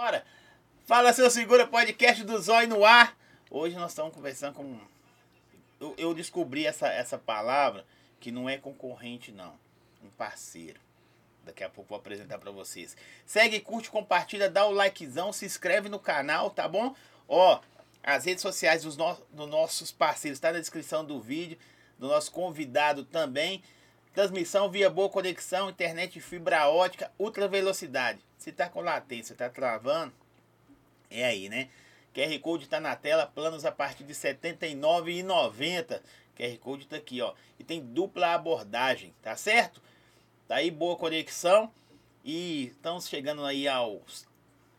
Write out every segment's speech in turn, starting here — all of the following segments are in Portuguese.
Bora! Fala seu segura podcast do Zóio no ar. Hoje nós estamos conversando com. Eu, eu descobri essa, essa palavra que não é concorrente, não. Um parceiro. Daqui a pouco vou apresentar para vocês. Segue, curte, compartilha, dá o likezão, se inscreve no canal, tá bom? Ó, as redes sociais dos, no, dos nossos parceiros tá na descrição do vídeo, do nosso convidado também. Transmissão via boa conexão, internet fibra ótica, ultra velocidade. Se tá com latência, tá travando, é aí, né? QR Code tá na tela, planos a partir de R$ 79,90. QR Code tá aqui, ó. E tem dupla abordagem, tá certo? Tá aí boa conexão e estamos chegando aí aos,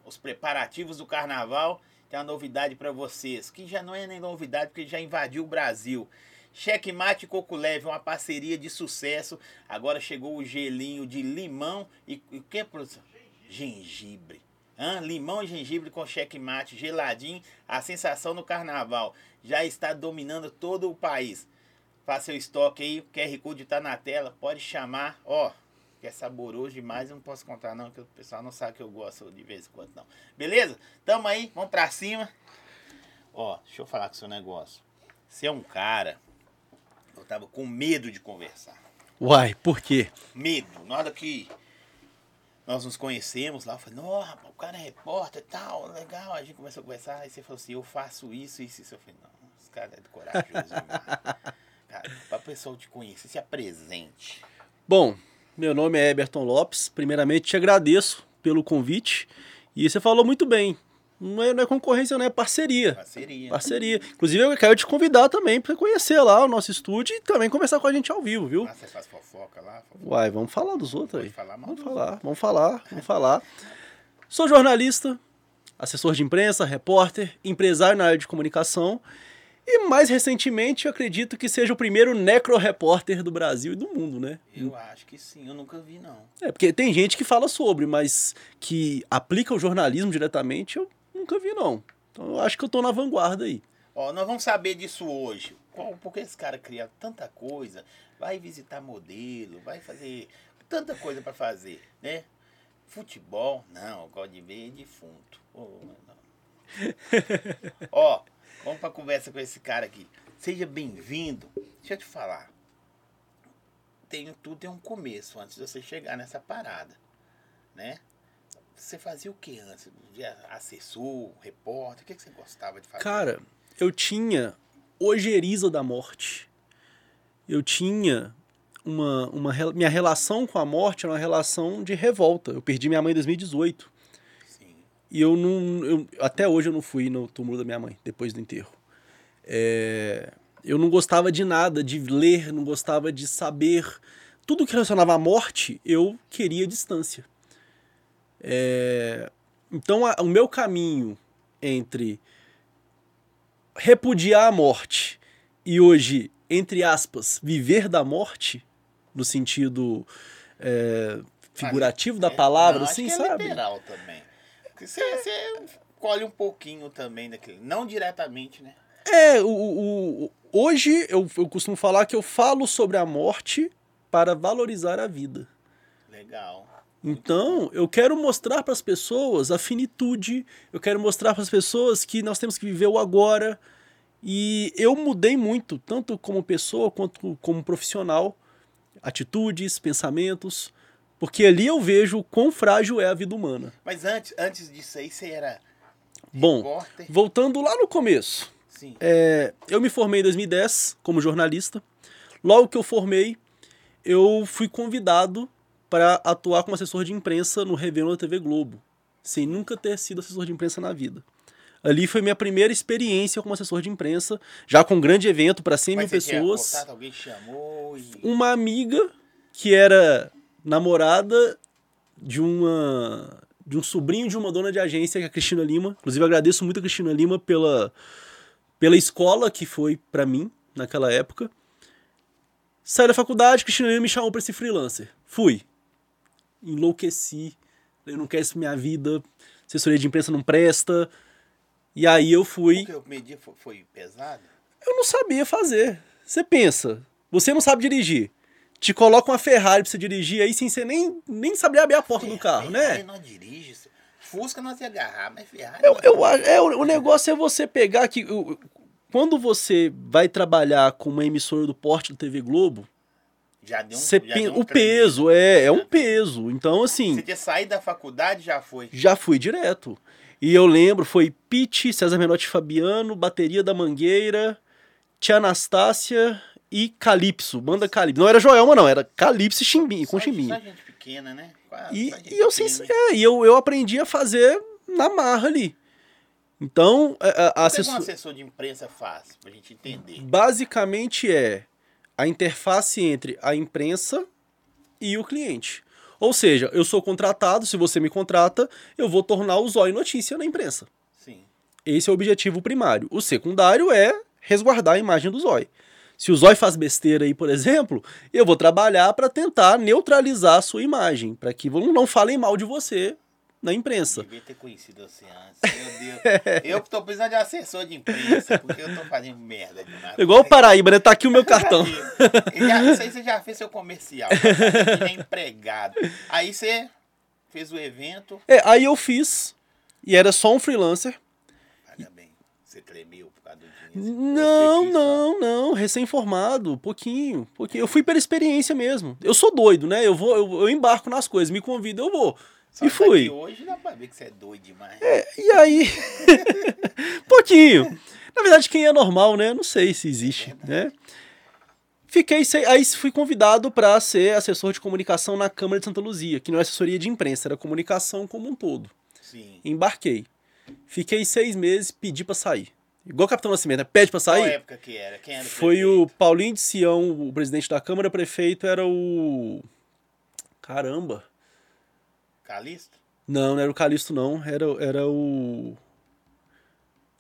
aos preparativos do carnaval. Tem uma novidade para vocês, que já não é nem novidade porque já invadiu o Brasil. Checkmate Coco Leve, uma parceria de sucesso. Agora chegou o gelinho de limão e o que, produção? Gengibre. Hã? Limão e gengibre com checkmate, geladinho, a sensação no carnaval. Já está dominando todo o país. Faça seu estoque aí, o QR Code está na tela, pode chamar. Ó, que é saboroso demais, eu não posso contar não, que o pessoal não sabe que eu gosto de vez em quando não. Beleza? Tamo aí, vamos pra cima. Ó, deixa eu falar com o seu negócio. Você é um cara, eu tava com medo de conversar. Uai, por quê? Medo. Na hora que nós nos conhecemos lá, eu falei, não, rapaz, o cara é repórter e tal, legal. A gente começou a conversar, aí você falou assim, eu faço isso, isso, isso. Eu falei, não, esse cara é corajoso. cara, pra pessoa te conhecer, se apresente. Bom, meu nome é Eberton Lopes. Primeiramente, te agradeço pelo convite. E você falou muito bem. Não é, não é concorrência, não é parceria. Parceria. Parceria. Inclusive, eu quero te convidar também para conhecer lá o nosso estúdio e também conversar com a gente ao vivo, viu? Ah, você faz fofoca lá? Fofoca. Uai, vamos falar dos outros aí. Falar Vamos dos falar, vamos falar, vamos falar. Sou jornalista, assessor de imprensa, repórter, empresário na área de comunicação e mais recentemente eu acredito que seja o primeiro necro-repórter do Brasil e do mundo, né? Eu acho que sim, eu nunca vi, não. É, porque tem gente que fala sobre, mas que aplica o jornalismo diretamente, eu nunca vi, não. Então eu acho que eu tô na vanguarda aí. Ó, nós vamos saber disso hoje. Qual, porque esse cara cria tanta coisa, vai visitar modelo, vai fazer tanta coisa para fazer, né? Futebol, não, gosto de ver defunto. Não. Ó, vamos pra conversa com esse cara aqui. Seja bem-vindo. Deixa eu te falar. Tem, tudo tem um começo antes de você chegar nessa parada, né? Você fazia o que antes? Assessor, repórter? O que, que você gostava de fazer? Cara, eu tinha ojeriza da morte. Eu tinha uma, uma. Minha relação com a morte era uma relação de revolta. Eu perdi minha mãe em 2018. Sim. E eu não. eu- até hoje eu não fui no túmulo da minha mãe, depois do enterro. É, eu não gostava de nada, de ler, não gostava de saber. Tudo que relacionava à morte, eu queria distância. É, então, a- o meu caminho entre repudiar a morte e hoje, entre aspas, viver da morte, no sentido é, figurativo da É, palavra, não, acho assim, que é sabe? literal também. Você, você colhe um pouquinho também daquele. Não diretamente, né? É, o- o- hoje eu, eu costumo falar que eu falo sobre a morte para valorizar a vida. Legal. Então, eu quero mostrar para as pessoas a finitude, eu quero mostrar para as pessoas que nós temos que viver o agora. E eu mudei muito, tanto como pessoa quanto como profissional, atitudes, pensamentos, porque ali eu vejo o quão frágil é a vida humana. Mas antes, antes disso aí, você era Bom, repórter? voltando lá no começo, Sim. É, eu me formei em 2010 como jornalista. Logo que eu formei, eu fui convidado para atuar como assessor de imprensa no Réveillon da TV Globo, sem nunca ter sido assessor de imprensa na vida. Ali foi minha primeira experiência como assessor de imprensa, já com um grande evento para 100 mil Mas tinha pessoas. contato, alguém chamou e... Uma amiga que era namorada de uma de um sobrinho de uma dona de agência, que é a Cristina Lima. Inclusive, agradeço muito a Cristina Lima pela, pela escola que foi para mim naquela época. Saí da faculdade, Cristina Lima me chamou para esse freelancer. Fui. Enlouqueci. Eu não quero isso minha vida. Assessoria de imprensa não presta. E aí eu fui. O primeiro dia foi, foi pesado? Eu não sabia fazer. Você pensa, você não sabe dirigir. Te coloca uma Ferrari pra você dirigir aí sem você nem, nem saber abrir a porta do carro, Ferrari né? não dirige. Fusca nós ia agarrar, mas Ferrari. Eu, eu, é, o o negócio é você pegar que. Quando você vai trabalhar com uma emissora do porte do TV Globo, já deu um, você já deu um o peso é, é um peso. Então, assim. Você tinha saído da faculdade já foi. Já fui direto. E eu lembro, foi Pete, César Menotti Fabiano, bateria da Mangueira, Tia Anastácia e Calypso, banda Calypso. Não era Joelma, não, era Calypso e Chimbinha, com. Só gente pequena, né? Quase, E, e eu, pequena. é, e eu, eu aprendi a fazer na marra ali. Então, a, a- a O que um assessor- assessor de imprensa faz, pra gente entender? basicamente é a interface entre a imprensa e o cliente. Ou seja, eu sou contratado, se você me contrata, eu vou tornar o zóio notícia na imprensa. Sim. Esse é o objetivo primário. O secundário é resguardar a imagem do zóio. Se o zóio faz besteira aí, por exemplo, eu vou trabalhar para tentar neutralizar a sua imagem, para que não não falem mal de você na imprensa. Devia ter conhecido você antes. Meu Deus. eu que tô precisando de assessor de imprensa, porque eu tô fazendo merda demais. Igual o Paraíba, né? Tá aqui o meu cartão. Já, isso aí você já fez seu comercial. Já é empregado. Aí você fez o evento. É, aí eu fiz, e era só um freelancer. Paga bem. Você tremeu por causa do dinheiro. Não, só- não, não, recém-formado, pouquinho, pouquinho. Eu fui pela experiência mesmo. Eu sou doido, né? Eu vou, eu, eu embarco nas coisas, me convida, eu vou. Só e que fui. hoje dá pra ver que você é doido demais. E aí, pouquinho. Na verdade, quem é normal, né? Não sei se existe, né? Fiquei, sem- aí fui convidado para ser assessor de comunicação na Câmara de Santa Luzia, que não é assessoria de imprensa, era comunicação como um todo. Sim. Embarquei. Fiquei seis meses, pedi para sair. Igual o Capitão Nascimento, né? pede para Qual sair. época que era? Quem era o Foi prefeito? o Paulinho de Sião, o presidente da Câmara, prefeito era o. Caramba. Calixto? Não, não era o Calixto, não. Era, era o.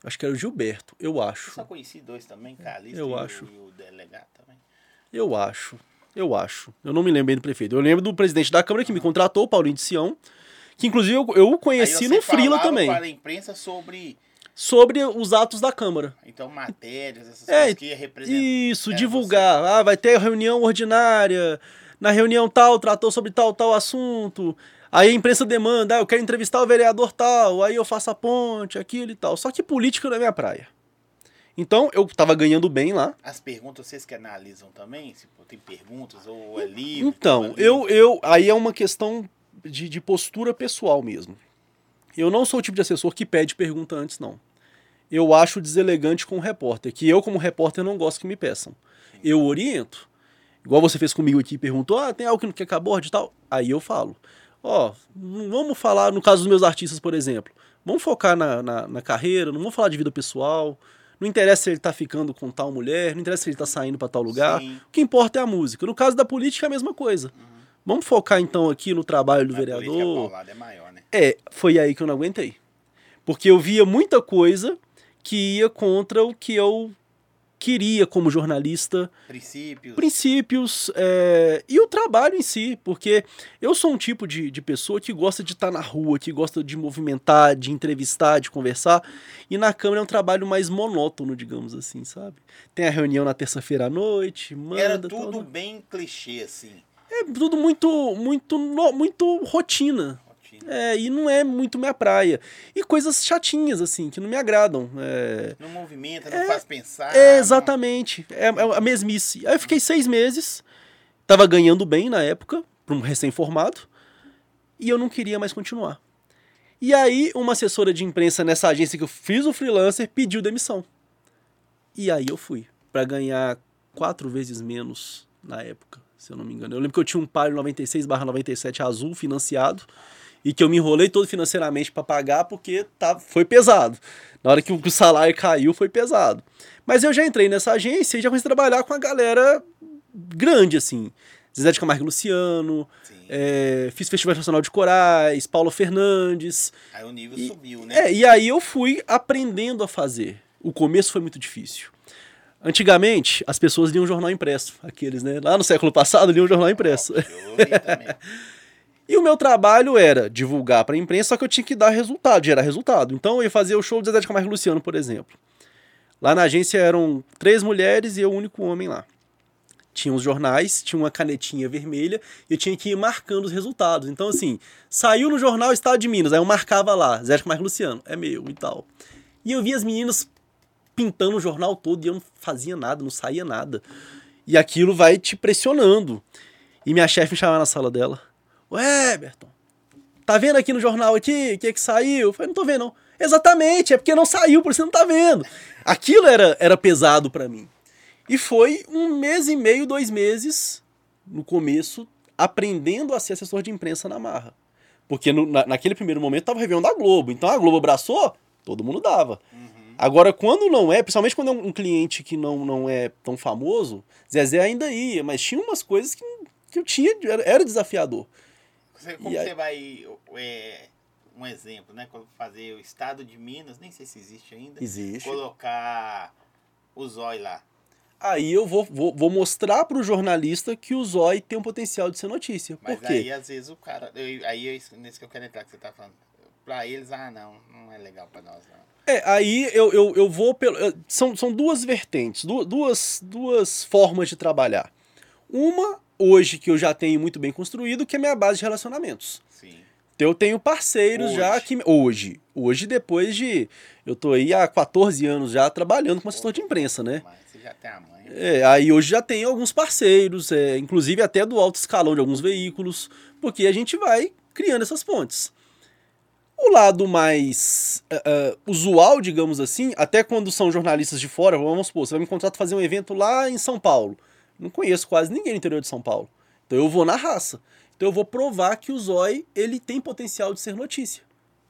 Acho que era o Gilberto, eu Eu acho. só conheci dois também, Calixto Eu e, acho. O, e o delegado também. Eu acho. Eu acho. Eu não me lembro bem do prefeito. Eu lembro do presidente da Câmara que me contratou, o Paulinho de Sião. Que inclusive eu, eu o conheci você no Frila também. para a imprensa sobre, Sobre os atos da Câmara. então, matérias, essas É, coisas que ia representar. Isso, divulgar. Ah, vai ter reunião ordinária. Na reunião tal, tratou sobre tal, tal assunto. Aí a imprensa demanda, ah, eu quero entrevistar o vereador tal, aí eu faço a ponte, aquilo e tal. Só que política não é minha praia. Então, eu tava ganhando bem lá. As perguntas vocês que analisam também? Se tem perguntas ou é livre? Então, é eu, livre? eu. Aí é uma questão de, de postura pessoal mesmo. Eu não sou o tipo de assessor que pede pergunta antes, não. Eu acho deselegante com o repórter, que eu, como repórter, não gosto que me peçam. Eu oriento. Igual você fez comigo aqui, perguntou: ah, tem algo que não quer que aborde e tal? Aí eu falo: ó, não vamos falar, no caso dos meus artistas, por exemplo, vamos focar na, na, na carreira, não vamos falar de vida pessoal. Não interessa se ele tá ficando com tal mulher, não interessa se ele tá saindo para tal lugar. Sim. O que importa é a música. No caso da política é a mesma coisa. Vamos focar então aqui no trabalho do A vereador. é maior, né? É, foi aí que eu não aguentei. Porque eu via muita coisa que ia contra o que eu queria como jornalista, Princípios. princípios é, e o trabalho em si, porque eu sou um tipo de, de pessoa que gosta de estar na rua, que gosta de movimentar, de entrevistar, de conversar, e na Câmara é um trabalho mais monótono, digamos assim, sabe? Tem a reunião na terça-feira à noite, manda... Era tudo tal. bem clichê, assim. É tudo muito, muito, muito rotina. Rotina. É, e não é muito minha praia. E coisas chatinhas, assim, que não me agradam. É, Não movimenta, não faz pensar. é não- exatamente. É, é a mesmice. Aí eu fiquei seis meses, tava ganhando bem na época, para um recém-formado, e eu não queria mais continuar. E aí, uma assessora de imprensa nessa agência que eu fiz o freelancer pediu demissão. E aí eu fui, para ganhar quatro vezes menos na época, se eu não me engano. Eu lembro que eu tinha um Palio 96/97 azul financiado e que eu me enrolei todo financeiramente para pagar porque tá, foi pesado. Na hora que o salário caiu, foi pesado. Mas eu já entrei nessa agência e já comecei a trabalhar com a galera grande, assim. Zezé de Camargo e Luciano, é, fiz Festival Nacional de Corais, Paulo Fernandes. Aí o nível E- subiu, né? É, e aí eu fui aprendendo a fazer. O começo foi muito difícil. Antigamente, as pessoas liam jornal impresso, aqueles, né? Lá no século passado, liam jornal impresso. Também. E o meu trabalho era divulgar para a imprensa, só que eu tinha que dar resultado, gerar resultado. Então eu ia fazer o show do Zezé de Camargo e Luciano, por exemplo. Lá na agência eram três mulheres e eu o único homem lá. tinha os jornais, tinha uma canetinha vermelha, e eu tinha que ir marcando os resultados. Então, assim, saiu no jornal Estado de Minas, aí eu marcava lá, Zé Marco Luciano, é meu e tal. E eu via as meninas pintando o jornal todo e eu não fazia nada, não saía nada. E aquilo vai te pressionando. E minha chefe me chamava na sala dela. Ué, Berton, tá vendo aqui no jornal aqui o que é que saiu? Eu falei, não tô vendo não. Exatamente, é porque não saiu, por você não tá vendo. Aquilo era, era pesado para mim. E foi um mês e meio, dois meses, no começo, aprendendo a ser assessor de imprensa na marra. Porque no, na, naquele primeiro momento tava revendo da Globo. Então a Globo abraçou, todo mundo dava. Uhum. Agora, quando não é, principalmente quando é um cliente que não, não é tão famoso, Zezé ainda ia, mas tinha umas coisas que, que eu tinha, era, era desafiador. Você, como aí, você vai. É, um exemplo, né? Fazer o estado de Minas, nem sei se existe ainda. Existe. Colocar o zói lá. Aí eu vou, vou, vou mostrar para o jornalista que o zói tem um potencial de ser notícia. Mas Por quê? aí, às vezes, o cara. Eu, aí é nesse que eu quero entrar que você tá falando. Para eles, ah, não, não é legal para nós, não. É, aí eu, eu, eu vou pelo. São, são duas vertentes, duas, duas formas de trabalhar. Uma, hoje, que eu já tenho muito bem construído, que é a minha base de relacionamentos. Sim. Então eu tenho parceiros hoje. já que. Hoje. Hoje, depois de. Eu tô aí há 14 anos já trabalhando como assessor de imprensa, né? Mas você já tem a mãe. É, aí hoje já tenho alguns parceiros, é, inclusive até do alto escalão de alguns veículos, porque a gente vai criando essas pontes. O lado mais uh, uh, usual, digamos assim, até quando são jornalistas de fora, vamos supor, você vai me contratar fazer um evento lá em São Paulo. Não conheço quase ninguém no interior de São Paulo. Então eu vou na raça. Então eu vou provar que o Zói ele tem potencial de ser notícia.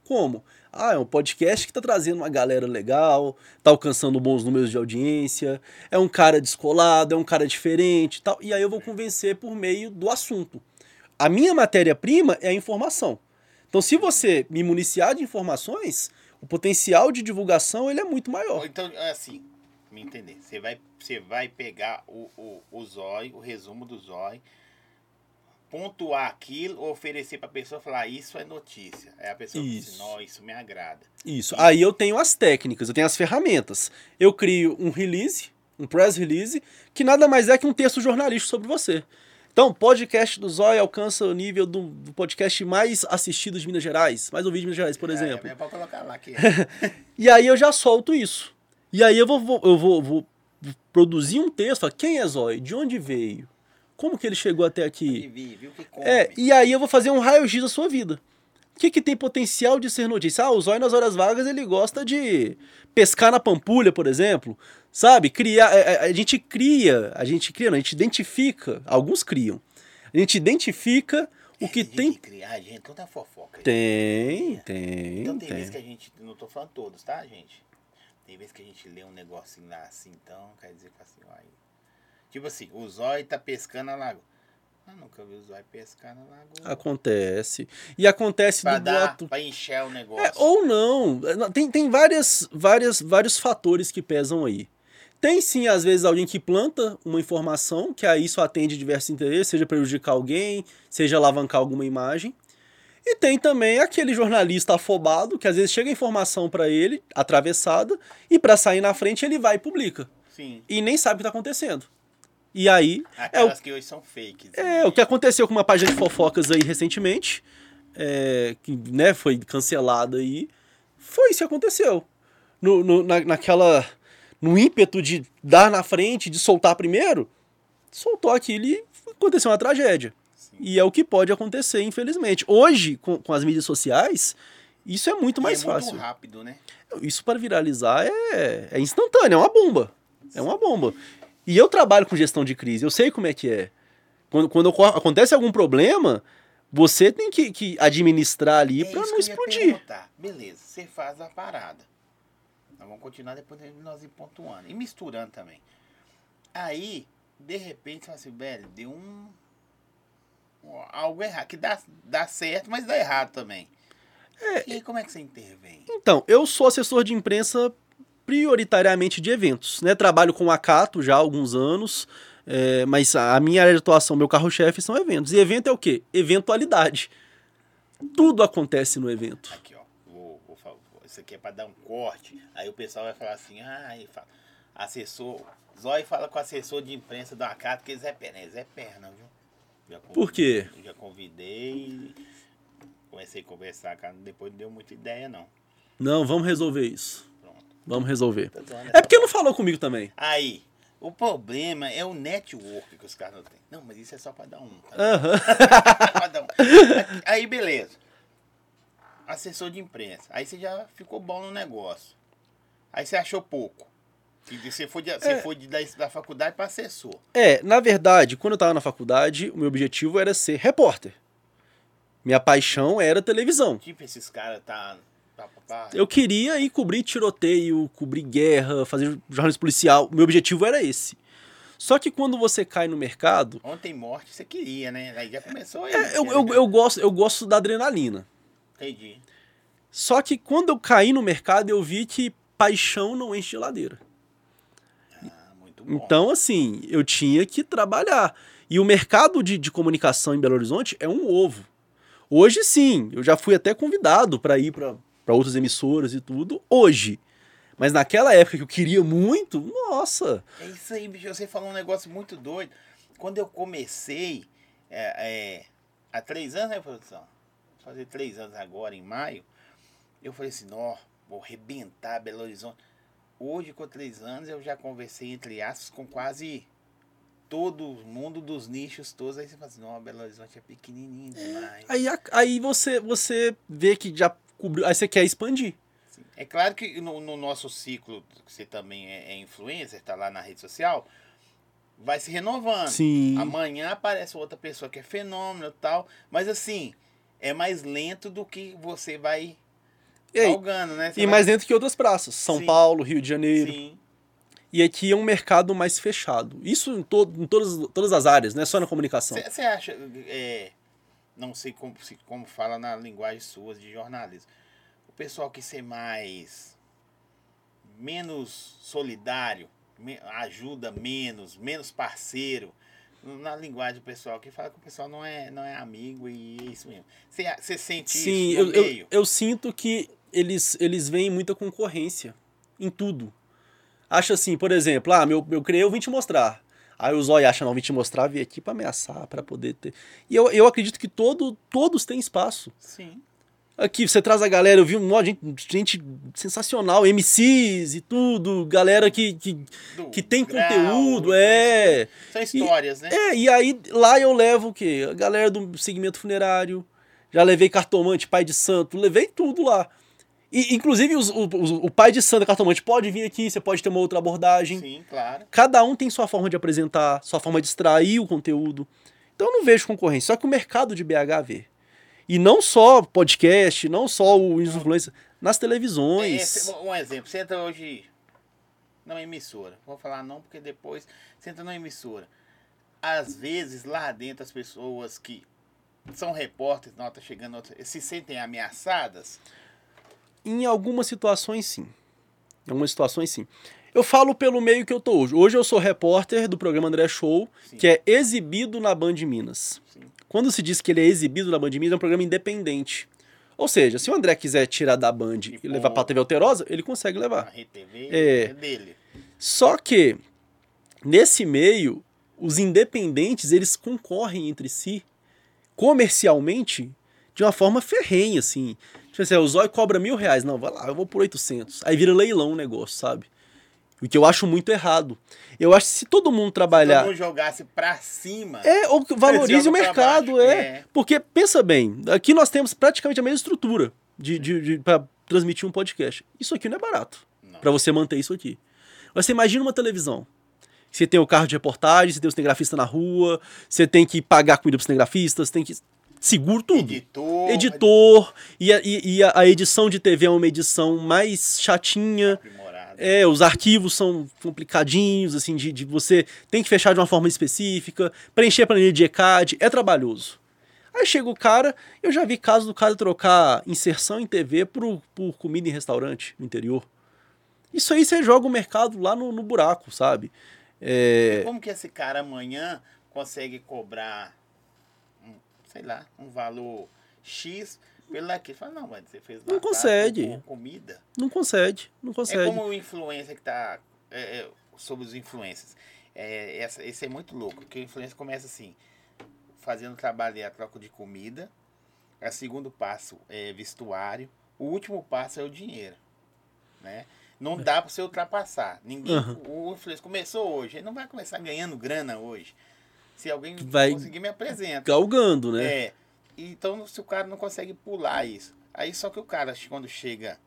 Como? Ah, é um podcast que está trazendo uma galera legal, está alcançando bons números de audiência, é um cara descolado, é um cara diferente tal. E aí eu vou convencer por meio do assunto. A minha matéria-prima é a informação. Então, se você me municiar de informações, o potencial de divulgação ele é muito maior. Então, assim, me entender. Você vai, você vai pegar o, o, o zóio, o resumo do zóio, pontuar aquilo, oferecer para a pessoa falar, ah, isso é notícia. Aí a pessoa isso. diz, não, isso me agrada. Isso. Aí eu tenho as técnicas, eu tenho as ferramentas. Eu crio um release, um press release, que nada mais é que um texto jornalístico sobre você. Então, podcast do Zóia alcança o nível do, do, podcast mais assistido de Minas Gerais, mais ouvido de Minas Gerais, por é, exemplo. É, colocar lá aqui. e aí eu já solto isso. E aí eu vou, vou eu vou, vou, produzir um texto, quem é Zóia? De onde veio? Como que ele chegou até aqui? Vive, é, e aí eu vou fazer um raio-x da sua vida. O que, que tem potencial de ser notícia? Ah, o Zóio nas horas vagas ele gosta de pescar na pampulha, por exemplo. Sabe? Criar. A, é, é, a, gente cria, a gente cria, não, a gente identifica. Alguns criam. A gente identifica o que tem. criar, gente, toda fofoca. Tem, tem. Então tem, tem vezes que a gente. Não tô falando todos, tá, gente? Tem vezes que a gente lê um negocinho lá assim, então, quer dizer que assim, ó, aí. Tipo assim, o zóio tá pescando a lagoa. Eu nunca vi o zóio pescar na lagoa. Acontece. E acontece pra do dar, boto... Pra encher o negócio. É, ou não. Tem, tem várias, várias, vários fatores que pesam aí. Tem sim, às vezes, alguém que planta uma informação, que aí isso atende diversos interesses, seja prejudicar alguém, seja alavancar alguma imagem. E tem também aquele jornalista afobado, que às vezes chega informação para ele, atravessada, e para sair na frente ele vai e publica. Sim. E nem sabe o que tá acontecendo. E aí. Aquelas é o, que hoje são fakes. É, né? o que aconteceu com uma página de fofocas aí recentemente, é, que né, foi cancelada aí, foi isso que aconteceu. No, no, na, naquela no ímpeto de dar na frente, de soltar primeiro, soltou aquilo e aconteceu uma tragédia. E é o que pode acontecer, infelizmente. Hoje, com, com as mídias sociais, isso é muito e mais é fácil. muito rápido, né? Isso para viralizar é, é instantâneo, é uma bomba. É uma bomba. E eu trabalho com gestão de crise, eu sei como é que é. Quando, quando acontece algum problema, você tem que, que administrar ali é para não explodir. Beleza, você faz a parada. Nós vamos continuar depois de nós ir pontuando. E misturando também. Aí, de repente, fala assim, velho, deu um. Algo errado. Que dá, dá certo, mas dá errado também. É, e aí, como é que você intervém? Então, eu sou assessor de imprensa prioritariamente de eventos. Né? Trabalho com a Cato já há alguns anos. É, mas a minha área de atuação, meu carro-chefe são eventos. E evento é o quê? Eventualidade. Tudo acontece no evento. Aqui, ó. Vou, vou, vou, isso aqui é para dar um corte. Aí o pessoal vai falar assim, ah, fala, assessor. Zói fala com o assessor de imprensa do Acato que eles é perna. Eles é perna, viu? Já Por quê? convidei- Já convidei. Comecei a conversar, cara. Depois não deu muita ideia, não. Não, vamos resolver isso. Pronto. Vamos resolver. Zoando, É porque não falou comigo também. Aí, o problema é o network que os caras não têm. Não, mas isso é só pra dar um. Tá? Aham. Pra dar um. Aí, beleza. Assessor de imprensa. Aí você já ficou bom no negócio. Aí você achou pouco. Você foi, de, você foi de, da, da faculdade para assessor. É, na verdade, quando eu tava na faculdade, o meu objetivo era ser repórter. Minha paixão era televisão. Tipo, esses caras tá. tá, tá, tá. Eu queria ir cobrir tiroteio, cobrir guerra, fazer jornalismo policial. Meu objetivo era esse. Só que quando você cai no mercado, Ontem morte você queria, né? Aí já começou aí. é, eu, eu, eu gosto, eu gosto da adrenalina. Entendi. Só que quando eu caí no mercado, eu vi que paixão não enche geladeira. Então, assim, eu tinha que trabalhar. E o mercado de, de comunicação em Belo Horizonte é um ovo. Hoje sim, eu já fui até convidado para ir para outras emissoras e tudo, hoje. Mas naquela época que eu queria muito, nossa. É isso aí, bicho. Você falou um negócio muito doido. Quando eu comecei, é, é, há três anos, né, produção? Fazer três anos agora, em maio. Eu falei assim, ó, vou arrebentar Belo Horizonte. Hoje, com três anos, eu já conversei, entre aspas, com quase todo mundo dos nichos todos. Aí você fala assim, não, Belo Horizonte é pequenininho demais. Aí, a- aí você, você vê que já cobriu, aí você quer expandir. Sim. É claro que no, no nosso ciclo, que você também é, é influencer, tá lá na rede social, vai se renovando. Sim. Amanhã aparece outra pessoa que é fenômeno e tal. Mas assim, é mais lento do que você vai E, aí, galgando, né? Você e vai- mais dentro que outras praças. São Sim. Paulo, Rio de Janeiro. Sim. E aqui é um mercado mais fechado. Isso em, to em todas, todas as áreas, não é só na comunicação. Você acha, é, não sei como, como fala na linguagem sua de jornalismo, o pessoal que ser mais, menos solidário, me- ajuda menos, menos parceiro, na linguagem do pessoal que fala que o pessoal não é, não é amigo e é isso mesmo. Você, você sente Sim, isso eu, no eu, meio? eu sinto que eles, eles veem muita concorrência em tudo. Acha assim, por exemplo, ah, meu, eu criei, eu vim te mostrar. Aí o Zóio acha, não, vim te mostrar, vim aqui pra ameaçar, pra poder ter. E eu, eu acredito que todo, todos têm espaço. Sim. Aqui, você traz a galera, eu vi um monte de gente, gente sensacional, MCs e tudo, galera que, que, Do que tem grau, conteúdo, é. São histórias, né? É, e aí lá eu levo o quê? A galera do segmento funerário, já levei cartomante, pai de santo, levei tudo lá. E, inclusive, os- o pai de santo, cartomante, pode vir aqui, você pode ter uma outra abordagem. Sim, claro. Cada um tem sua forma de apresentar, sua forma de extrair o conteúdo. Então eu não vejo concorrência, só que o mercado de BH vê. E não só podcast, não só o influencer, nas É, televisões. cê- um exemplo, você entra hoje numa emissora. Vou falar não, porque depois você entra numa emissora. Às vezes, lá dentro, as pessoas que são repórteres, não, tá chegando se sentem ameaçadas. Em algumas situações, sim. Em algumas situações, sim. Eu falo pelo meio que eu tô hoje. Hoje eu sou repórter do programa André Show, Sim. que é exibido na Band Minas. Quando se diz que ele é exibido na Band Minas, é um programa independente. Ou seja, se o André quiser tirar da Band e Tipo- levar pra TV Alterosa, ele consegue levar. RTV É. é dele. Só que, nesse meio, os independentes, eles concorrem entre si, comercialmente, de uma forma ferrenha, assim. Tipo assim, o Zóio cobra mil reais. Não, vai lá, eu vou por 800. Aí vira leilão o negócio, sabe? O que eu acho muito errado. Eu acho que se todo mundo Se trabalhar... todo mundo jogasse pra cima. É, ou valorize o mercado, é. é. Porque, pensa bem, aqui nós temos praticamente a mesma estrutura de, de, de, para transmitir um podcast. Isso aqui não é barato para você manter isso aqui. Mas Você imagina uma televisão. Você tem o carro de reportagem, você tem o cinegrafista na rua, você tem que pagar comida pro cinegrafista, você tem que. Seguro tudo. Editor. Editor, e, a, e, a- edição de TV é uma edição mais chatinha. É, os arquivos são complicadinhos, assim, de, de você tem que fechar de uma forma específica, preencher a planilha de ECAD, é trabalhoso. Aí chega o cara, eu já vi casos do cara trocar inserção em TV por, por comida em restaurante no interior. Isso aí você joga o mercado lá no, no buraco, sabe? É, Como que esse cara amanhã consegue cobrar, sei lá, um valor X pelo aqui? Fala, não, mas você fez Não consegue. com comida. não consegue, não É consegue. como o influencer que tá. é, é, sobre os influencers. É, essa, esse é muito louco, porque o influencer começa assim, fazendo trabalho e a troca de comida. O segundo passo é vestuário. O último passo é o dinheiro. Né? Não dá para você ultrapassar. Ninguém, Uhum. O influencer começou hoje, ele não vai começar ganhando grana hoje. Se alguém Vai conseguir, me apresenta. Galgando, né? É. Então, se o cara não consegue pular isso. Aí só que o cara, quando chega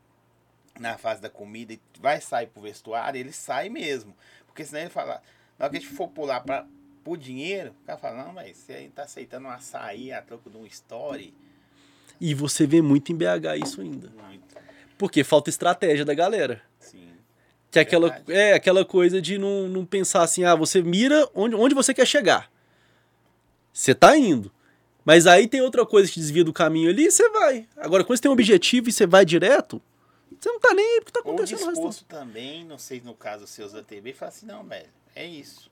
na fase da comida e vai sair pro vestuário, ele sai mesmo. Porque senão ele fala, na hora que a gente for pular pra, pro dinheiro, o cara fala, não, mas você tá aceitando um açaí a troco de um story. E você vê muito em BH isso ainda. Muito. Porque falta estratégia da galera. Sim. Que é aquela, Verdade. é aquela coisa de não, não pensar assim, ah, você mira onde, onde você quer chegar. Você tá indo. Mas aí tem outra coisa que desvia do caminho ali, você vai. Agora, quando você tem um objetivo e você vai direto, você não tá nem aí porque tá Ou acontecendo o resto. disposto também, não sei no caso seus da TV, fala assim, não, velho, é isso.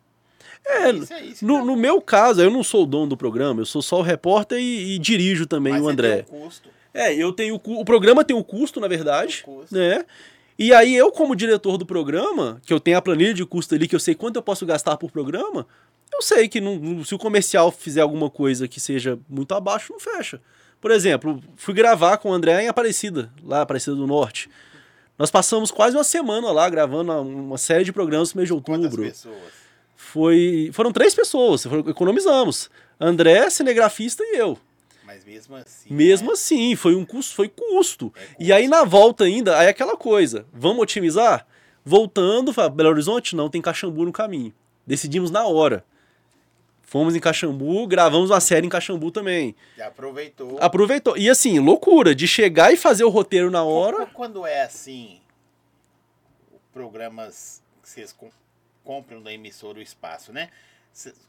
É, isso, é isso. no, não. no meu caso, eu não sou o dono do programa, eu sou só o repórter e, e dirijo também Mas o André. tem um custo. É, eu tenho. o programa tem um custo, na verdade. Um custo. Né? E aí, eu, como diretor do programa, que eu tenho a planilha de custo ali, que eu sei quanto eu posso gastar por programa, eu sei que não- se o comercial fizer alguma coisa que seja muito abaixo, não fecha. Por exemplo, fui gravar com o André em Aparecida, lá Aparecida do Norte. Nós passamos quase uma semana lá gravando uma série de programas no mês de Quantas outubro. pessoas? Foi, foram três pessoas, economizamos. André, cinegrafista e eu. Mas mesmo assim. Mesmo né? assim, foi um custo, foi custo. É E aí na volta ainda, aí aquela coisa, vamos otimizar? Voltando, Belo Horizonte não tem Caxambu no caminho. Decidimos na hora. Fomos em Caxambu, gravamos uma série em Caxambu também. Já aproveitou. Aproveitou. E assim, loucura, de chegar e fazer o roteiro na hora. Qu- Quando é assim, programas que vocês com- compram da emissora o espaço, né?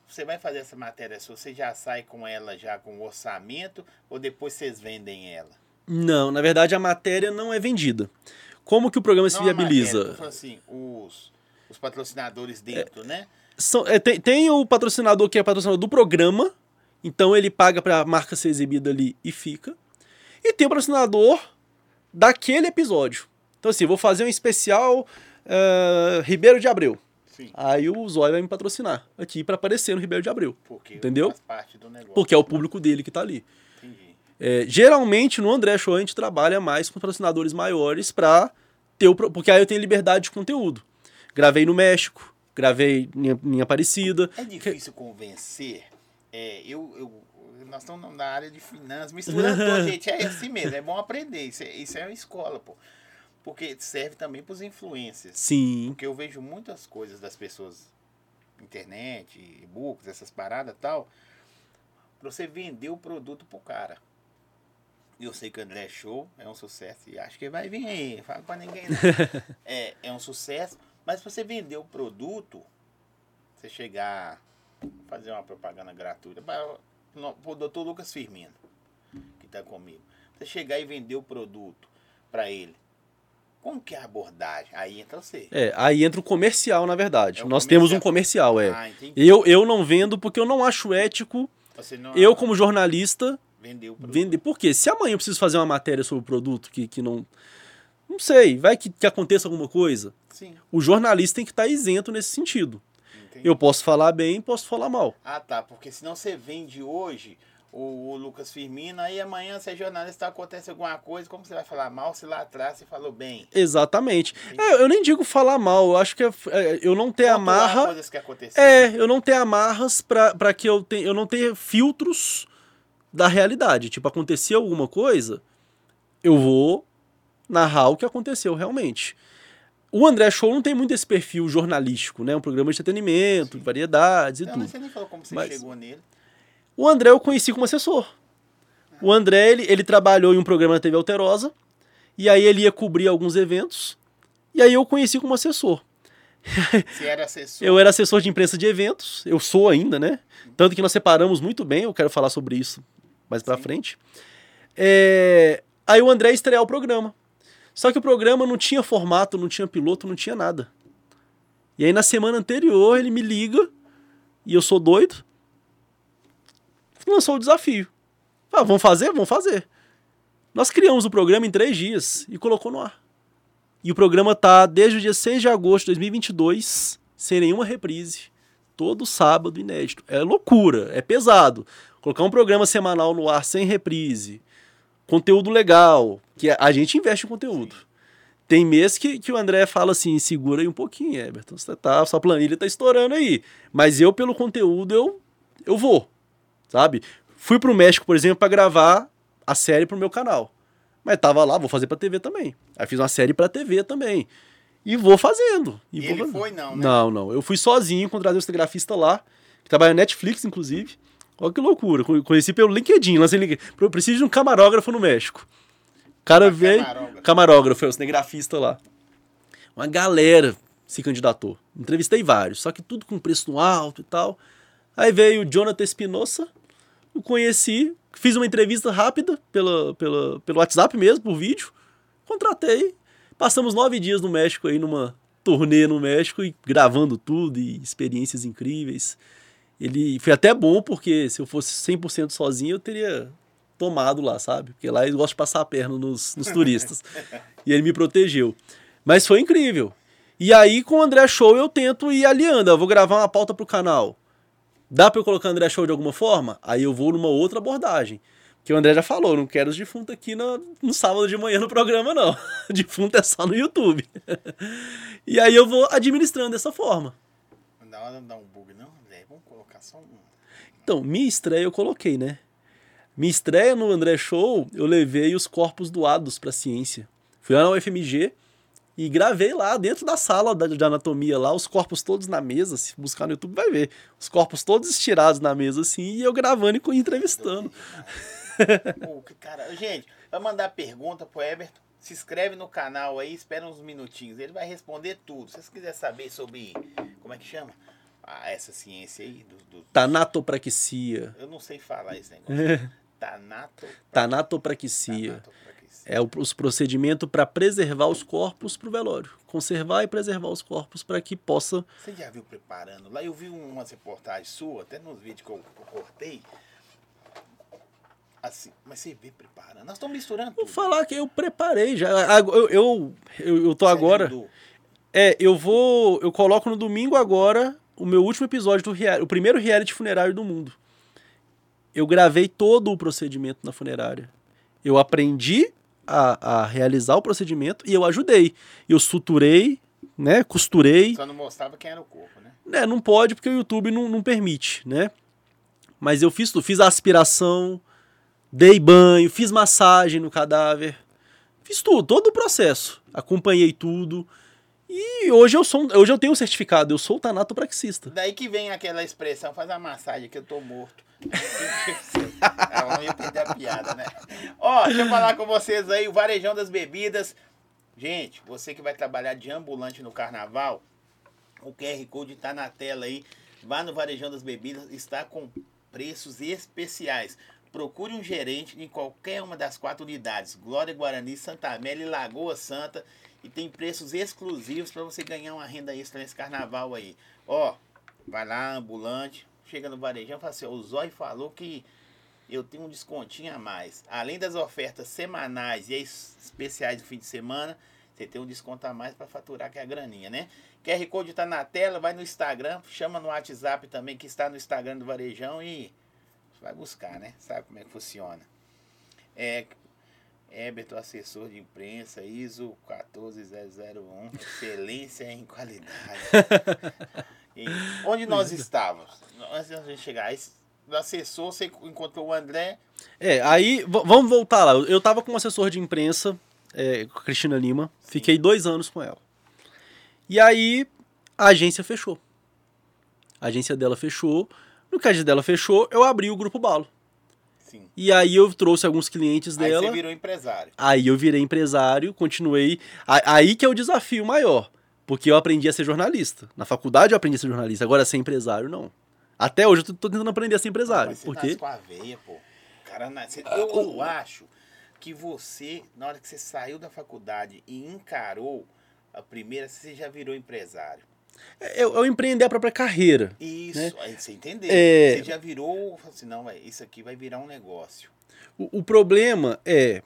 Você vai fazer essa matéria, se você já sai com ela já com o orçamento ou depois vocês vendem ela? Não, na verdade a matéria não é vendida. Como que o programa se Não a matéria, viabiliza? falando assim, os, os patrocinadores dentro, né? São- é, tem, tem o patrocinador que é patrocinador do programa, então ele paga pra marca ser exibida ali e fica. E tem o patrocinador daquele episódio. Então, assim, vou fazer um especial eh, Ribeiro de Abreu. Sim. Aí o Zóio vai me patrocinar aqui pra aparecer no Ribeiro de Abreu. Porque Entendeu? faz parte do negócio. Porque é o público dele que tá ali. É, geralmente no André Show a gente trabalha mais com patrocinadores maiores pra ter o. Porque aí eu tenho liberdade de conteúdo. Gravei no México, gravei em, em Aparecida. É difícil convencer. É, eu, eu, nós estamos na área de finanças, misturando tudo, gente. É assim mesmo, é bom aprender. Isso é, isso é uma escola, pô. Porque serve também para os influencers. Sim. Porque eu vejo muitas coisas das pessoas, internet, e-books, essas paradas tal, pra você vender o produto pro cara. Eu sei que o André Show é um sucesso e acho que vai vir aí, fala pra ninguém não. é, é um sucesso, mas pra você vender o produto, você chegar, fazer uma propaganda gratuita, para o doutor Lucas Firmino, que tá comigo, você chegar e vender o produto pra ele, como que é a abordagem? Aí entra você. É, aí entra o comercial, na verdade. É Nós temos um comercial. comercial, é. Ah. Eu, eu não vendo porque eu não acho ético não eu, como jornalista, vendeu o produto. vender. Por quê? Se amanhã eu preciso fazer uma matéria sobre o produto que, que não. Não sei, vai que, que aconteça alguma coisa. Sim, O jornalista tem que estar isento nesse sentido. entendi. Eu posso falar bem, posso falar mal. Ah, tá, porque senão você vende hoje o, Lucas Firmino, aí amanhã você é jornalista, acontece alguma coisa, como você vai falar mal se lá atrás você falou bem? Exatamente. É, eu nem digo falar mal, eu acho que é, é, eu não ter Pontuar amarra. coisas que aconteceram. É, eu não ter amarras pra, pra que eu tenha. Eu não ter filtros da realidade. Tipo, aconteceu alguma coisa, eu vou narrar o que aconteceu realmente. O André Show não tem muito esse perfil jornalístico, né? Um programa de entretenimento, Sim. variedades e Não, tudo. mas você nem falou como você Mas- chegou nele. O André eu conheci como assessor. O André, ele, ele trabalhou em um programa na TV Alterosa, e aí ele ia cobrir alguns eventos, e aí eu conheci como assessor. Você era assessor. Eu era assessor de imprensa de eventos, eu sou ainda, né? Tanto que nós separamos muito bem, eu quero falar sobre isso mais pra Sim. frente. É, Aí o André ia estrear o programa. Só que o programa não tinha formato, não tinha piloto, não tinha nada. E aí na semana anterior ele me liga, e eu sou doido, lançou o desafio. Ah, vamos fazer? Vamos fazer. Nós criamos o programa em três dias e colocou no ar. E o programa tá desde o dia 6 de agosto de 2022 sem nenhuma reprise, todo sábado inédito. É loucura, é pesado. Colocar um programa semanal no ar sem reprise, conteúdo legal, que a gente investe em conteúdo. Tem mês que, que o André fala assim, segura aí um pouquinho, Everton, você tá, sua planilha tá estourando aí. Mas eu, pelo conteúdo, eu, eu vou, sabe? Fui pro México, por exemplo, para gravar a série pro meu canal. Mas tava lá, vou fazer pra TV também. Aí fiz uma série pra TV também. E vou fazendo. E, vou ele fazendo. foi não, né? Não, não. Eu fui sozinho, contratei um cinegrafista lá, que trabalha na Netflix, inclusive. Olha que loucura. Con- Conheci pelo LinkedIn. Lancei LinkedIn. Eu preciso de um camarógrafo no México. O cara Ah, veio. camarógrafo. Camarógrafo, é o cinegrafista lá. Uma galera se candidatou. Entrevistei vários, só que tudo com preço no alto e tal. Aí veio o Jonathan Espinosa, o conheci, fiz uma entrevista rápida pela, pela, pelo WhatsApp mesmo, por vídeo. Contratei. Passamos nove dias no México aí, numa turnê no México e gravando tudo e experiências incríveis. Ele foi até bom porque se eu fosse 100% sozinho eu teria tomado lá, sabe? Porque lá eles gostam de passar a perna nos, nos turistas. e ele me protegeu. Mas foi incrível. E aí com o André Show eu tento ir aliando. Eu vou gravar uma pauta pro canal. Dá pra eu colocar André Show de alguma forma? Aí eu vou numa outra abordagem. Que o André já falou, não quero os defuntos aqui no, no sábado de manhã no programa, não. Defunto é só no YouTube. e aí eu vou administrando dessa forma. Não dá hora de dar um bug, não, Um. Então, minha estreia eu coloquei, né? Minha estreia no André Show, eu levei os corpos doados pra ciência. Fui lá na UFMG e gravei lá dentro da sala de anatomia lá, os corpos todos na mesa. Se buscar no YouTube vai ver. Os corpos todos estirados na mesa assim e eu gravando e entrevistando. Cara. Gente, vai mandar pergunta pro Everton. Se inscreve no canal aí, espera uns minutinhos. Ele vai responder tudo. Se você quiser saber sobre. Como é que chama? Ah, essa ciência aí. Do, do- Tanatopraxia. eu não sei falar esse negócio. Tanato. Tanatopraxia. Tanatopraxia. É o- os procedimentos para preservar os corpos para o velório. Conservar e preservar os corpos para que possa Você já viu preparando? Lá eu vi umas reportagens suas, até nos vídeos que eu, que eu cortei. Assim, mas você vê preparando. Nós estamos misturando Vou tudo. falar que eu preparei já. Eu, eu, eu, eu tô agora. Ajudou. É, eu vou. Eu coloco no domingo agora o meu último episódio do reality, o primeiro reality funerário do mundo. Eu gravei todo o procedimento na funerária. Eu aprendi a, a realizar o procedimento e eu ajudei. Eu suturei, né? Costurei. Só não mostrava quem era o corpo, né? né, não pode porque o YouTube não, não permite, né? Mas eu fiz tudo, fiz a aspiração, dei banho, fiz massagem no cadáver, fiz tudo, todo o processo, acompanhei tudo. E hoje eu sou, hoje eu tenho um certificado, eu sou tanatopraxista. Daí que vem aquela expressão, faz a massagem que eu tô morto. Ela não ia perder a piada, né? Ó, deixa eu falar com vocês aí, o Varejão das Bebidas. Gente, você que vai trabalhar de ambulante no carnaval, o QR Code tá na tela aí. Vá no Varejão das Bebidas, está com preços especiais. Procure um gerente em qualquer uma das quatro unidades: Glória Guarani, Santa Amélia e Lagoa Santa. E tem preços exclusivos para você ganhar uma renda extra nesse carnaval aí. Ó, vai lá, ambulante, chega no varejão e fala assim: o Zói falou que eu tenho um descontinho a mais. Além das ofertas semanais e especiais do fim de semana, você tem um desconto a mais para faturar, que é a graninha, né? QR Code está na tela, vai no Instagram, chama no WhatsApp também, que está no Instagram do Varejão e vai buscar, né? Sabe como é que funciona. É, Everton, assessor de imprensa, ISO 14001, excelência em qualidade. E onde nós estávamos? Antes de a gente chegar, do assessor, você encontrou o André, É, aí vamos voltar lá. Eu- Eu tava com um assessor de imprensa, é, com a Cristina Lima, fiquei dois anos com ela. E aí a agência fechou. A agência dela fechou. No agência dela fechou, eu abri o Grupo Balo. Sim. E aí eu trouxe alguns clientes Aí dela. você virou empresário. Aí eu virei empresário, continuei. Aí que é o desafio maior. Porque eu aprendi a ser jornalista. Na faculdade eu aprendi a ser jornalista. Agora, ser empresário, não. Até hoje eu tô, tentando aprender a ser empresário. Mas você porque com a veia, pô. Cara, nasce... eu, eu acho que você, na hora que você saiu da faculdade e encarou a primeira, você já virou empresário. Eu, eu empreender a própria carreira. Isso, Né? aí você entendeu. É. Você já virou, assim, não, véio, isso aqui vai virar um negócio. O, o problema é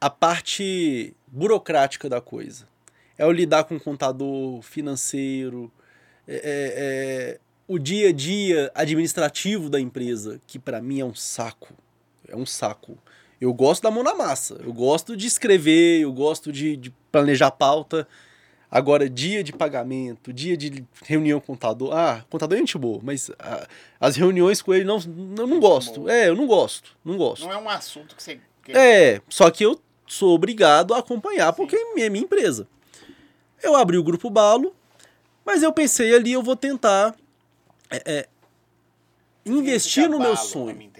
a parte burocrática da coisa. É o lidar com o contador financeiro, é, é, o dia a dia administrativo da empresa, que para mim é um saco. É um saco. Eu gosto da mão na massa. Eu gosto de escrever, eu gosto de, de planejar pauta. Agora, dia de pagamento, dia de reunião com contador. Ah, contador é gente boa, mas ah, as reuniões com ele não, eu não gosto. É, eu não gosto. Não gosto. Não é um assunto que você. É, só que eu sou obrigado a acompanhar, Sim. porque é minha empresa. Eu abri o grupo Balo, mas eu pensei ali, eu vou tentar é, é, investir no meu sonho.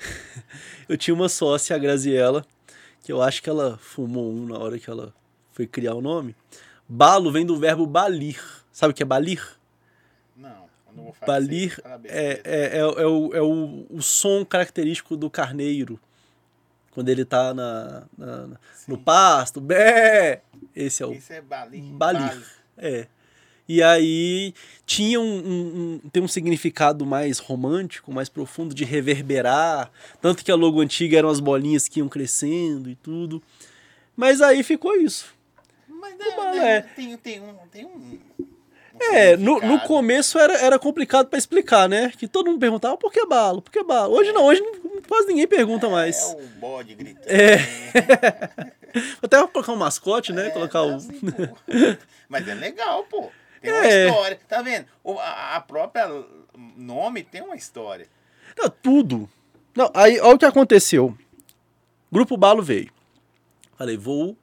eu tinha uma sócia, a Graziella, que eu acho que ela fumou um na hora que ela foi criar o nome. Balo vem do verbo balir. Sabe o que é balir? Não, não vou falar Balir é, é, é, é, o, é o, o som característico do carneiro. Quando ele tá na, na no pasto. Bé! Esse é o. Esse é balir. Balir. balir. É. E aí tinha um, um, um, tem um significado mais romântico, mais profundo de reverberar. Tanto que a logo antiga eram as bolinhas que iam crescendo e tudo. Mas aí ficou isso. Mas né, né, é. tem, tem um. Tem um... É, no, no começo era, era complicado para explicar, né? Que todo mundo perguntava por que balo, por que balo. Hoje não, hoje quase ninguém pergunta é, mais. É o bode gritando. É. Até colocar um mascote, né? É, colocar o. Assim, Mas é legal, pô. Tem uma é. história. Tá vendo? O, a, a, própria nome tem uma história. Não, tudo. Não, aí, olha o que aconteceu. Grupo Balo veio. Falei, vou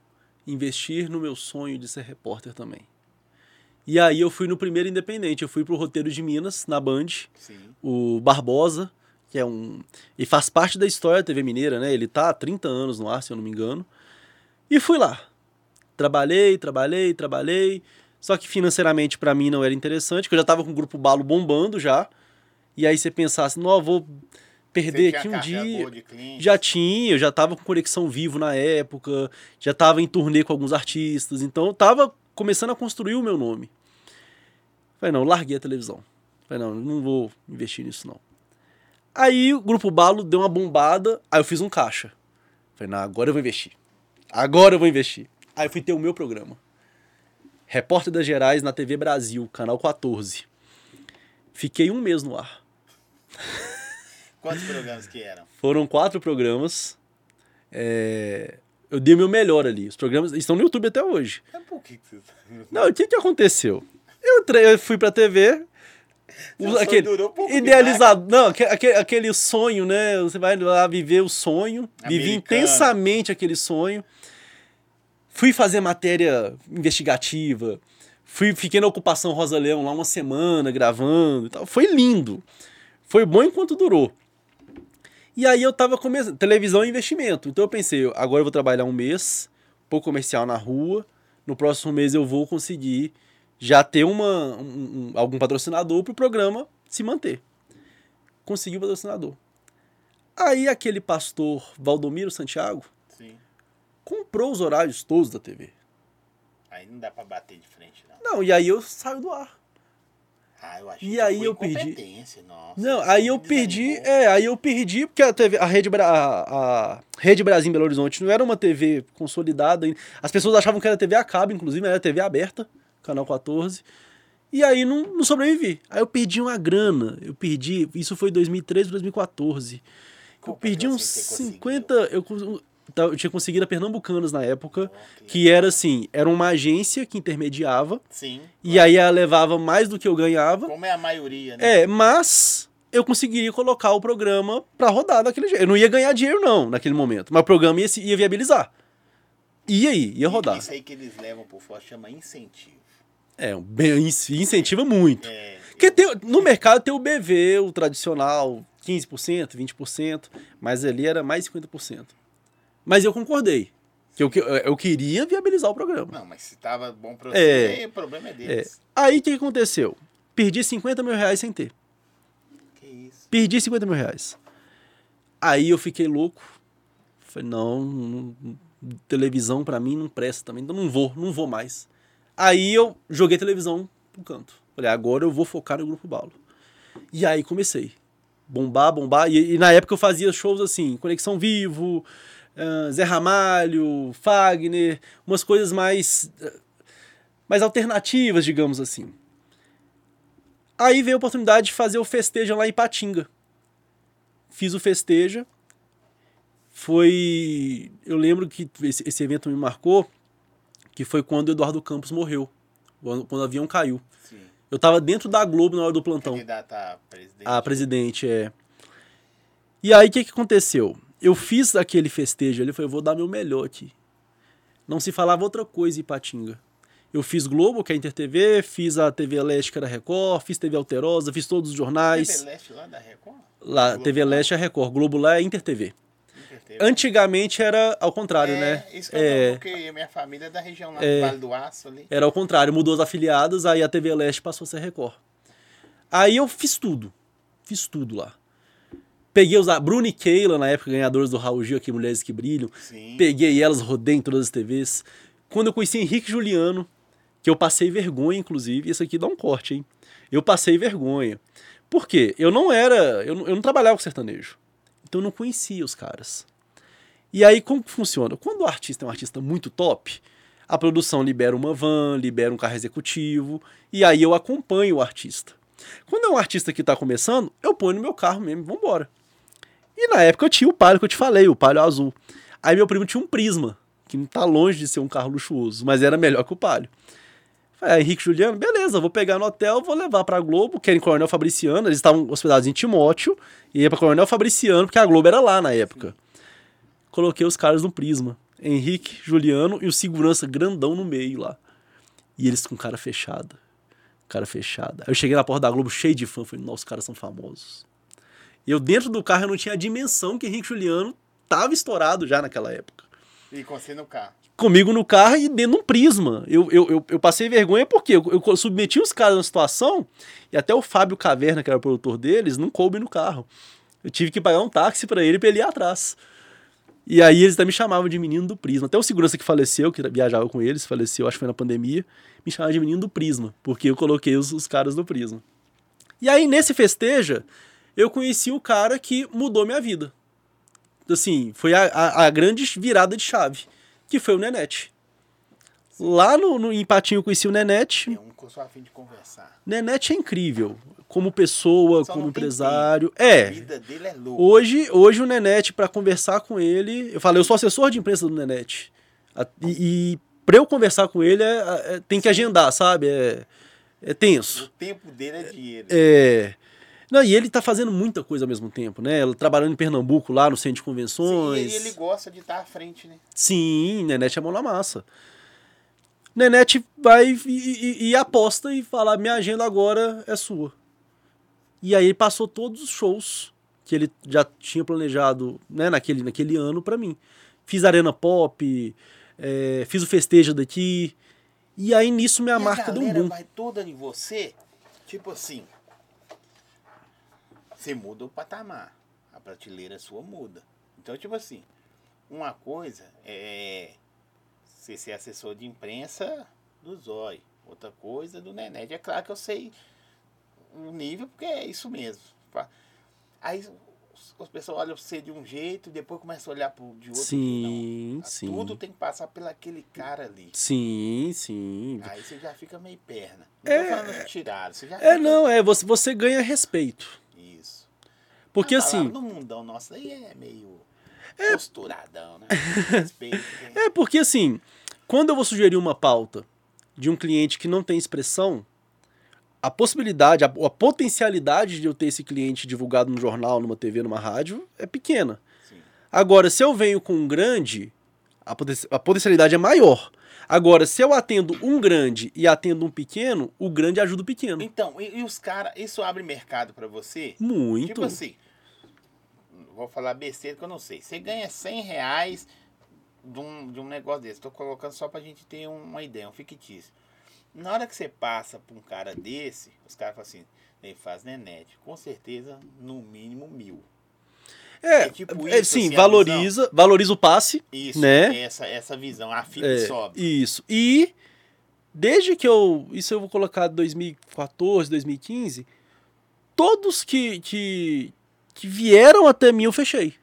investir no meu sonho de ser repórter também. E aí eu fui no primeiro independente, eu fui pro roteiro de Minas, na Band. Sim. O Barbosa, que é um. E faz parte da história da TV Mineira, né? Ele tá há 30 anos no ar, se eu não me engano. E fui lá. Trabalhei, trabalhei, trabalhei. Só que financeiramente para mim não era interessante, porque eu já tava com o grupo Balo bombando já. E aí você pensasse, não, vou perder aqui um dia. Já tinha, eu já tava com conexão vivo na época, já tava em turnê com alguns artistas, então eu tava começando a construir o meu nome. Falei, não, larguei a televisão. Falei, não, não vou investir nisso não. Aí o grupo Balo deu uma bombada, aí eu fiz um caixa. Falei, não, agora eu vou investir. Agora eu vou investir. Aí eu fui ter o meu programa. Repórter das Gerais na TV Brasil, canal 14. Fiquei um mês no ar. Quantos programas que eram? Foram quatro programas. É... Eu dei o meu melhor ali. Os programas estão no YouTube até hoje. É por que você... Tá Não, o que, que aconteceu? Eu, tre... eu fui pra TV. O, aquele um idealizado. Não, aquele, aquele sonho, né? Você vai lá viver o sonho. Vivi intensamente aquele sonho. Fui fazer matéria investigativa. Fui, fiquei na ocupação Rosa Leão lá uma semana gravando e tal. Foi lindo. Foi bom enquanto durou. E aí eu tava começando. Televisão é investimento. Então eu pensei, agora eu vou trabalhar um mês, pouco comercial na rua. No próximo mês eu vou conseguir já ter uma, um, algum patrocinador para o programa se manter. Consegui o patrocinador. Aí aquele pastor Valdomiro Santiago comprou os horários todos da TV. Aí não dá pra bater de frente, não. Não, e aí eu saio do ar. Ah, eu acho e aí eu perdi. Nossa, não, aí eu perdi. É, aí eu perdi, porque a TV, a Rede, a, a Rede Brasil em Belo Horizonte não era uma TV consolidada. As pessoas achavam que era TV a cabo, inclusive, era TV aberta, canal 14. E aí não, não sobrevivi. Aí eu perdi uma grana. Eu perdi. Isso foi 2013, 2014. Como eu perdi uns 50. Eu, eu tinha conseguido a Pernambucanos na época, que era assim, era uma agência que intermediava. Sim. E claro. aí ela levava mais do que eu ganhava. Como é a maioria, né? É, mas eu conseguiria colocar o programa para rodar daquele jeito. Eu não ia ganhar dinheiro não, naquele momento, mas o programa ia, ia viabilizar. E aí, ia rodar. Isso aí que eles levam por fora chama incentivo. É, bem, incentiva muito. É, Porque eu... tem, no mercado tem o BV, o tradicional, 15%, 20%, mas ali era mais 50%. Mas eu concordei. Que eu, eu queria viabilizar o programa. Não, mas se tava bom pra você, é, o problema é deles. É. Aí o que aconteceu? Perdi 50 mil reais sem ter. Que isso? Perdi 50 mil reais. Aí eu fiquei louco. Falei, não, não televisão para mim não presta também, então não vou, não vou mais. Aí eu joguei televisão pro canto. Falei, agora eu vou focar no Grupo Balo. E aí comecei. Bombar, bombar. E, e na época eu fazia shows assim, Conexão Vivo, uh, Zé Ramalho, Fagner, umas coisas mais, uh, mais alternativas, digamos assim. Aí veio a oportunidade de fazer o festejo lá em Patinga. Fiz o festeja. Foi. Eu lembro que esse, esse evento me marcou, que foi quando o Eduardo Campos morreu. Quando, quando o avião caiu. Sim. Eu tava dentro da Globo na hora do plantão. Candidata a presidente. A presidente, é. E aí, o que, que aconteceu? Eu fiz aquele festejo ali, eu falei, eu vou dar meu melhor aqui. Não se falava outra coisa em Patinga. Eu fiz Globo, que é a InterTV, fiz a TV Leste, que era Record, fiz TV Alterosa, fiz todos os jornais. TV Leste lá da Record? Lá, Globo TV? Leste é Record, Globo lá é InterTV. InterTV. Antigamente era ao contrário, é, né? Isso que É, porque minha família é da região lá É. do Vale do Aço ali. Era ao contrário, mudou as afiliadas, aí a TV Leste passou a ser Record. Aí eu fiz tudo. Fiz tudo lá. Peguei os. A Bruna e Keila, na época, ganhadoras do Raul Gil, aqui, Mulheres que Brilham. Sim. Peguei elas, rodei em todas as TVs. Quando eu conheci Henrique Juliano, que eu passei vergonha, inclusive, isso aqui dá um corte, hein? Eu passei vergonha. Por quê? Eu não era. Eu não, eu não trabalhava com sertanejo. Então eu não conhecia os caras. E aí, como que funciona? Quando o artista é um artista muito top, a produção libera uma van, libera um carro executivo, e aí eu acompanho o artista. Quando é um artista que está começando, eu ponho no meu carro mesmo, vambora. E na época eu tinha o Palio que eu te falei, o Palio azul. Aí meu primo tinha um Prisma, que não tá longe de ser um carro luxuoso, mas era melhor que o Palio. Falei, ah, Henrique Juliano, beleza, vou pegar no hotel, vou levar pra Globo, que era em Coronel Fabriciano, eles estavam hospedados em Timóteo, e ia pra Coronel Fabriciano, porque a Globo era lá na época. Coloquei os caras no Prisma. Henrique, Juliano e o segurança grandão no meio lá. E eles com cara fechada. Cara fechada. Eu cheguei na porta da Globo cheio de fã, falei, nossa, os caras são famosos. Eu dentro do carro eu não tinha a dimensão que Henrique Juliano tava estourado já naquela época E com você no carro. comigo no carro e dentro de um prisma. Eu, eu, eu, eu passei vergonha porque eu, eu submeti os caras na situação e até o Fábio Caverna, que era o produtor deles, não coube no carro. Eu tive que pagar um táxi pra ele pra ele ir atrás. E aí eles até me chamavam de menino do Prisma. Até o segurança que faleceu, que viajava com eles, faleceu, acho que foi na pandemia, me chamava de menino do Prisma, porque eu coloquei os, os caras do Prisma. E aí nesse festeja, eu conheci o cara que mudou minha vida. Assim, foi a, a, a grande virada de chave, que foi o Nenete. Lá no, no em Patinho eu conheci o Nenete. É um que eu sou afim de conversar. Nenete é incrível, como pessoa, Só como empresário. A É, vida dele é louca. Hoje, hoje o Nenete, para conversar com ele, eu falei, eu sou assessor de imprensa do Nenete. A- E, e para eu conversar com ele, é- é- tem que agendar, sabe? É, é O tenso. tempo dele é dinheiro. É. Não, e ele tá fazendo muita coisa ao mesmo tempo, né? Ele Trabalhando em Pernambuco, lá no centro de Sim, convenções. e ele gosta de estar à frente, né? Sim, Nenete é mão na massa. Nenete vai e, e- e aposta e fala: minha agenda agora é sua. E aí ele passou todos os shows que ele já tinha planejado né, naquele, naquele ano pra mim. Fiz Arena Pop, é, fiz o festejo daqui. E aí nisso minha E marca deu um boom. vai toda em você, tipo assim, você muda o patamar, a prateleira sua muda. Então, tipo assim, uma coisa é você ser assessor de imprensa do Zói, outra coisa do Nenete. É claro que eu sei o nível, porque é isso mesmo. Aí as pessoas olham você de um jeito, depois começam a olhar pro, de outro. Sim, Não, sim. Tudo tem que passar pelaquele cara ali. Sim, sim. Aí você já fica meio perna. Não É. tô falando tirado, você já É, fica- não, é, você, você ganha respeito. Isso. Porque Ah, tá assim. No mundão nosso aí é meio posturadão, né? Respeito. né? É porque assim, quando eu vou sugerir uma pauta de um cliente que não tem expressão, a possibilidade, a, a potencialidade de eu ter esse cliente divulgado no jornal, numa TV, numa rádio é pequena. Sim. Agora, se eu venho com um grande, a, poten- a potencialidade é maior. Agora, se eu atendo um grande e atendo um pequeno, o grande ajuda o pequeno. Então, e, e os caras, isso abre mercado pra você? Muito. Tipo assim, vou falar besteira que eu não sei. Você ganha 100 reais de um, de um negócio desse. Tô colocando só pra gente ter uma ideia, um fictício. Na hora que você passa pra um cara desse, os caras falam assim, ele faz nenete. Com certeza, no mínimo mil. É, é tipo é, isso, sim, assim, valoriza, valoriza o passe, Isso, Né? essa, essa visão. A FIP É, sobe. Isso. E desde que eu. Isso eu vou colocar 2014, 2015. Todos que, que, que vieram até mim eu fechei.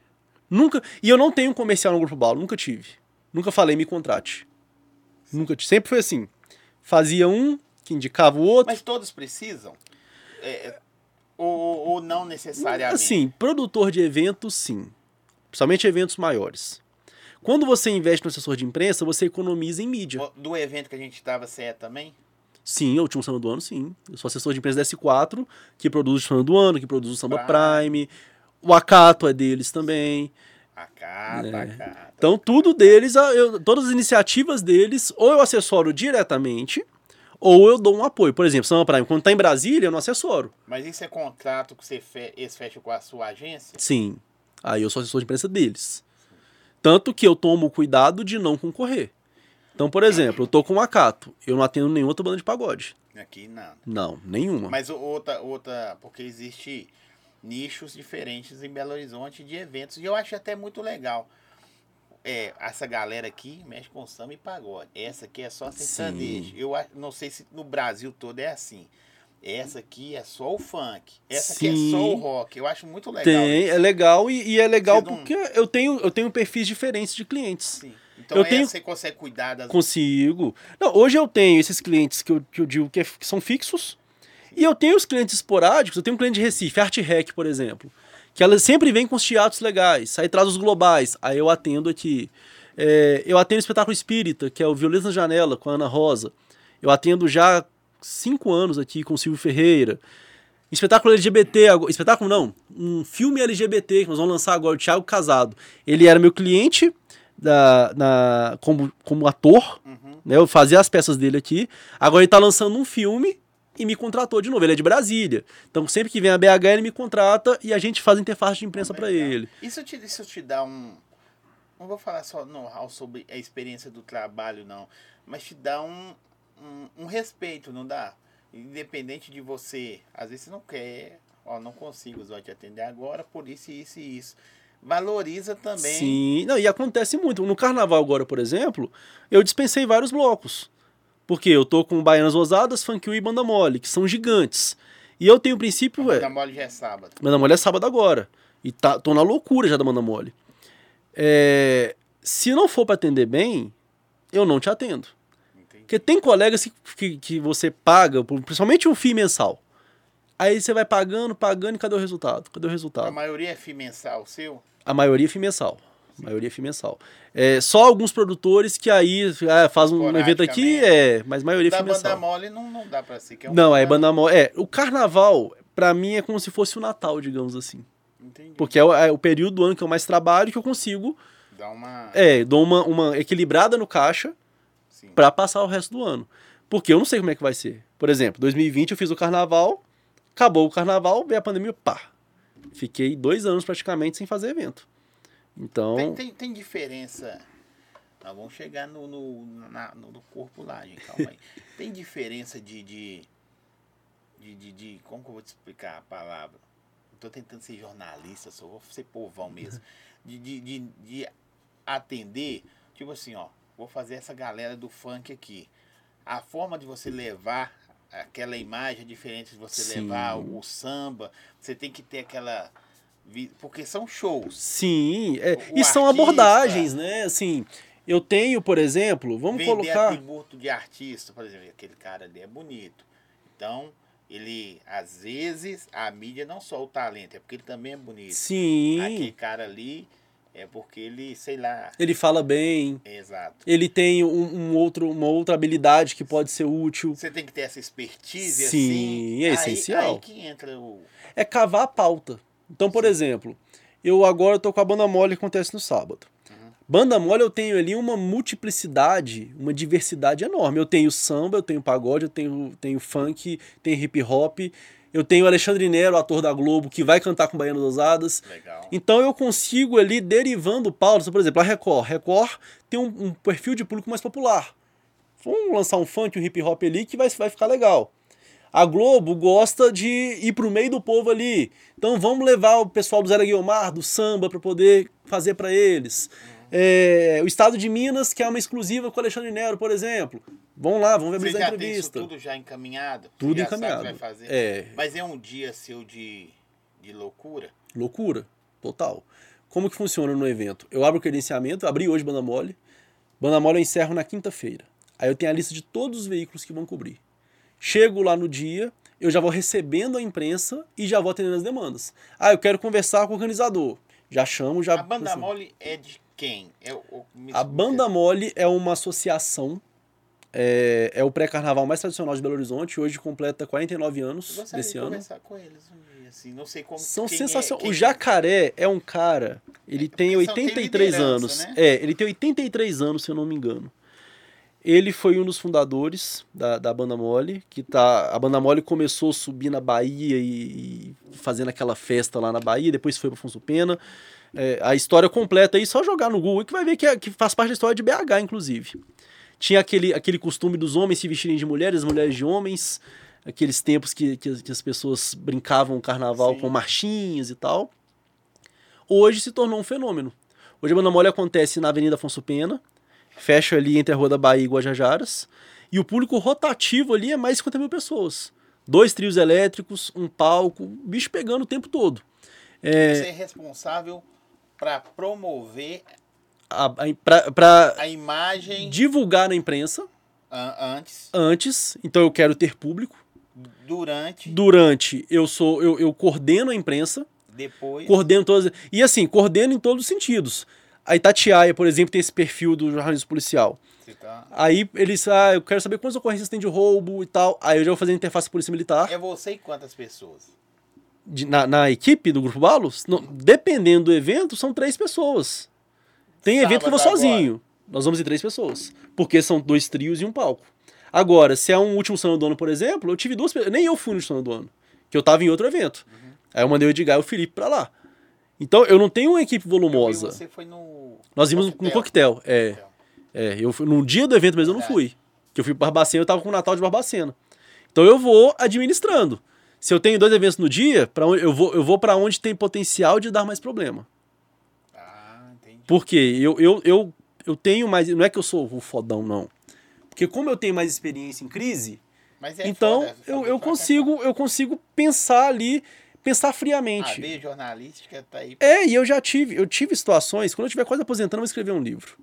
Nunca. E eu não tenho um comercial no Grupo Balo, nunca tive. Nunca falei me contrate. Nunca tive. Sempre foi assim. Fazia um, que indicava o outro. Mas todos precisam? é, ou, ou não necessariamente? Assim, produtor de eventos, sim. Principalmente eventos maiores. Quando você investe no assessor de imprensa, você economiza em mídia. Do evento que a gente estava, você é também? Sim, o último samba do ano, sim. Eu sou assessor de imprensa da S4, que produz o samba do ano, que produz o samba Prime. Prime. O Acato é deles também. Acato, é. Acato. Então, tudo deles, eu, todas as iniciativas deles, ou eu assessoro diretamente, ou eu dou um apoio. Por exemplo, Samba Prime, quando está em Brasília, eu não assessoro. Mas isso é contrato que você fe eles fecham com a sua agência? Sim. Aí eu sou assessor de imprensa deles. Tanto que eu tomo cuidado de não concorrer. Então, por exemplo, eu tô com o Acato, eu não atendo nenhuma outra banda de pagode. Aqui nada. Não, nenhuma. Mas outra, outra, porque existe nichos diferentes em Belo Horizonte de eventos e eu acho até muito legal. É, essa galera aqui mexe com samba e pagode. Essa aqui é só sertanejo. Eu não sei se no Brasil todo é assim. Essa aqui é só o funk. Essa Sim. aqui é só o rock. Eu acho muito legal. Tem, isso. é legal e, e é legal Você porque não... eu tenho, eu tenho perfis diferentes de clientes. Sim. Então eu é, tenho... você consegue cuidar das. Consigo. Não, hoje eu tenho esses clientes que eu, que eu digo que, é, que são fixos. E eu tenho os clientes esporádicos. Eu tenho um cliente de Recife, Art Rec, por exemplo. Que ela sempre vem com os teatros legais. Aí traz os globais. Aí eu atendo aqui. É, eu atendo o espetáculo espírita, que é o Violeta na Janela, com a Ana Rosa. Eu atendo já cinco anos aqui com o Silvio Ferreira. Espetáculo LGBT, espetáculo não, um filme LGBT que nós vamos lançar agora, o Thiago Casado. Ele era meu cliente da, na, como, como ator, uhum. né? Eu fazia as peças dele aqui. Agora ele está lançando um filme e me contratou de novo. Ele é de Brasília. Então sempre que vem a BH ele me contrata e a gente faz interface de imprensa para ele. Isso te, isso te dá um. Não vou falar só know-how sobre a experiência do trabalho, não. Mas te dá um, um, um respeito, não dá? Independente de você. Às vezes você não quer. Ó, não consigo só te atender agora, por isso, isso e isso valoriza também. Sim, não, e acontece muito. No carnaval agora, por exemplo, eu dispensei vários blocos. Porque eu tô com Baianas Ousadas, Funk e Banda Mole, que são gigantes. E eu tenho o princípio... Banda Mole já é sábado. Banda Mole é sábado agora. E tá, tô na loucura já da Banda Mole. É, se não for para atender bem, eu não te atendo. Entendi. Porque tem colegas que, que, que você paga, principalmente o FII mensal. Aí você vai pagando, pagando e cadê o resultado? Cadê o resultado? A maioria é FII mensal seu? A maioria é FII mensal. A maioria é FII mensal. É, só alguns produtores que aí é, faz um evento aqui, é, mas a maioria é FII mensal. banda mole não, não dá pra ser. Que é um não, é banda mole. É, o carnaval, pra mim, é como se fosse o Natal, digamos assim. Entendi. Porque é o, é o período do ano que eu mais trabalho que eu consigo. Dá uma. É, dou uma, uma equilibrada no caixa para passar o resto do ano. Porque eu não sei como é que vai ser. Por exemplo, 2020 eu fiz o carnaval, acabou o carnaval, veio a pandemia, pá. Fiquei dois anos praticamente sem fazer evento. Então. Tem, tem, tem diferença. Nós vamos chegar no, no, na, no corpo lá, gente. Calma aí. tem diferença de, de, de, de, de. Como que eu vou te explicar a palavra? Estou tentando ser jornalista, só vou ser povão mesmo. De, de, de, de atender, tipo assim, ó. Vou fazer essa galera do funk aqui. A forma de você levar aquela imagem diferente de você Sim. levar o samba, você tem que ter aquela porque são shows. Sim, é, e são abordagens, né? Assim, eu tenho, por exemplo, vamos vender colocar. atributo de artista, por exemplo, aquele cara ali é bonito. Então, ele, às vezes, a mídia não só o talento, é porque ele também é bonito. Sim. Aquele cara ali é porque ele, sei lá. Ele fala bem. Exato. Ele tem um, um outro, uma outra habilidade que pode ser útil. Você tem que ter essa expertise Sim, assim. é essencial. Aí que entra o. É cavar a pauta. Então, por exemplo, eu agora tô com a banda mole que acontece no sábado. Banda mole eu tenho ali uma multiplicidade, uma diversidade enorme. Eu tenho samba, eu tenho pagode, eu tenho, tenho funk, tenho hip hop. Eu tenho o Alexandre Nero, ator da Globo, que vai cantar com Baianas Ousadas. Legal. Então eu consigo ali, derivando pautas, por exemplo, a Record. Record tem um, um, perfil de público mais popular. Vamos lançar um funk, um hip hop ali que vai, vai ficar legal. A Globo gosta de ir pro meio do povo ali. Então vamos levar o pessoal do Zé Guiomar, do samba, para poder fazer para eles. É, o Estado de Minas, que é uma exclusiva com o Alexandre Nero, por exemplo. Vão lá, vamos ver a entrevista. tudo já encaminhado? Tudo encaminhado. vai fazer? É. Mas é um dia seu de, de loucura? Loucura, total. Como que funciona no evento? Eu abro o credenciamento, abri hoje Banda Mole. Banda Mole eu encerro na quinta-feira. Aí eu tenho a lista de todos os veículos que vão cobrir. Chego lá no dia, eu já vou recebendo a imprensa e já vou atendendo as demandas. Ah, eu quero conversar com o organizador. Já chamo, já. A banda mole é de quem? É o, A. Banda Mole é uma associação. É, é o pré-carnaval mais tradicional de Belo Horizonte. Hoje completa 49 Eu anos gostaria desse de ano. conversar com eles um dia, assim. Não sei como. São é- sensacionais. quem o é. Jacaré é um cara. Ele são- tem 83 liderança, anos. né? É, ele tem 83 anos, se eu não me engano. Ele foi um dos fundadores da, da Banda Mole, que tá. A Banda Mole começou a subir na Bahia e, e fazendo aquela festa lá na Bahia, depois foi para Afonso Pena. É, a história completa aí, só jogar no Google que vai ver que, é- que faz parte da história de BH, inclusive. Tinha aquele, aquele costume dos homens se vestirem de mulheres, mulheres de homens, aqueles tempos que, que, que as pessoas brincavam o carnaval Sim. com marchinhas e tal. Hoje se tornou um fenômeno. Hoje a Banda Mole acontece na Avenida Afonso Pena, fecha ali entre a Rua da Bahia e Guajajaras, e o público rotativo ali é mais de 50 mil pessoas. Dois trios elétricos, um palco, o bicho pegando o tempo todo. É, Você é responsável para promover a, a, pra, pra a imagem divulgar na imprensa an- antes, antes, então eu quero ter público. durante, Durante, eu sou eu, eu coordeno a imprensa, depois. coordeno todas. E assim, coordeno em todos os sentidos. A Itatiaia, por exemplo, tem esse perfil do jornalismo policial. Tá- Aí eles, ah, eu quero saber quantas ocorrências tem de roubo e tal. Aí eu já vou fazer a interface polícia militar. É você e quantas pessoas? De- na, na equipe do Grupo Balos, dependendo do evento, são três pessoas. Tem evento que eu vou Sábado sozinho. Nós vamos em três pessoas. Porque são dois trios e um palco. Agora, se é um último São do ano, por exemplo, eu tive duas pessoas. Nem eu fui no São do ano. Que eu tava em outro evento. Aí eu mandei o Edgar e o Felipe pra lá. Então eu não tenho uma equipe volumosa. Você foi no. Nós vimos no coquetel. É. É, eu fui, no dia do evento mesmo eu não Verdade. fui. Que eu fui para Barbacena, eu tava com o Natal de Barbacena. Então eu vou administrando. Se eu tenho dois eventos no dia, para eu vou eu vou para onde tem potencial de dar mais problema. Ah, entendi. Porque eu, eu, eu, eu tenho mais, não é que eu sou o fodão não. Porque como eu tenho mais experiência em crise, Mas é então foda, eu, eu pra consigo eu consigo pensar ali, pensar caralho. A friamente. veia jornalística tá aí. É, e eu já tive, eu tive situações, quando eu estiver quase aposentando, eu vou escrever um livro.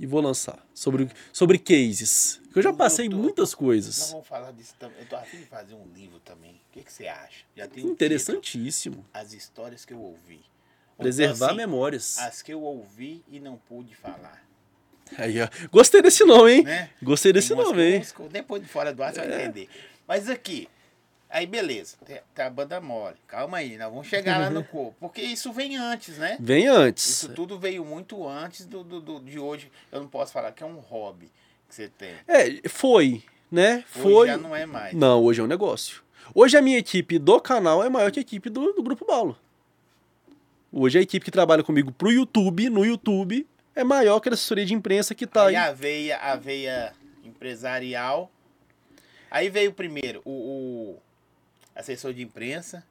E vou lançar. Sobre, sobre cases. Eu já passei tô- muitas Nós coisas. vamos falar disso também. Eu tô afim de fazer um livro também. O que, que você acha? Já tem um título, Interessantíssimo. As histórias que eu ouvi. Ou Preservar assim, memórias. As que eu ouvi e não pude falar. Aí, ó. Gostei desse nome, hein? Né? Gostei desse nome, hein? Depois de fora do ar você vai entender. Mas aqui, aí beleza, a banda mole. Calma aí, nós vamos chegar lá no corpo. Porque isso vem antes, né? Vem antes. Isso tudo veio muito antes do, do, do- de hoje. Eu não posso falar que é um hobby que você tem. É, foi, né? Hoje Foi. já não é mais. Não, hoje é um negócio. Hoje a minha equipe do canal é maior que a equipe do, do Grupo Balo. Hoje a equipe que trabalha comigo pro YouTube, no YouTube, é maior que a assessoria de imprensa que tá aí aí. a veia, a veia empresarial. Aí veio primeiro o, o assessor de imprensa.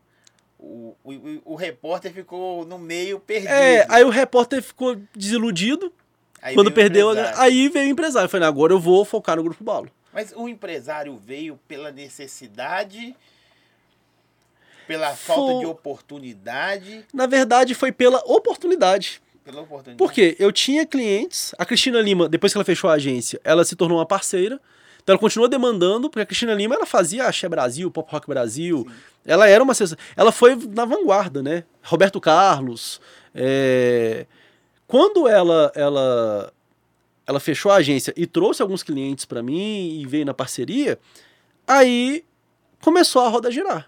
O, o, o- repórter ficou no meio perdido. É, aí o repórter ficou desiludido Aí quando perdeu. empresário. Aí veio o empresário. Eu falei, agora eu vou focar no Grupo Balo. Mas o empresário veio pela necessidade, pela falta Foi- de oportunidade, Na verdade, foi pela oportunidade. pela oportunidade. Por quê? Eu tinha clientes. A Cristina Lima, depois que ela fechou a agência, ela se tornou uma parceira. Então ela continua demandando, porque a Cristina Lima ela fazia Axé Brasil, Pop Rock Brasil. Sim. Ela era uma. Ela foi na vanguarda, né? Roberto Carlos. é, Quando ela, ela, ela fechou a agência e trouxe alguns clientes para mim e veio na parceria, aí começou a roda girar.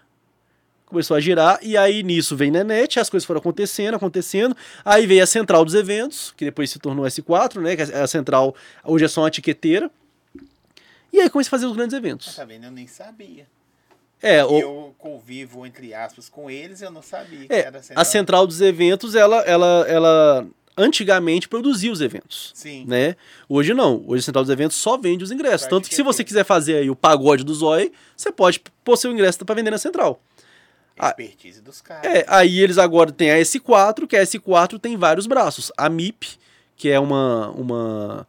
Começou a girar, e aí nisso vem Nenete, as coisas foram acontecendo, acontecendo. Aí veio a central dos eventos, que depois se tornou S4, né? Que é a central hoje é só uma etiqueteira. E aí comecei a fazer os grandes eventos. Tá vendo? Eu nem sabia. É, o, Eu convivo, entre aspas, com eles, eu não sabia que é era a central dos eventos, ela, ela, ela antigamente produzia os eventos. Sim. Né? Hoje não. Hoje a central dos eventos só vende os ingressos. Só Tanto que se você quiser fazer aí o pagode do Zói, você pode pôr seu ingresso para vender na central. Expertise dos caras. É, aí eles agora têm a S4, que a S4 tem vários braços. A MIP, que é uma, uma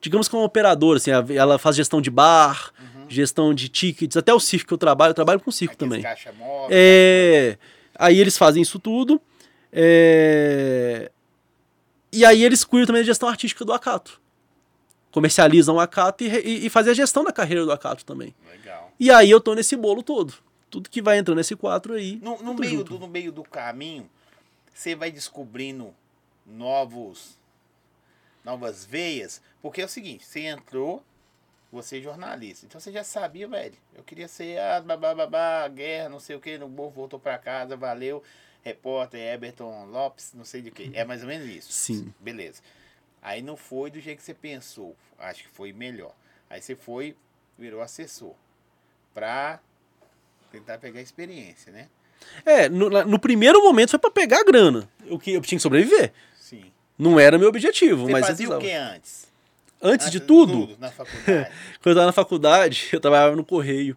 digamos que é uma operadora, assim, ela faz gestão de bar, gestão de tickets, até o circo que eu trabalho, eu trabalho com circo Aqueles também. Caixa móvel. É, aí eles fazem isso tudo. é, e aí eles cuidam também da gestão artística do Acato. Comercializam o Acato e, e, e fazem a gestão da carreira do Acato também. Legal. E aí eu tô nesse bolo todo. tudo que vai entrando nesse 4 aí. No, no meio junto. do, no meio do caminho, você vai descobrindo novos novas veias, porque é o seguinte, você entrou, você é jornalista, então você já sabia, velho, eu queria ser a babá, guerra, não sei o que, no povo voltou pra casa, valeu, repórter Eberton Lopes, não sei de que, é mais ou menos isso. Sim. Beleza. Aí não foi do jeito que você pensou, acho que foi melhor. Aí você foi, virou assessor, pra tentar pegar experiência, né? É, no, no primeiro momento foi pra pegar a grana. Eu, que, eu tinha que sobreviver. Não era meu objetivo, Você mas eu fazia o precisava. que antes? Antes de tudo, Na faculdade. quando eu tava na faculdade, eu trabalhava no correio.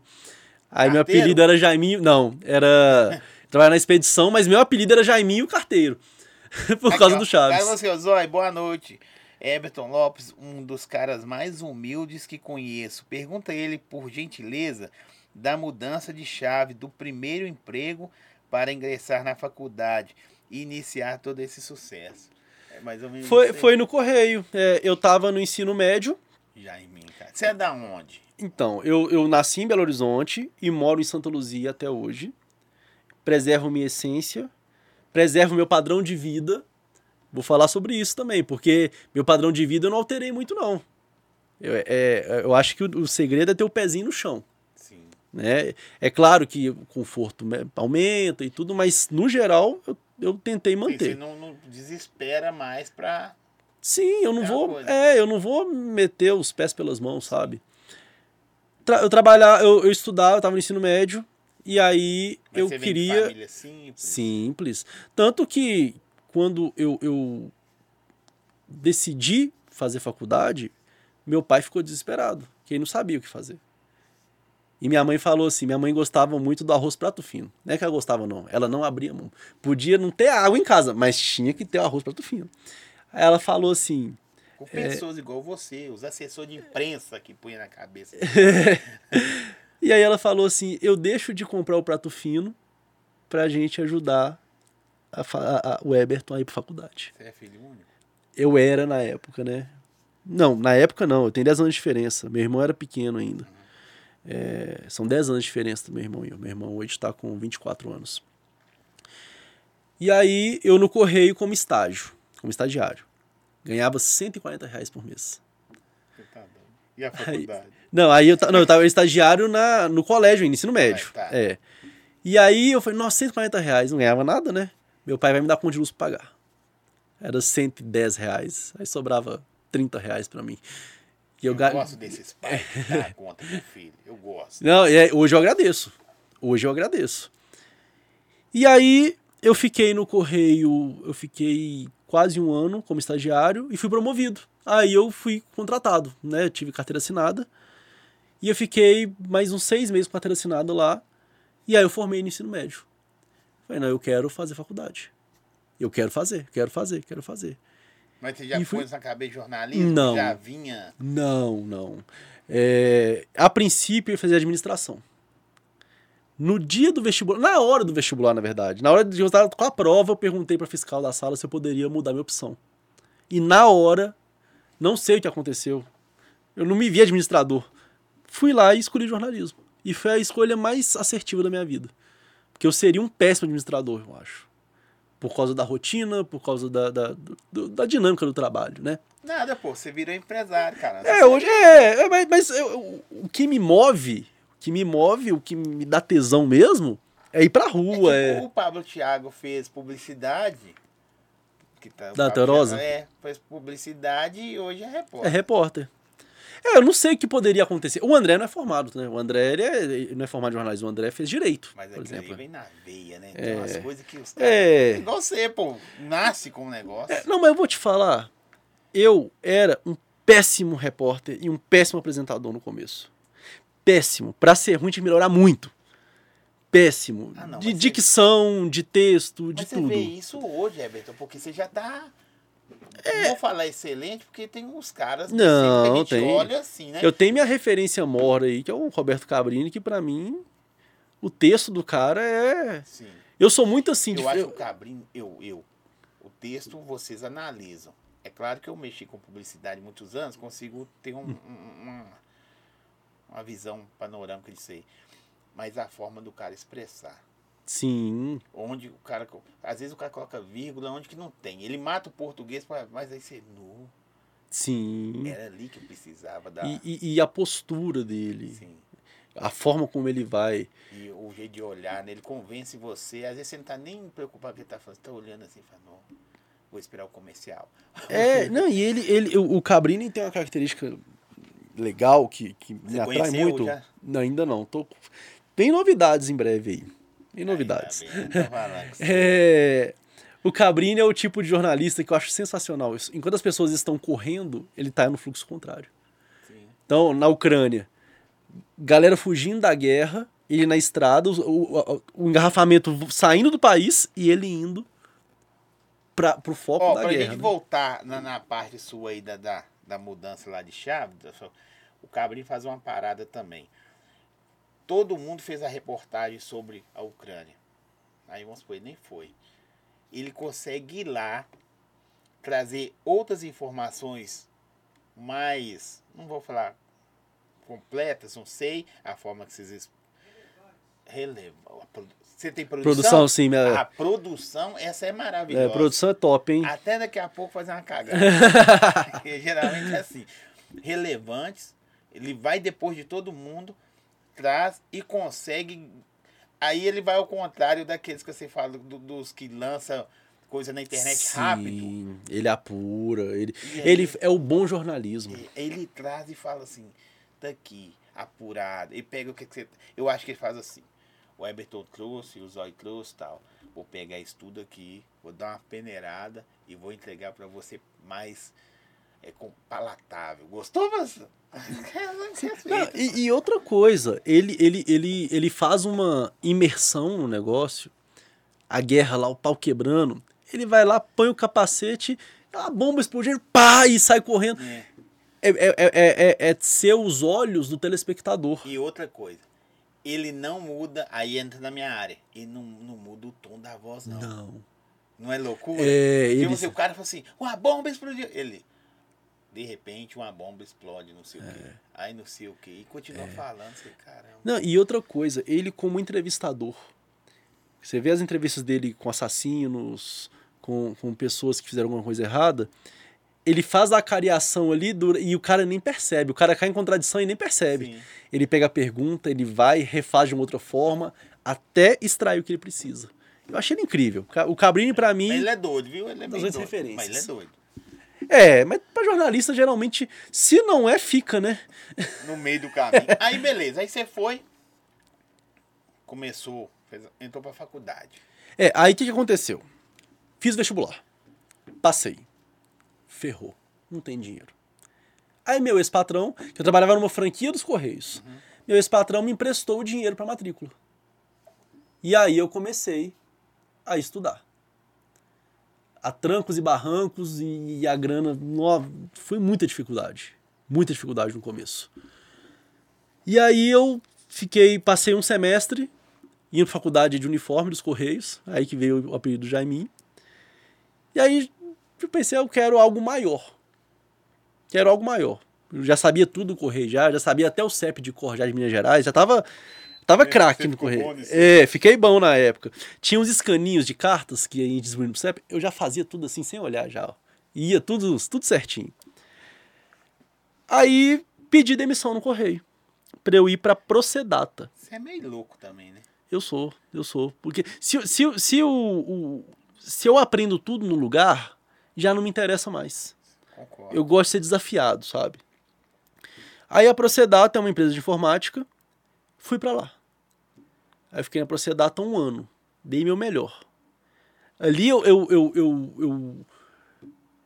Aí meu Carteiro? apelido era Jaiminho. Não, era. eu trabalhava na expedição, mas meu apelido era Jaiminho Carteiro. Por Aqui, causa ó. do Chaves. Aí você, ó, Zói, boa noite. Eberton Lopes, um dos caras mais humildes que conheço. Pergunta a ele, por gentileza, da mudança de chave do primeiro emprego para ingressar na faculdade e iniciar todo esse sucesso. É Foi, foi no correio. É, eu tava no ensino médio. Já em mim, cara. Você é da onde? Então, eu, eu nasci em Belo Horizonte e moro em Santa Luzia até hoje. Preservo minha essência, preservo meu padrão de vida. Vou falar sobre isso também, porque meu padrão de vida eu não alterei muito, não. Eu, é, eu acho que o, o segredo é ter o pezinho no chão. Sim. Né? É claro que o conforto aumenta e tudo, mas no geral eu, eu tentei Você manter. não, não desespera mais pra. Sim, eu não vou. coisa. É, eu não vou meter os pés pelas mãos, sabe? Tra- eu trabalhava, eu, eu estudava, eu tava no ensino médio, e aí Mas eu você vem de queria. família simples. Simples. Tanto que quando eu, eu decidi fazer faculdade, meu pai ficou desesperado, que ele não sabia o que fazer. E minha mãe falou assim: minha mãe gostava muito do arroz prato fino. Não é que ela gostava, não. Ela não abria mão. Podia não ter água em casa, mas tinha que ter o arroz prato fino. Aí ela falou assim: Com É. pessoas igual você, os assessores de imprensa que punha na cabeça. E aí ela falou assim: eu deixo de comprar o prato fino pra gente ajudar a, a- a- o Eberton a ir pra faculdade. Você é filho único? Eu era na época, né? Não, na época não, eu tenho 10 anos de diferença. Meu irmão era pequeno ainda. É, são 10 anos de diferença do meu irmão e eu. Meu irmão hoje tá com 24 anos. E aí eu no correio como estágio, como estagiário. Ganhava 140 reais por mês. E a faculdade? Não, aí eu, não, eu tava estagiário na, no colégio, no ensino médio. tá. É. E aí eu falei, nossa, 140 reais, não ganhava nada, né? Meu pai vai me dar conta de luz pra pagar. Era 110 reais. Aí sobrava 30 reais pra mim. E eu, Eu gosto desses pais que dá conta do filho. Eu gosto. Não, é, hoje eu agradeço. Hoje eu agradeço. E aí eu fiquei no correio, eu fiquei quase um ano como estagiário e fui promovido. Aí eu fui contratado, né? Tive carteira assinada. E eu fiquei mais uns seis meses com carteira assinada lá. E aí eu formei no ensino médio. Falei, não, eu quero fazer faculdade. Eu quero fazer, quero fazer, quero fazer. Mas você já E fui- pôs na cabeça de jornalismo? Não. Já vinha. Não, não. É, a princípio eu ia fazer administração. No dia do vestibular, na hora do vestibular, na verdade, na hora de eu estar com a prova, eu perguntei para fiscal da sala se eu poderia mudar minha opção. E na hora, não sei o que aconteceu. Eu não me vi administrador. Fui lá e escolhi jornalismo. E foi a escolha mais assertiva da minha vida. Porque eu seria um péssimo administrador, eu acho. Por causa da rotina, por causa da, da, do- da dinâmica do trabalho, né? Nada, pô. Você virou empresário, cara. É, hoje é, é, mas, mas eu- o que me move, o que me move, o que me dá tesão mesmo, é ir pra É rua, tipo, é. O Pablo Thiago fez publicidade. Que tá, Da? Thiago, É, fez publicidade e hoje é É repórter. É, eu não sei o que poderia acontecer. O André não é formado, né? O André é- não é formado em jornalismo, o André fez direito, Mas por aquilo aí exemplo. vem na veia, né? Tem umas coisas que os caras. É. Igual você, pô. Nasce com um negócio. É, Não, mas eu vou te falar. Eu era um péssimo repórter e um péssimo apresentador no começo. Péssimo. Pra ser ruim, tinha que melhorar muito. Péssimo. Ah, não, de você- dicção, de texto, de Mas você tudo. vê isso hoje, Everton, porque você já tá. É. Vou falar excelente, porque tem uns caras que Não, sempre a gente tem. olha assim, né? Eu tenho minha referência mora aí, que é o Roberto Cabrini, que pra mim o texto do cara é. Sim. Eu sou muito assim de. eu acho eu- que o Cabrinho, eu, eu, o texto vocês analisam. É claro que eu mexi com publicidade muitos anos, consigo ter um- um- uma, uma visão panorâmica disso aí. mas a forma do cara expressar. Sim. Onde o cara. Às vezes o cara coloca vírgula onde que não tem. Ele mata o português, mas aí você. Nu. Sim. Era ali que precisava da. E, e, e, a postura dele. Sim. A forma como ele vai. E o jeito de olhar, né? Ele convence você. Às vezes você não tá nem preocupado que ele tá falando. Você tá olhando assim e fala, não, vou esperar o comercial. É, não, e ele, ele o, o Cabrini tem uma característica legal que, que me atrai muito. Já? Não, ainda não. Tô... Tem novidades em breve aí. Tem novidades. é, o Cabrini é o tipo de jornalista que eu acho sensacional. Enquanto as pessoas estão correndo, ele está no fluxo contrário. Sim. Então, na Ucrânia, galera fugindo da guerra, ele na estrada, o, o, o engarrafamento saindo do país e ele indo para o foco Ó, da pra guerra. Pra gente né? voltar na, na, parte sua aí da, da, da mudança lá de chave, o Cabrini faz uma parada também. Todo mundo fez a reportagem sobre a Ucrânia. Aí vamos supor, ele nem foi. Ele consegue ir lá, trazer outras informações mais, não vou falar completas, não sei a forma que vocês relevam. Você tem produção? Produção, sim. Minha... A produção, essa é maravilhosa. É, a produção é top, hein? Até daqui a pouco fazer uma cagada. geralmente é assim. Relevantes, ele vai depois de todo mundo, traz e consegue. Aí ele vai ao contrário daqueles que você fala, do, dos que lançam coisa na internet Sim, rápido. Ele apura, ele, ele, ele é o bom jornalismo. Ele, ele traz e fala assim, tá aqui, apurado. Ele pega o que você. Eu acho que ele faz assim. O Everton trouxe, o Zói trouxe tal. Vou pegar isso tudo aqui, vou dar uma peneirada e vou entregar para você mais é, com, palatável. Gostou, mas Não, e, e, outra coisa, ele, ele, ele, ele faz uma imersão no negócio, a guerra lá, o pau quebrando, ele vai lá, põe o capacete, a bomba explodindo, pá, e sai correndo. É. É, é, é, é, é ser os olhos do telespectador. E outra coisa, ele não muda, aí entra na minha área, ele não, não muda o tom da voz, não. Não. Não é loucura? É, ele... Você, o cara fala assim, uma bomba explodiu. Ele, de repente uma bomba explode, não sei o quê. É. Aí não sei o quê. E continua é. falando, sei, caramba. Não, e outra coisa, ele como entrevistador. Você vê as entrevistas dele com assassinos, com, com pessoas que fizeram alguma coisa errada. Ele faz a cariação ali e o cara nem percebe. O cara cai em contradição e nem percebe. Sim. Ele pega a pergunta, ele vai, refaz de uma outra forma, até extrair o que ele precisa. Eu achei ele incrível. O Cabrini, para mim. Mas ele é doido, viu? Ele é bem doido. Referências. Mas ele é doido. É, mas pra jornalista, geralmente, se não é, fica, né? No meio do caminho. Aí, beleza. Aí você foi, começou, fez, entrou pra faculdade. É, aí o que, que aconteceu? Fiz vestibular. Passei. Ferrou. Não tem dinheiro. Aí meu ex-patrão, que eu trabalhava numa franquia dos Correios, uhum. meu ex-patrão me emprestou o dinheiro pra matrícula. E aí eu comecei a estudar a trancos e barrancos e a grana. No, foi muita dificuldade. Muita dificuldade no começo. E aí eu fiquei, passei um semestre indo para faculdade de uniforme dos Correios, aí que veio o apelido Jaimin. E aí eu pensei, eu quero algo maior. Quero algo maior. Eu já sabia tudo do Correio já, já sabia até o CEP de cor já de Minas Gerais, já estava Tava é, craque no correio. É, fiquei bom na época. Tinha uns escaninhos de cartas que a gente distribuía no CEP, eu já fazia tudo assim, sem olhar já. Ó. Ia tudo, tudo certinho. Aí pedi demissão no correio. Pra eu ir pra Procedata. Você é meio louco também, né? Eu sou, eu sou. Porque se, se, se, o, o, se eu aprendo tudo no lugar, já não me interessa mais. Concordo. Eu gosto de ser desafiado, sabe? Aí a Procedata é uma empresa de informática Fui para lá. Aí fiquei na Procedata um ano. Dei meu melhor. Ali eu, eu, eu, eu, eu,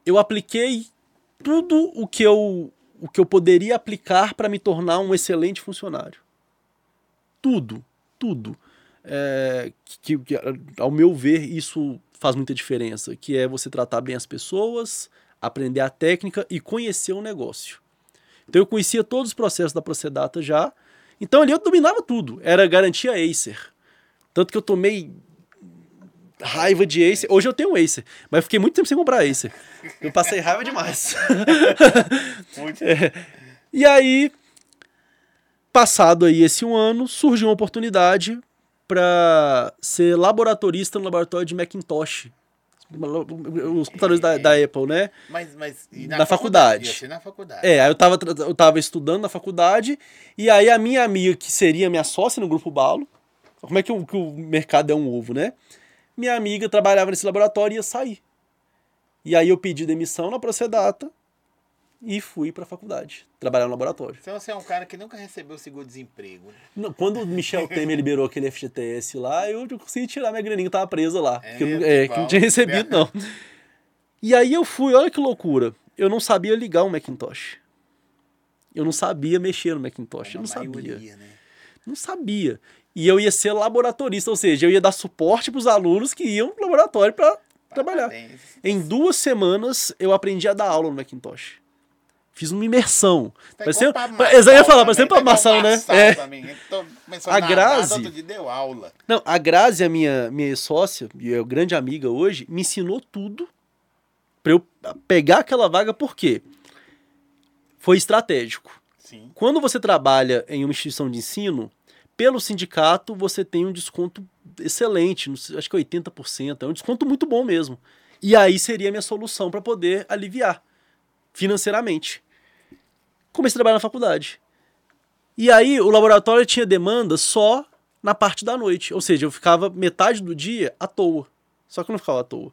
eu apliquei tudo o que eu, o que eu poderia aplicar para me tornar um excelente funcionário. Tudo, tudo. É, que, que, ao meu ver, isso faz muita diferença, que é você tratar bem as pessoas, aprender a técnica e conhecer o negócio. Então eu conhecia todos os processos da Procedata já, então ali eu dominava tudo. Era garantia Acer. Tanto que eu tomei raiva de Acer. Hoje eu tenho um Acer, mas fiquei muito tempo sem comprar Acer. Eu passei raiva demais. Muito. É. E aí passado aí esse um ano, surgiu uma oportunidade para ser laboratorista no laboratório de Macintosh. Os computadores da, da Apple, né? Mas, mas e Na faculdade. Ser na faculdade. É, aí eu tava, eu tava estudando na faculdade, e aí a minha amiga, que seria minha sócia no Grupo Balo, como é que o, que o mercado é um ovo, né? Minha amiga trabalhava nesse laboratório e ia sair. E aí eu pedi demissão na Procedata e fui pra faculdade, trabalhar no laboratório. Então você é um cara que nunca recebeu seguro-desemprego. Não, Quando o Michel Temer liberou aquele FGTS lá, eu consegui tirar minha graninha que tava presa lá. É que, eu, não- mesmo? é, que eu não tinha recebido, não. E aí eu fui, olha que loucura. Eu não sabia ligar um Macintosh. Eu não sabia mexer no Macintosh. Eu Uma não sabia. maioria, né? Não sabia. E eu ia ser laboratorista, ou seja, eu ia dar suporte pros alunos que iam pro laboratório para trabalhar. Em duas semanas eu aprendi a dar aula no Macintosh. Fiz uma imersão. Tá Parecia, igual pra pa- eu ia falar, também, parecia tá pra igual maçã, né? Marçal É. A Grazi- aula. Não, a Grazi, a minha, minha sócia, e é grande amiga hoje, me ensinou tudo pra eu pegar aquela vaga, por quê? Foi estratégico. Sim. Quando você trabalha em uma instituição de ensino, pelo sindicato você tem um desconto excelente, acho que 80%, é um desconto muito bom mesmo. E aí seria a minha solução para poder aliviar financeiramente. Comecei a trabalhar na faculdade. E aí o laboratório tinha demanda só na parte da noite, ou seja, eu ficava metade do dia à toa. Só que eu não ficava à toa.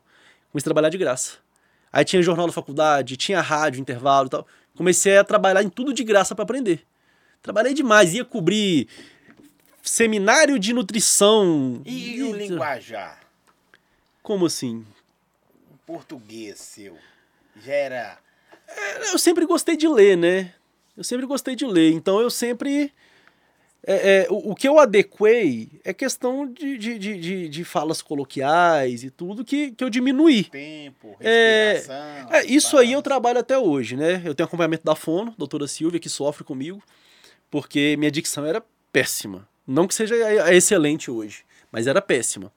Comecei a trabalhar de graça. Aí tinha jornal da faculdade, tinha rádio, intervalo e tal. Comecei a trabalhar em tudo de graça para aprender. Trabalhei demais, ia cobrir seminário de nutrição. E, o linguajar? Como assim? O português seu? Já era. Eu sempre gostei de ler, né? Eu sempre gostei de ler, então eu sempre. é, é, o, o que eu adequei é questão de, de, de, de, falas coloquiais e tudo que, que eu diminuí. Tempo, É, respiração. É, isso aí eu trabalho até hoje, né? Eu tenho acompanhamento da Fono, doutora Silvia, que sofre comigo, porque minha dicção era péssima. Não que seja excelente hoje, mas era péssima.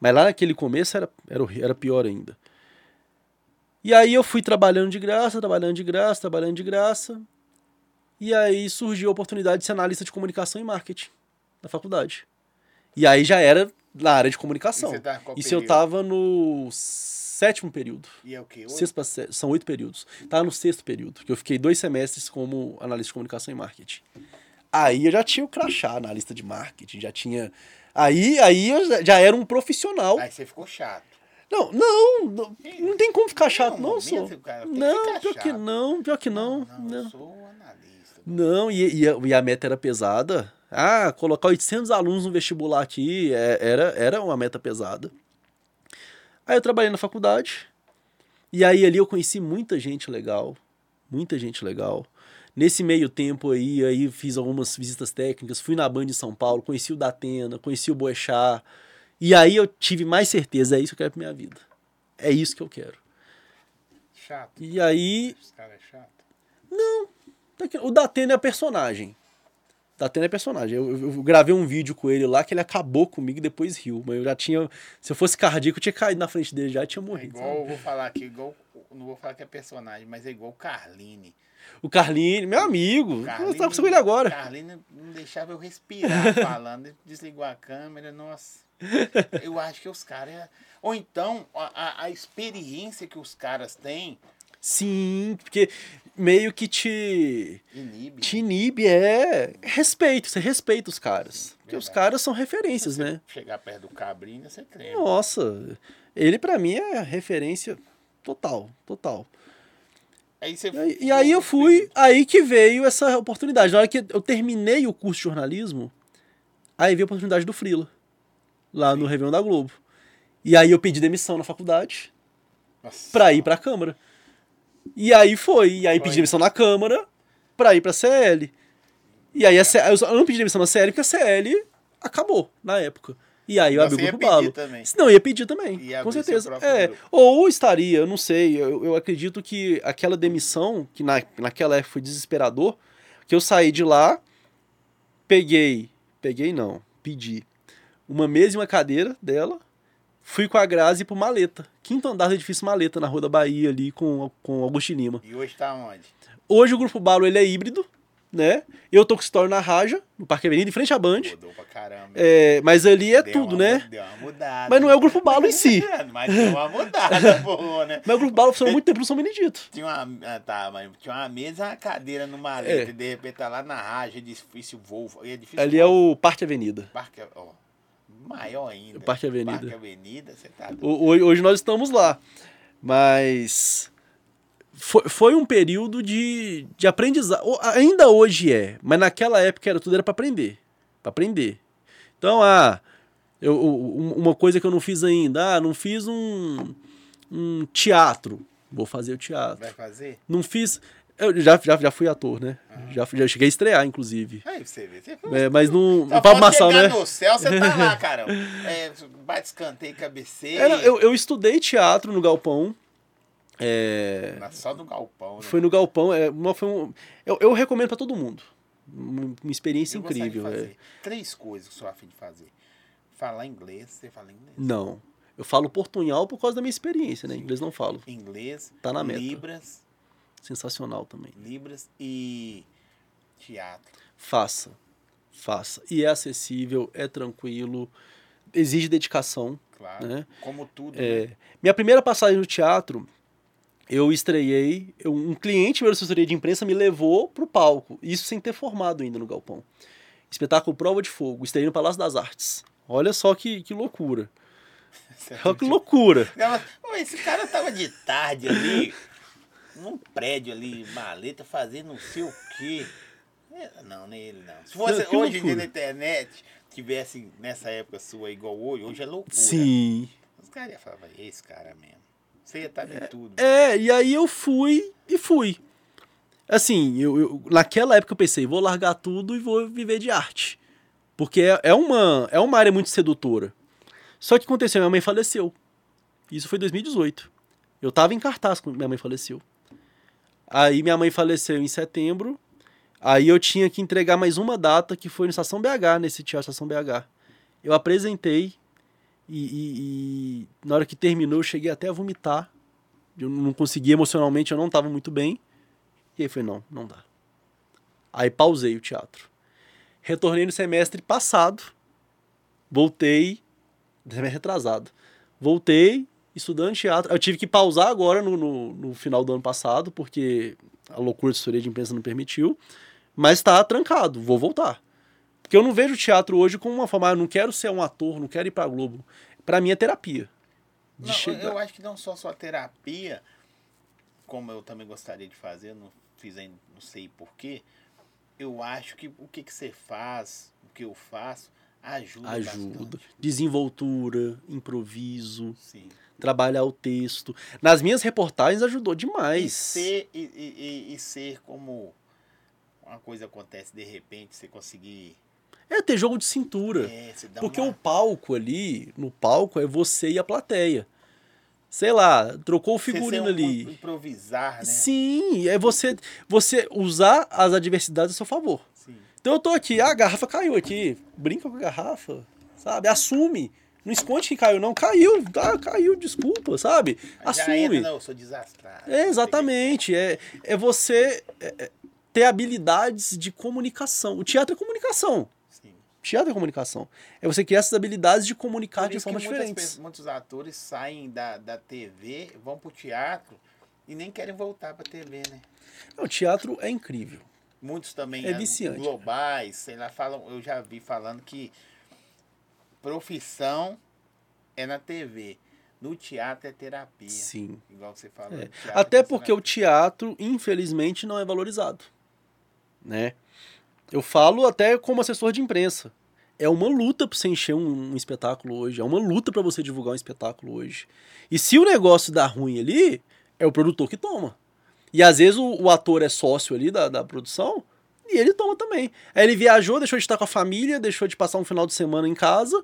Mas lá naquele começo era, era, era pior ainda. E aí eu fui trabalhando de graça, trabalhando de graça, trabalhando de graça. E aí surgiu a oportunidade de ser analista de comunicação e marketing na faculdade. E aí já era na área de comunicação. E tá Isso eu tava no sétimo período. E é o quê? Sexto pra sé- são oito períodos. Tava no sexto período, que eu fiquei dois semestres como analista de comunicação e marketing. Aí eu já tinha o crachá analista de marketing, já tinha. Aí, aí eu já- era um profissional. Aí você ficou chato. Não, não, não, não tem como ficar chato, não, momento, sou. cara, Não, pior que não, pior que não. Não, Não, eu sou analista. Não e, e, a, e a meta era pesada. Ah, colocar 800 alunos no vestibular aqui é- era, era uma meta pesada. Aí eu trabalhei na faculdade. E aí ali eu conheci muita gente legal. Muita gente legal. Nesse meio tempo aí, aí fiz algumas visitas técnicas, fui na Band de São Paulo, conheci o Datena, conheci o Boechat. E aí eu tive mais certeza, é isso que eu quero pra minha vida. É isso que eu quero. Chato. E aí, Os caras é chato. O Datena é personagem. Datena é personagem. Eu, eu- eu gravei um vídeo com ele lá que ele acabou comigo e depois riu. Mas eu já tinha. Se eu fosse cardíaco, eu tinha caído na frente dele já e tinha É morrido. igual, eu vou falar aqui, igual. Não vou falar que é personagem, mas é igual o Carline. O Carline, meu amigo. Eu Carline tava com ele agora. Carline não deixava eu respirar falando. Ele Desligou a câmera, nossa. Eu acho que os caras. Ou então, a, a- a experiência que os caras têm Sim, porque meio que te. inibe. Te inibe é respeito. Você respeita os caras. Porque os caras são referências, né? Chegar perto do cabrinho, você treme. Nossa. Ele pra mim é referência total. Total. Aí você E aí, e aí eu fui, aí que veio essa oportunidade. Na hora que eu terminei o curso de jornalismo, aí veio a oportunidade do Frila, lá no Réveillon da Globo. E aí eu pedi demissão na faculdade pra ir pra Câmara. E aí foi, e aí Foi. pedi demissão na Câmara pra ir pra CL. E aí a eu não pedi demissão na CL porque a CL acabou na época. E aí eu abri o grupo Balo. também. Não, ia pedir também, Ia com certeza. É, grupo. ou estaria, eu não sei. Eu, eu acredito que aquela demissão, que na, naquela época foi desesperador, que eu saí de lá, peguei, peguei não, pedi uma mesa e uma cadeira dela, fui com a Grazi pro Maleta, quinto andar do edifício Maleta, na Rua da Bahia ali com, com Augusto Lima. E hoje tá onde? Hoje o Grupo Balo ele é híbrido, né? Eu tô com o escritório na Raja, no Parque Avenida, em frente à Band. Mudou pra caramba. É, mas ali é Deu tudo, uma né? Deu uma mudada. Mas não é o Grupo Balo em si. mas deu uma mudada, pô, né? Mas o Grupo Balo funcionou muito tempo no São Benedito. Tinha uma, ah, tá, mas tinha uma mesa e uma cadeira É. maleta. E de repente tá lá na rádio, edifício Volvo. Edifício Ali é o Parque Avenida. Parque, ó, maior ainda. Parque Avenida. Parque Avenida, você tá doido. Hoje, nós estamos lá. Mas foi, foi um período de, de aprendizado. Ainda hoje é, mas naquela época era tudo era para aprender. Para aprender. Então, ah, eu, um- uma coisa que eu não fiz ainda, ah, não fiz um, um teatro. Vou fazer o teatro. Vai fazer? Não fiz. Eu já, já, já fui ator, né? Já, já cheguei a estrear, inclusive. Aí você vê. Você É, mas não. Só chegar né? no céu, você tá lá, caramba. É, bate escanteio, cabeceio. É, eu, eu estudei teatro no Galpão. É, Só no galpão, né? Foi no Galpão. É, uma, foi um, eu, eu recomendo pra todo mundo. Uma, experiência Eu incrível. é. Três coisas que eu sou afim de fazer. Falar inglês, você fala inglês? Não. Eu falo portunhol por causa da minha experiência, né? Inglês não falo. Inglês, Tá na meta. Libras, Sensacional também. Libras e teatro. Faça. Faça. E é acessível, é tranquilo, exige dedicação. Claro. Né? Como tudo. É, né? minha primeira passagem no teatro, eu estreiei. eu- um cliente meu da assessoria de imprensa me levou pro palco. Isso sem ter formado ainda no Galpão. Espetáculo Prova de Fogo. Estreiei no Palácio das Artes. Olha só que, que loucura. Olha que loucura. Esse cara tava de tarde ali, num prédio ali, maleta, fazendo não sei o quê. É, Não, nem ele não. Se fosse Não, hoje em dia na internet, tivesse nessa época sua igual hoje, hoje é loucura. Sim. Os caras iam falar, "É esse cara mesmo. Você ia estar em tudo. É, e aí eu fui e fui. Assim, eu, eu- naquela época eu pensei, vou largar tudo e vou viver de arte. Porque é, é uma, é uma área muito sedutora. Só que aconteceu, minha mãe faleceu. Isso foi em 2018. Eu tava em cartaz quando minha mãe faleceu. Aí minha mãe faleceu em setembro. Aí eu tinha que entregar mais uma data que foi no Estação BH, nesse teatro Estação BH. Eu apresentei e, e- e na hora que terminou eu cheguei até a vomitar. Eu não consegui emocionalmente, eu não estava muito bem. E aí foi não, não dá. Aí pausei o teatro. Retornei no semestre passado. Voltei, semestre retrasado. Voltei estudando teatro. Eu tive que pausar agora no, no, no final do ano passado, porque a loucura de história de imprensa não permitiu. Mas tá trancado, vou voltar. Porque eu não vejo teatro hoje como uma forma, ah, eu não quero ser um ator, não quero ir pra Globo. Pra mim é terapia. De Não, chegar- eu acho que não só sua terapia, como eu também gostaria de fazer, não fiz ainda, não sei porquê. Eu acho que o que, que você faz, o que eu faço, ajuda, ajuda. bastante. Desenvoltura, improviso, Sim. Trabalhar o texto. Nas minhas reportagens ajudou E demais. ser, e, e- e- e ser como uma coisa acontece de repente, você conseguir. É ter jogo de cintura. É, você Porque uma- o palco ali, no palco, é você e a plateia. Sei lá, trocou o você figurino um- ali. Improvisar, né? Sim, é você, você usar as adversidades a seu favor. Sim. Então eu tô aqui, a garrafa caiu aqui. Brinca com a garrafa, sabe? Assume. Não esconde que caiu, não. Caiu, tá, caiu, desculpa, sabe? Assume. não, eu sou desastrado. É, exatamente. É, é você é, é, ter habilidades de comunicação. O teatro é comunicação. Sim. Teatro é comunicação. É você criar essas habilidades de comunicar de diferentes. pessoas- muitos atores saem da, da TV, vão pro teatro e nem querem voltar pra TV, né? Não, o teatro é incrível. Muitos também É viciante. globais, sei lá, falam, eu já vi falando que profissão é na TV. No teatro é terapia. Sim. Igual você falou. É. Até é porque o terapia. teatro, infelizmente, não é valorizado. Né? Eu falo até como assessor de imprensa. É uma luta para você encher um, um espetáculo hoje. É uma luta para você divulgar um espetáculo hoje. E se o negócio dá ruim ali, é o produtor que toma. E às vezes o, o ator é sócio ali da, da produção e ele toma também. Aí ele viajou, deixou de estar com a família, deixou de passar um final de semana em casa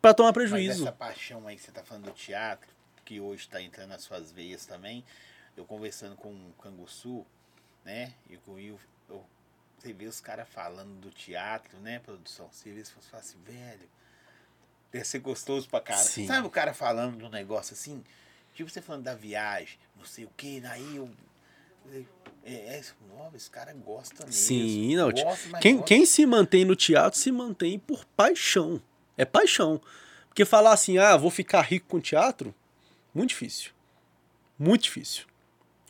para tomar Mas prejuízo. essa paixão aí que você tá falando do teatro, que hoje tá entrando nas suas veias também, eu conversando com o Canguçu, né? E com o Will, eu- você vê os caras falando do teatro, né, produção? Você vê, você fala assim, velho, deve ser gostoso pra cara. Sim. Sabe o cara falando de um negócio assim? Tipo você falando da viagem, não sei o que, aí eu É, é, nossa, esse cara gosta mesmo. Sim, não. Gosta, Quem, gosta. quem se mantém no teatro se mantém por paixão. É paixão. Porque falar assim, ah, vou ficar rico com teatro, muito difícil. Muito difícil.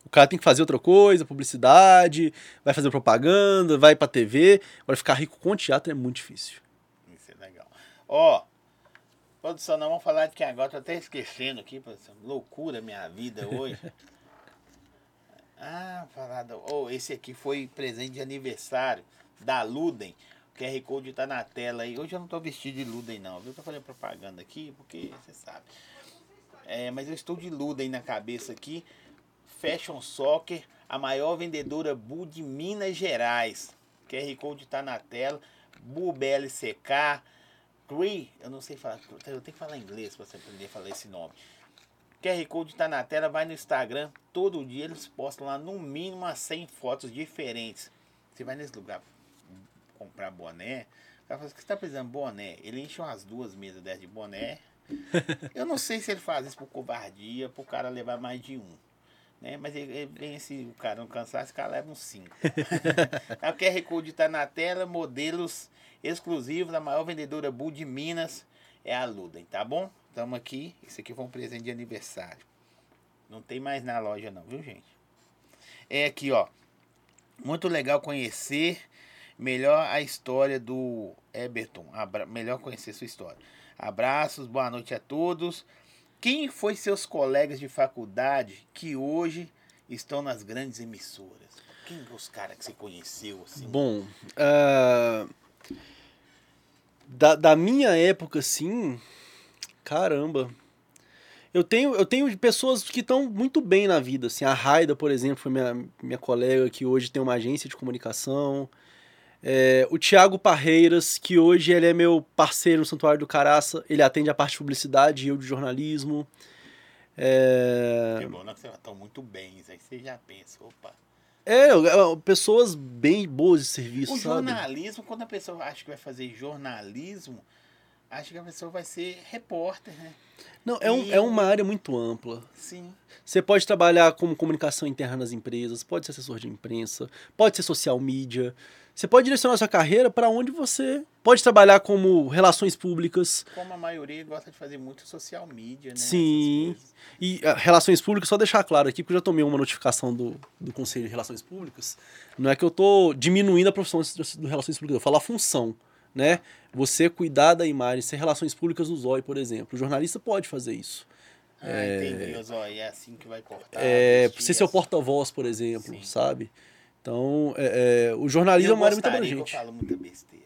O cara tem que fazer outra coisa, publicidade, vai fazer propaganda, vai pra TV. Agora ficar rico com teatro é muito difícil. Isso é legal. Ó, produção, nós vamos falar de que agora, tô até esquecendo aqui, produção. Loucura minha vida hoje. ah, falar do... oh, esse aqui foi presente de aniversário da Ludem. O QR Code tá na tela aí. Hoje eu não tô vestido de Ludem não, viu? Tô fazendo propaganda aqui, porque você sabe. É, mas eu estou de Ludem na cabeça aqui. Fashion Soccer, a maior vendedora Bull de Minas Gerais. QR Code tá na tela. Bull BLCK. Cree, eu não sei falar, eu tenho que falar inglês para você aprender a falar esse nome. QR Code tá na tela, vai no Instagram. Todo dia eles postam lá no mínimo umas 100 fotos diferentes. Você vai nesse lugar comprar boné. O cara fala, "O que você tá precisando de boné? Ele enche umas duas mesas dessas de boné. Eu não sei se ele faz isso por covardia, pro cara levar mais de um. Né? Mas ele, ele vem esse, o cara não cansar, esse cara leva uns cinco. O QR Code tá na tela, modelos exclusivos da maior vendedora Bull de Minas é a Ludem, tá bom? Estamos aqui. Isso aqui foi um presente de aniversário. Não tem mais na loja não, viu gente? É aqui, ó. Muito legal conhecer melhor a história do Eberton. Abra... Melhor conhecer sua história. Abraços, boa noite a todos. Quem foi seus colegas de faculdade que hoje estão nas grandes emissoras? Quem os caras que você conheceu assim? Bom, ah, da, da minha época, sim, caramba. Eu tenho, eu tenho pessoas que estão muito bem na vida. Assim, a Raida, por exemplo, foi minha, minha colega que hoje tem uma agência de comunicação. É, o Thiago Parreiras, que hoje ele é meu parceiro no Santuário do Caraça, ele atende a parte de publicidade e eu de jornalismo. É, Que bom, né? Vocês estão muito bem. Aí você já pensa, opa. é, é, pessoas bem boas de serviço, O sabe? jornalismo, quando a pessoa acha que vai fazer jornalismo, acha que a pessoa vai ser repórter, né? Não, é, um, é uma área muito ampla. Sim. Você pode trabalhar como comunicação interna nas empresas, pode ser assessor de imprensa, pode ser social media. Você pode direcionar sua carreira para onde você pode trabalhar como relações públicas. Como a maioria gosta de fazer muito social media, né? Sim. E ah, relações públicas, só deixar claro aqui, porque eu já tomei uma notificação do, do Conselho de Relações Públicas. Não é que eu tô diminuindo a profissão de de relações públicas, eu falo a função. Né? Você cuidar da imagem, ser relações públicas no ZOI, por exemplo. O jornalista pode fazer isso. Ah, entendi. Ó, é assim que vai cortar. É, ser seu essa- porta-voz, por exemplo, Sim. sabe? Então, é, é, o jornalismo é uma área muito abrangente. Eu falo muita besteira.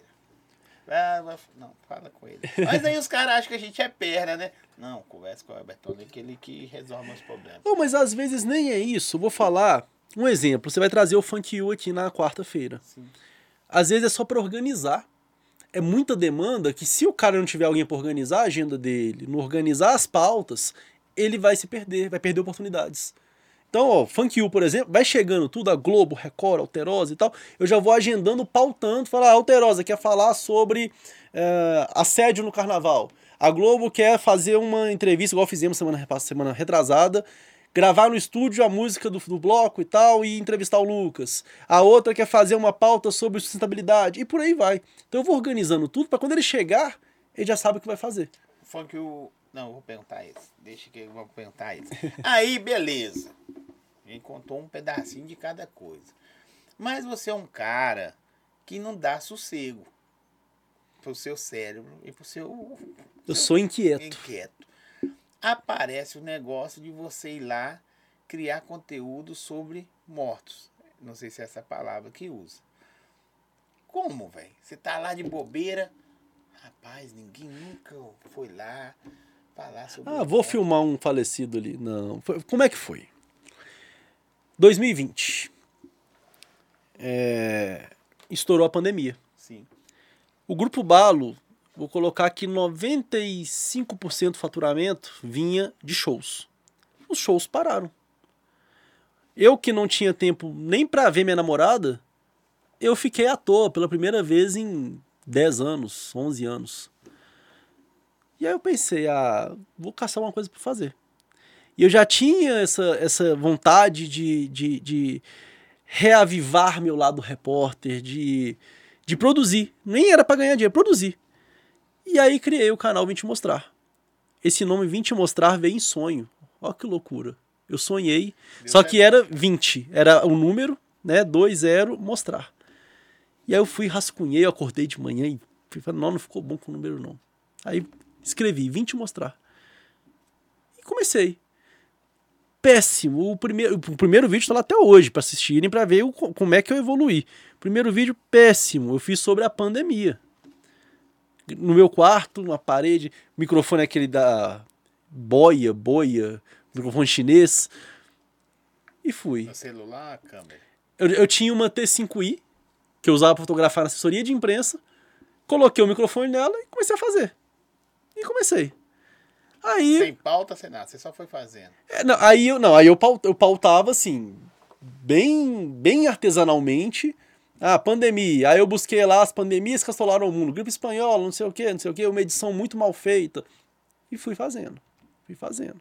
Ah, não, fala com ele. Mas aí os caras acham que a gente é perna, né? Não, conversa com o Albertone, que ele que resolve meus problemas. Não, mas às vezes nem é isso. Vou falar um exemplo. Você vai trazer o Funk You aqui na quarta-feira. Sim. Às vezes é só para organizar. É muita demanda que se o cara não tiver alguém para organizar a agenda dele, não organizar as pautas, ele vai se perder, vai perder oportunidades. Então, ó, Funk You, por exemplo, vai chegando tudo, a Globo, Record, Alterosa e tal, eu já vou agendando, pautando, falar, ah, Alterosa quer falar sobre eh, assédio no carnaval. A Globo quer fazer uma entrevista, igual fizemos semana, semana retrasada, gravar no estúdio a música do, do bloco e tal, e entrevistar o Lucas. A outra quer fazer uma pauta sobre sustentabilidade, e por aí vai. Então eu vou organizando tudo para quando ele chegar, ele já sabe o que vai fazer. Funk o. Não, vou perguntar isso. Deixa que eu vou perguntar isso. Aí, beleza. A gente contou um pedacinho de cada coisa. Mas você é um cara que não dá sossego pro seu cérebro e pro seu Eu sou inquieto. inquieto. Aparece o negócio de você ir lá criar conteúdo sobre mortos. Não sei se é essa palavra que usa. Como, velho? Você tá lá de bobeira. Rapaz, ninguém nunca foi lá falar sobre. Ah, vou filmar um falecido ali. Não. Foi- Como é que foi? 2020. É, Estourou a pandemia. Sim. O Grupo Balo, vou colocar que 95% do faturamento vinha de shows. Os shows pararam. Eu que não tinha tempo nem pra ver minha namorada, eu fiquei à toa pela primeira vez em 10 anos, 11 anos. E aí eu pensei, ah, vou caçar uma coisa pra fazer. E eu já tinha essa, essa vontade de, de, de reavivar meu lado repórter, de, de produzir. Nem era para ganhar dinheiro, produzir. E aí criei o canal Vim Te Mostrar. Esse nome Vim Te Mostrar veio em sonho. Olha que loucura. Eu sonhei, só que era 20. Era o número, né? 2, 0, mostrar. E aí eu fui, rascunhei, eu acordei de manhã e fui falando, não, não ficou bom com o número não. Aí escrevi, 20 mostrar. E comecei. Péssimo. O primeiro, o primeiro vídeo tá lá até hoje para assistirem, para ver o, como é que eu evoluí. Primeiro vídeo péssimo, eu fiz sobre a pandemia. No meu quarto, uma parede, o microfone é aquele da boia, boia, microfone chinês. E fui. No celular, câmera. Eu, eu tinha uma T5i, que eu usava para fotografar na assessoria de imprensa. Coloquei o microfone nela e comecei a fazer. E comecei. Aí. Sem pauta, sem nada. Você só foi fazendo. É, não, aí eu não, aí eu, paut, eu pautava assim, bem, bem artesanalmente. Ah, pandemia. Aí eu busquei lá as pandemias que assolaram o mundo. Gripe espanhola, não sei o que, não sei o que, uma edição muito mal feita. E fui fazendo. Fui fazendo.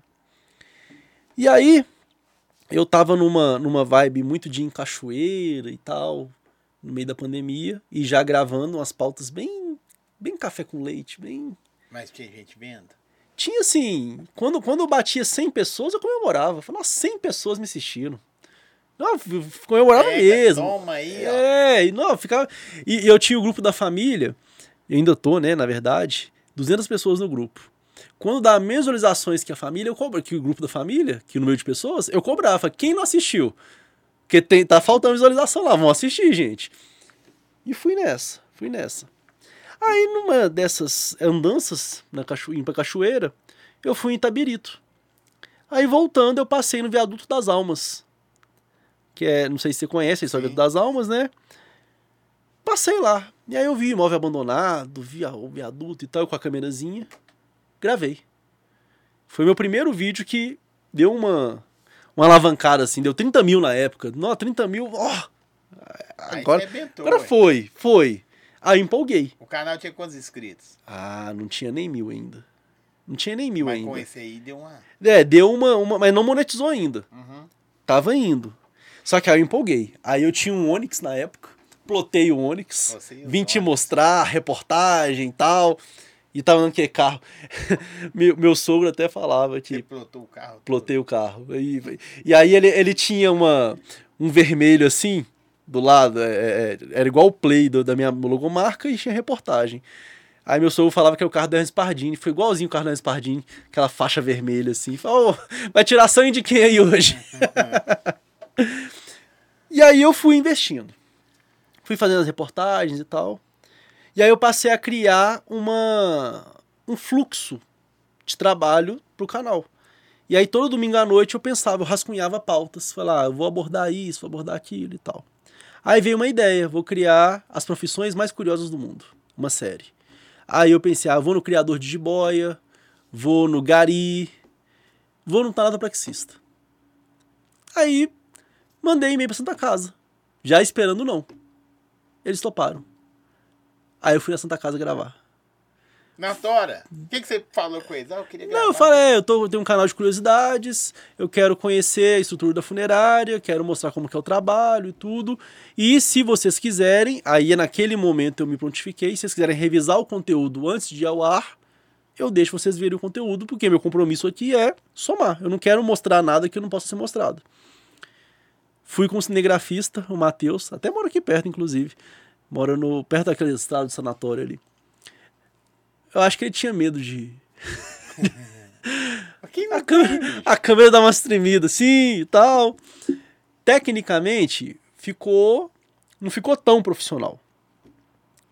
E aí, eu tava numa, numa vibe muito de em cachoeira e tal, no meio da pandemia, e já gravando umas pautas bem, bem café com leite, bem Mas tinha gente vendo? tinha assim, quando, quando eu batia 100 pessoas, eu comemorava. Falava, nossa, 100 pessoas me assistiram. Não, eu comemorava Pega, mesmo. Toma aí, ó. É, e não, eu ficava. E eu tinha o grupo da família, e ainda tô, né, na verdade, 200 pessoas no grupo. Quando dá menos visualizações que a família, eu cobro, que o grupo da família, que o número de pessoas, eu cobrava. Quem não assistiu? Porque tem, tá faltando visualização lá, vão assistir, gente. E fui nessa, fui nessa. Aí, numa dessas andanças na cacho... indo pra cachoeira, eu fui em Itabirito. Aí, voltando, eu passei no Viaduto das Almas. Que é, não sei se você conhece, é o Sim. Das Almas, né? Passei lá. E aí eu vi imóvel abandonado, vi a- o viaduto e tal, com a câmerazinha. Gravei. Foi meu primeiro vídeo que deu uma, uma alavancada, assim. Deu 30 mil na época. Não, 30 mil, ó. Aí Agora, arrebentou, agora foi, foi. Aí empolguei. O canal tinha quantos inscritos? Ah, não tinha nem mil ainda. Não tinha nem mil Mas ainda. com esse aí deu uma... É, deu uma, uma. Mas não monetizou ainda. Uhum. Tava indo. Só que aí eu empolguei. Aí eu tinha um Onix na época. Plotei o Onix. Você os Vim te mostrar, reportagem e tal. E tava andando que carro. meu, meu sogro até falava Você que plotou o carro. todo. plotei o carro. E, e aí ele, ele tinha uma, um vermelho assim, do lado. é, é, era igual o play do- da minha logomarca e tinha reportagem. Aí meu sogro falava que é o carro da Hans Pardini. Foi igualzinho o carro da Hans Pardini, aquela faixa vermelha assim. Falou, "Ô, vai tirar sangue de quem aí hoje? e aí eu fui investindo. Fui fazendo as reportagens e tal. E aí eu passei a criar uma, um fluxo de trabalho pro canal. E aí todo domingo à noite eu pensava, eu rascunhava pautas, falava, ah, vou abordar isso, vou abordar aquilo e tal. Aí veio uma ideia, vou criar as profissões mais curiosas do mundo, uma série. Aí eu pensei, ah, vou no criador de jiboia, vou no gari, vou no tanatopraxista. Aí mandei e-mail pra Santa Casa, já esperando não. Eles toparam. Aí eu fui na Santa Casa gravar. Na Tora, o que, que você falou com eles? Ah, eu queria Não, gravar. eu falei, é, eu, tô, eu tenho um canal de curiosidades, eu quero conhecer a estrutura da funerária, quero mostrar como que é o trabalho e tudo. E se vocês quiserem, aí naquele momento eu me prontifiquei, se vocês quiserem revisar o conteúdo antes de ir ao ar, eu deixo vocês verem o conteúdo, porque meu compromisso aqui é somar. Eu não quero mostrar nada que não possa ser mostrado. Fui com o cinegrafista, o Matheus, até mora aqui perto, inclusive. Mora no, perto daquele estrado do sanatório ali. Eu acho que ele tinha medo de, Quem a câmera, a câmera dá umas tremidas assim e tal. Tecnicamente, ficou. Não ficou tão profissional.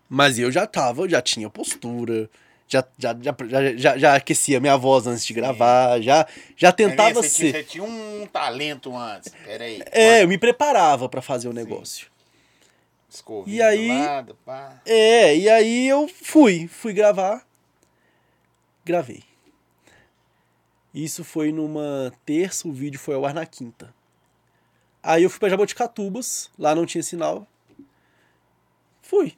Mas eu já tava, já tinha postura, já, já, já, já, já, aquecia minha voz antes de gravar, já, já tentava você, ser. Tinha, você tinha um talento antes. Peraí. É, eu me preparava pra fazer o negócio. Escovinha E aí- do lado, pá. É, e aí eu fui, fui gravar. Gravei. Isso foi numa terça, o vídeo foi ao ar na quinta. Aí eu fui pra Jaboticatubas, lá não tinha sinal. Fui.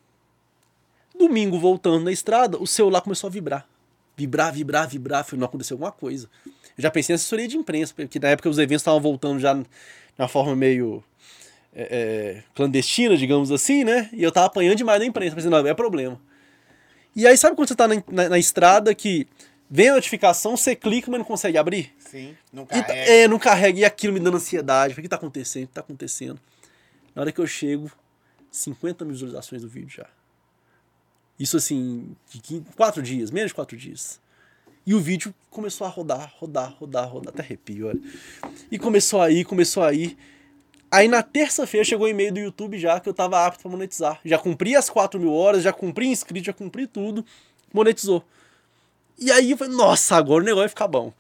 Domingo, voltando na estrada, o celular começou a vibrar. Vibrar, vibrar, vibrar. Falei, não aconteceu alguma coisa. Eu já pensei em assessoria de imprensa, porque na época os eventos estavam voltando já de uma forma meio é, é, clandestina, digamos assim, né? E eu tava apanhando demais na imprensa. Pensei, não, é problema. E aí, sabe quando você tá na, na, na estrada que vem a notificação, você clica, mas não consegue abrir? Sim, não E tá- carrega. é, não carrega. E aquilo me dando ansiedade. O que tá acontecendo? O que tá acontecendo? Na hora que eu chego, 50 mil visualizações do vídeo já. Isso assim, de quatro dias, menos de quatro dias. E o vídeo começou a rodar, rodar, rodar, rodar. Até arrepio, olha. E começou aí, começou aí. Aí na terça-feira chegou o e-mail do YouTube já que eu tava apto pra monetizar. Já cumpri as 4 mil horas, já cumpri inscrito, já cumpri tudo. Monetizou. E aí eu falei, nossa, agora o negócio vai ficar bom.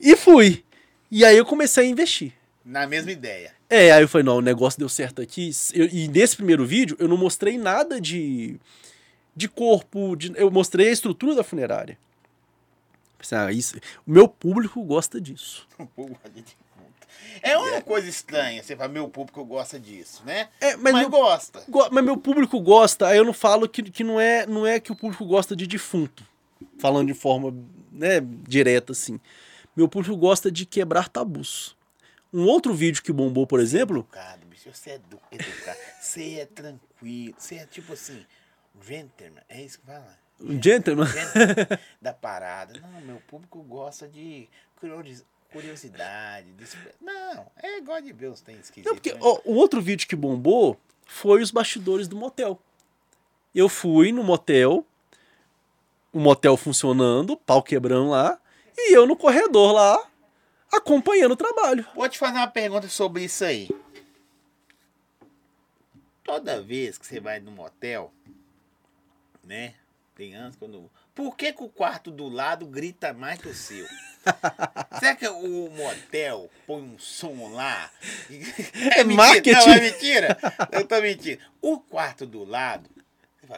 E fui. E aí eu comecei a investir. Na mesma ideia. É, aí eu falei, não, o negócio deu certo aqui. Eu- e nesse primeiro vídeo eu não mostrei nada de, de corpo, de- eu mostrei a estrutura da funerária. Ah, isso, o meu público gosta disso. É uma coisa estranha. Você fala, meu público gosta disso, né? É, mas Mas, meu- gosta. Go- Mas meu público gosta, aí eu não falo que, que não, é, não é que o público gosta de defunto, falando de forma né, direta assim. Meu público gosta de quebrar tabus. Um outro vídeo que bombou, por exemplo, Educado, bicho. Você é edu- educado. Você é tranquilo. Você é tipo assim, gentleman. É isso que fala? um gentleman. Gentleman da parada. Não, meu público gosta de curios- curiosidade. de- Não, é igual de ver os tem esquisito. Não, porque né? ó, o outro vídeo que bombou foi os bastidores do motel. Eu fui no motel, o motel funcionando, pau quebrando lá, e eu no corredor lá, acompanhando o trabalho. Vou te fazer uma pergunta sobre isso aí. Toda vez que você vai no motel, né? Tem anos quando. Por que, que o quarto do lado grita mais que o seu? Será que o motel põe um som lá? É marketing. Não, é mentira. Eu tô mentindo. O quarto do lado,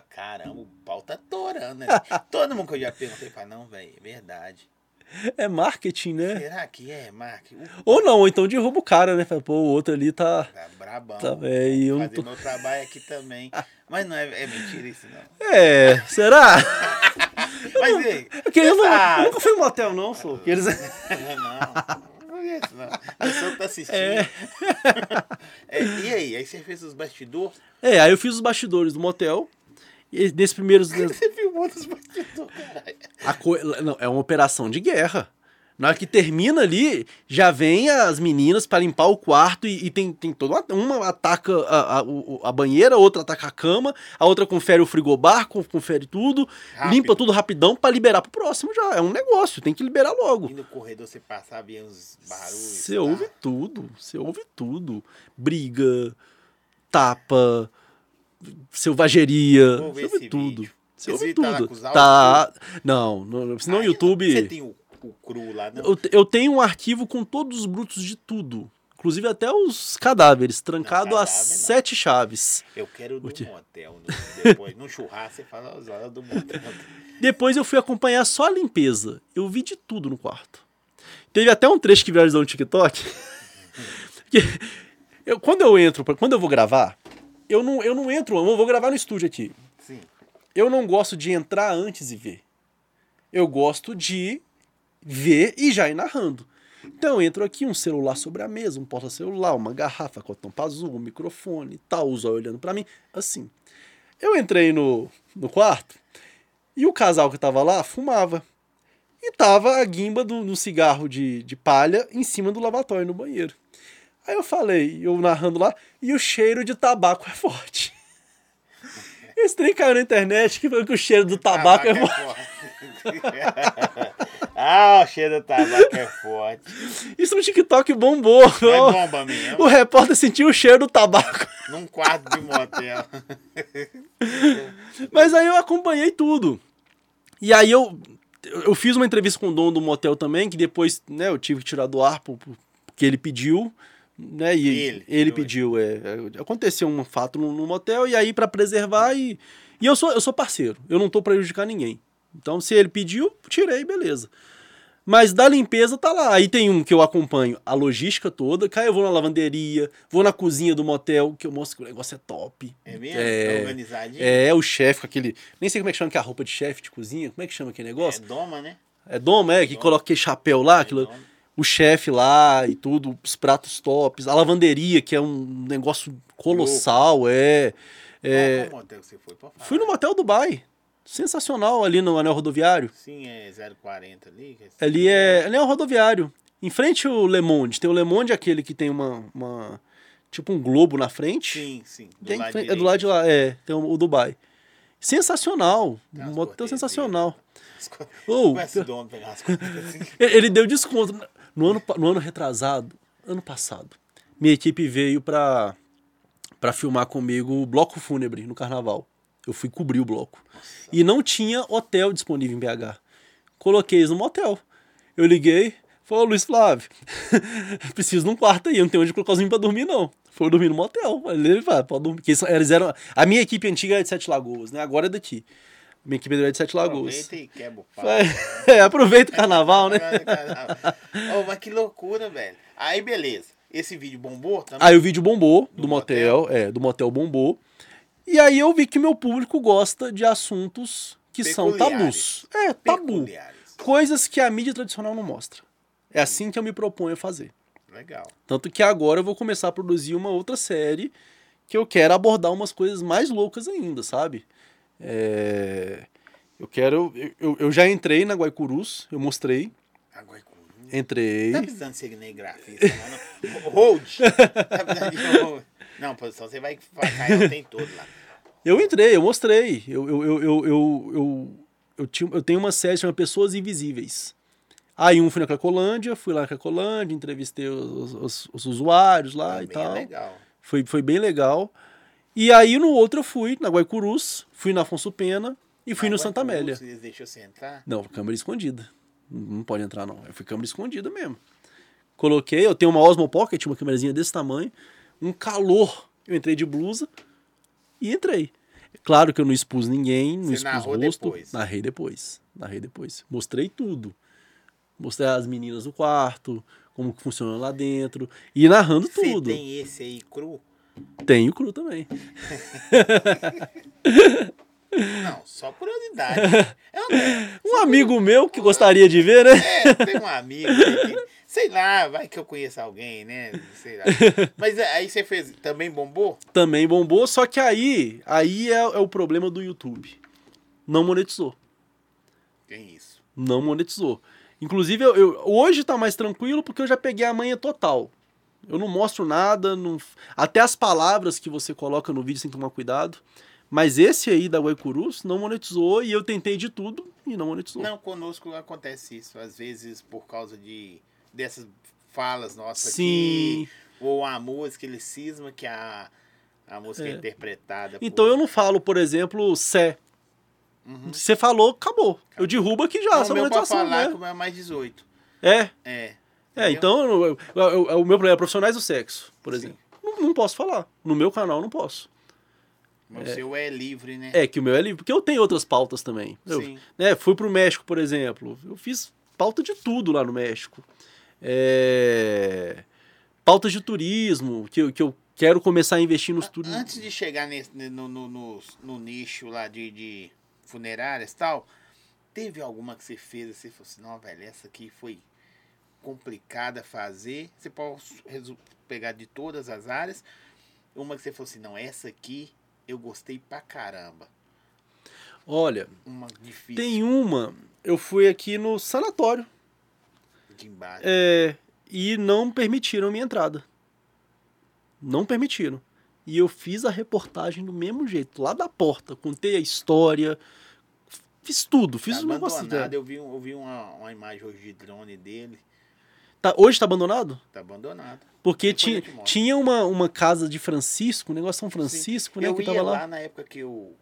caramba, o pau tá torando, né? Todo mundo que eu já perguntei fala, não, velho, é verdade. É marketing, né? Será que é, Mark? O Ou não, ou então derruba o cara, né? Pô, o outro ali tá. Tá brabão. Tá, é, e eu não Fazer tô- meu trabalho aqui também. Mas não é, é mentira isso, não. É, será? Mas e aí? Porque eu, não, Ah. eu nunca fui em motel, não, sou. Porque eles... Não, não é isso, não. A pessoa tá assistindo. É. É, e aí? Aí você fez os bastidores? É, aí eu fiz os bastidores do motel. Nesses primeiros. Você filmou os bastidores, caralho. A co... não, é uma operação de guerra. Na hora que termina ali, já vem as meninas para limpar o quarto e, e tem, tem toda uma, uma ataca a, a, a banheira, a outra ataca a cama, a outra confere o frigobar, con- confere tudo, Rápido. limpa tudo rapidão para liberar pro próximo já. É um negócio, tem que liberar logo. E no corredor você passava e uns barulhos. Você tá? ouve tudo, você ouve tudo. Briga, tapa, selvageria, você ouve tudo. vídeo. Você Esse ouve tá tudo. Tá. Não, não senão o YouTube. Você tem o, o cru lá, não? Eu, te- eu tenho um arquivo com todos os brutos de tudo. Inclusive até os cadáveres, trancado a cadáver não. sete chaves. Eu quero do Ute- motel. no- depois, no churrasco, você fala as horas do motel. Depois eu fui acompanhar só a limpeza. Eu vi de tudo no quarto. Teve até um trecho que viralizou no TikTok. que eu, quando eu entro, pra- quando eu vou gravar, eu não, eu não entro, eu vou gravar no estúdio aqui. Sim. Eu não gosto de entrar antes e ver. Eu gosto de ver e já ir narrando. Então eu entro aqui, um celular sobre a mesa, um porta-celular, uma garrafa com a tampa azul, um microfone e tal, o zóio olhando pra mim, assim. Eu entrei no, no quarto e o casal que tava lá fumava. E tava a guimba do, do cigarro de, de palha em cima do lavatório no banheiro. Aí eu falei, eu narrando lá, e o cheiro de tabaco é forte. Esse trem caiu na internet que falou que o cheiro do tabaco, é forte. forte. ah, o cheiro do tabaco é forte. Isso no TikTok bombou. É bomba mesmo. O repórter sentiu o cheiro do tabaco. Num quarto de motel. Mas aí eu acompanhei tudo. E aí eu, eu fiz uma entrevista com o dono do motel também, que depois né, eu tive que tirar do ar por- por- porque ele pediu. Né, e Ele, ele, pediu. É, é, aconteceu um fato no, no motel, e aí para preservar. E, e eu, sou, eu sou parceiro, eu não tô prejudicando ninguém. Então, se ele pediu, tirei, beleza. Mas da limpeza tá lá. Aí tem um que eu acompanho a logística toda. Cara, eu vou na lavanderia, vou na cozinha do motel, que eu mostro que o negócio é top. É mesmo? É, Tá organizadinho? É, o chefe com aquele. Nem sei como é que chama que é a roupa de chefe de cozinha. Como é que chama aquele É negócio? doma, né? É, doma, é, que Doma. coloca aquele chapéu lá, É aquilo, doma. O chefe lá e tudo, os pratos tops, a lavanderia, que é um negócio colossal, é. é Qual motel que você foi? Fui no motel Dubai. Sensacional ali no anel rodoviário. Sim, é 040 ali. que Ali é anel rodoviário. Em frente o Le Monde. Tem o Le Monde, aquele que tem uma. uma tipo um globo na frente. Sim, sim. Do Tem, lado é do lado de lá, é. Tem o, o Dubai. Sensacional. Um motel sensacional. As co- Ô, Conhece o dono pegar as coisas assim. Ele deu desconto. No ano, no ano retrasado, ano passado, minha equipe veio pra, pra filmar comigo o bloco fúnebre no carnaval. Eu fui cobrir o bloco. E não tinha hotel disponível em BH. Coloquei eles no motel. Eu liguei, falou, Luiz Flávio, preciso de um quarto aí, eu não tenho onde colocar os meninos pra dormir, não. Foi dormir no motel. Ele falou, pode dormir. Eles, eram, a minha equipe antiga era de Sete Lagoas, né? Agora é daqui. Minha equipe de Sete Lagoas. Aproveita e quebra o pau. É, aproveita o carnaval, né? oh, mas que loucura, velho. Aí, beleza. Esse vídeo bombou também? Aí o vídeo bombou do, Do motel, é, do motel bombou. E aí eu vi que meu público gosta de assuntos que são tabus. Peculiares. É, tabu. Peculiares. Coisas que a mídia tradicional não mostra. É assim que eu me proponho a fazer. Legal. Tanto que agora eu vou começar a produzir uma outra série que eu quero abordar umas coisas mais loucas ainda, sabe? É, Eu quero. Eu, eu- já entrei na Guaicurus, eu mostrei. Agora, Entrei. Tá precisando de cinegrafista, não? Hold! Tá precisando. Não, produção, você vai cair, tem todo lá. Eu entrei, eu mostrei. Eu, eu, eu, eu, eu, eu, eu, tinha, eu tenho uma série chamada Pessoas Invisíveis. Aí um fui na Cracolândia, fui lá na Cracolândia, entrevistei os, os, os usuários lá e Também é tal. legal. Foi, foi bem legal. E aí no outro eu fui na Guaicurus, fui na Afonso Pena e fui no Mas Santa Amélia. Vocês deixam você entrar? Não, câmera escondida. Não pode entrar, não. Eu fui câmera escondida mesmo. Coloquei, eu tenho uma Osmo Pocket, uma câmerazinha desse tamanho, um calor. Eu entrei de blusa e entrei. Claro que eu não expus ninguém, não Você expus rosto. depois. Narrei depois. Narrei depois. Mostrei tudo. Mostrei as meninas do quarto, como que funciona lá dentro. E narrando Você tudo. tem esse aí cru? Tenho cru também. Não, só curiosidade. É um, amigo meu que gostaria de ver, né? é, tem um amigo que, sei lá, vai que eu conheço alguém, né? Sei lá. Mas é, aí você fez, também bombou? também bombou, só que aí, aí é, é o problema do YouTube. Não monetizou. Tem isso. Não monetizou. Inclusive, eu, eu- hoje tá mais tranquilo porque eu já peguei a manha total. Eu não mostro nada, não, até as palavras que você coloca no vídeo sem tomar cuidado. Mas esse aí da Guaicurus não monetizou e eu tentei de tudo e não monetizou. Não, conosco acontece isso. Às vezes por causa de dessas falas nossas Sim. aqui. Ou a música, ele cisma que a, a música é, É. interpretada. Então por... eu não falo, por exemplo, Sé. Uhum. Você falou, acabou. Eu derrubo aqui já, Não, essa monetização, falar né? que o meu é mais 18. É, É. É, então eu- o meu problema é profissionais do sexo, por exemplo. Não, não posso falar. No meu canal não posso. Mas o seu é livre, né? É que o meu é livre, porque eu tenho outras pautas também. Eu, Sim. né, fui pro México, por exemplo. Eu fiz pauta de tudo lá no México. É, Pautas de turismo, que, eu- que eu quero começar a investir nos turismos. Antes de chegar nesse, no, no, no, no nicho lá de, de funerárias e tal, teve alguma que você fez e você falou assim, não, velho, essa aqui foi complicada a fazer. Você pode pegar de todas as áreas. Uma que você falou assim, não, essa aqui eu gostei pra caramba. Olha, Uma tem uma. Eu fui aqui no sanatório de embaixo. é, e não permitiram minha entrada. Não permitiram. E eu fiz a reportagem do mesmo jeito, lá da porta. Contei a história, fiz tudo, fiz tá um negócio. Eu vi, eu vi uma, uma imagem hoje de drone dele. Tá, hoje tá abandonado? Tá abandonado. Porque Depois tinha, uma, uma casa de Francisco, um negócio São Francisco, né? eu Que ia tava lá. lá. na época que eu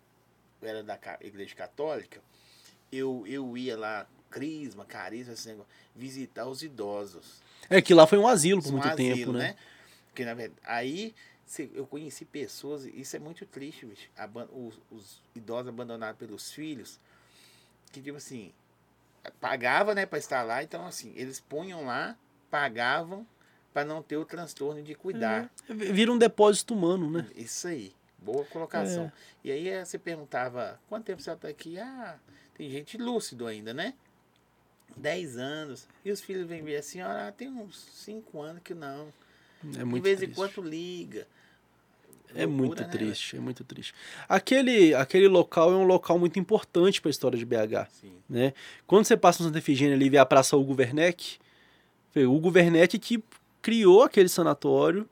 era da igreja católica, eu, eu ia lá, crisma, carisma, esse negócio, visitar os idosos. É que lá foi um asilo por Um muito asilo, tempo, né? Porque, na verdade, aí eu conheci pessoas, isso é muito triste, bicho. os, os idosos abandonados pelos filhos, que tipo assim, pagava, né, para estar lá. Então, assim, eles punham lá, pagavam para não ter o transtorno de cuidar. É, vira um depósito humano, né? Isso aí. Boa colocação. É. E aí eh, você perguntava, quanto tempo você está aqui? Ah, tem gente lúcido ainda, né? 10 anos. E os filhos vêm ver a senhora, ah, tem uns 5 anos que não. É muito De vez triste. em quando liga. É Loucura, muito né, triste, é muito triste. Aquele, aquele local é um local muito importante para a história de BH. Sim. Né? Quando você passa no Santa Efigênia ali e vê a Praça Hugo Werneck, foi o Werneck que criou aquele sanatório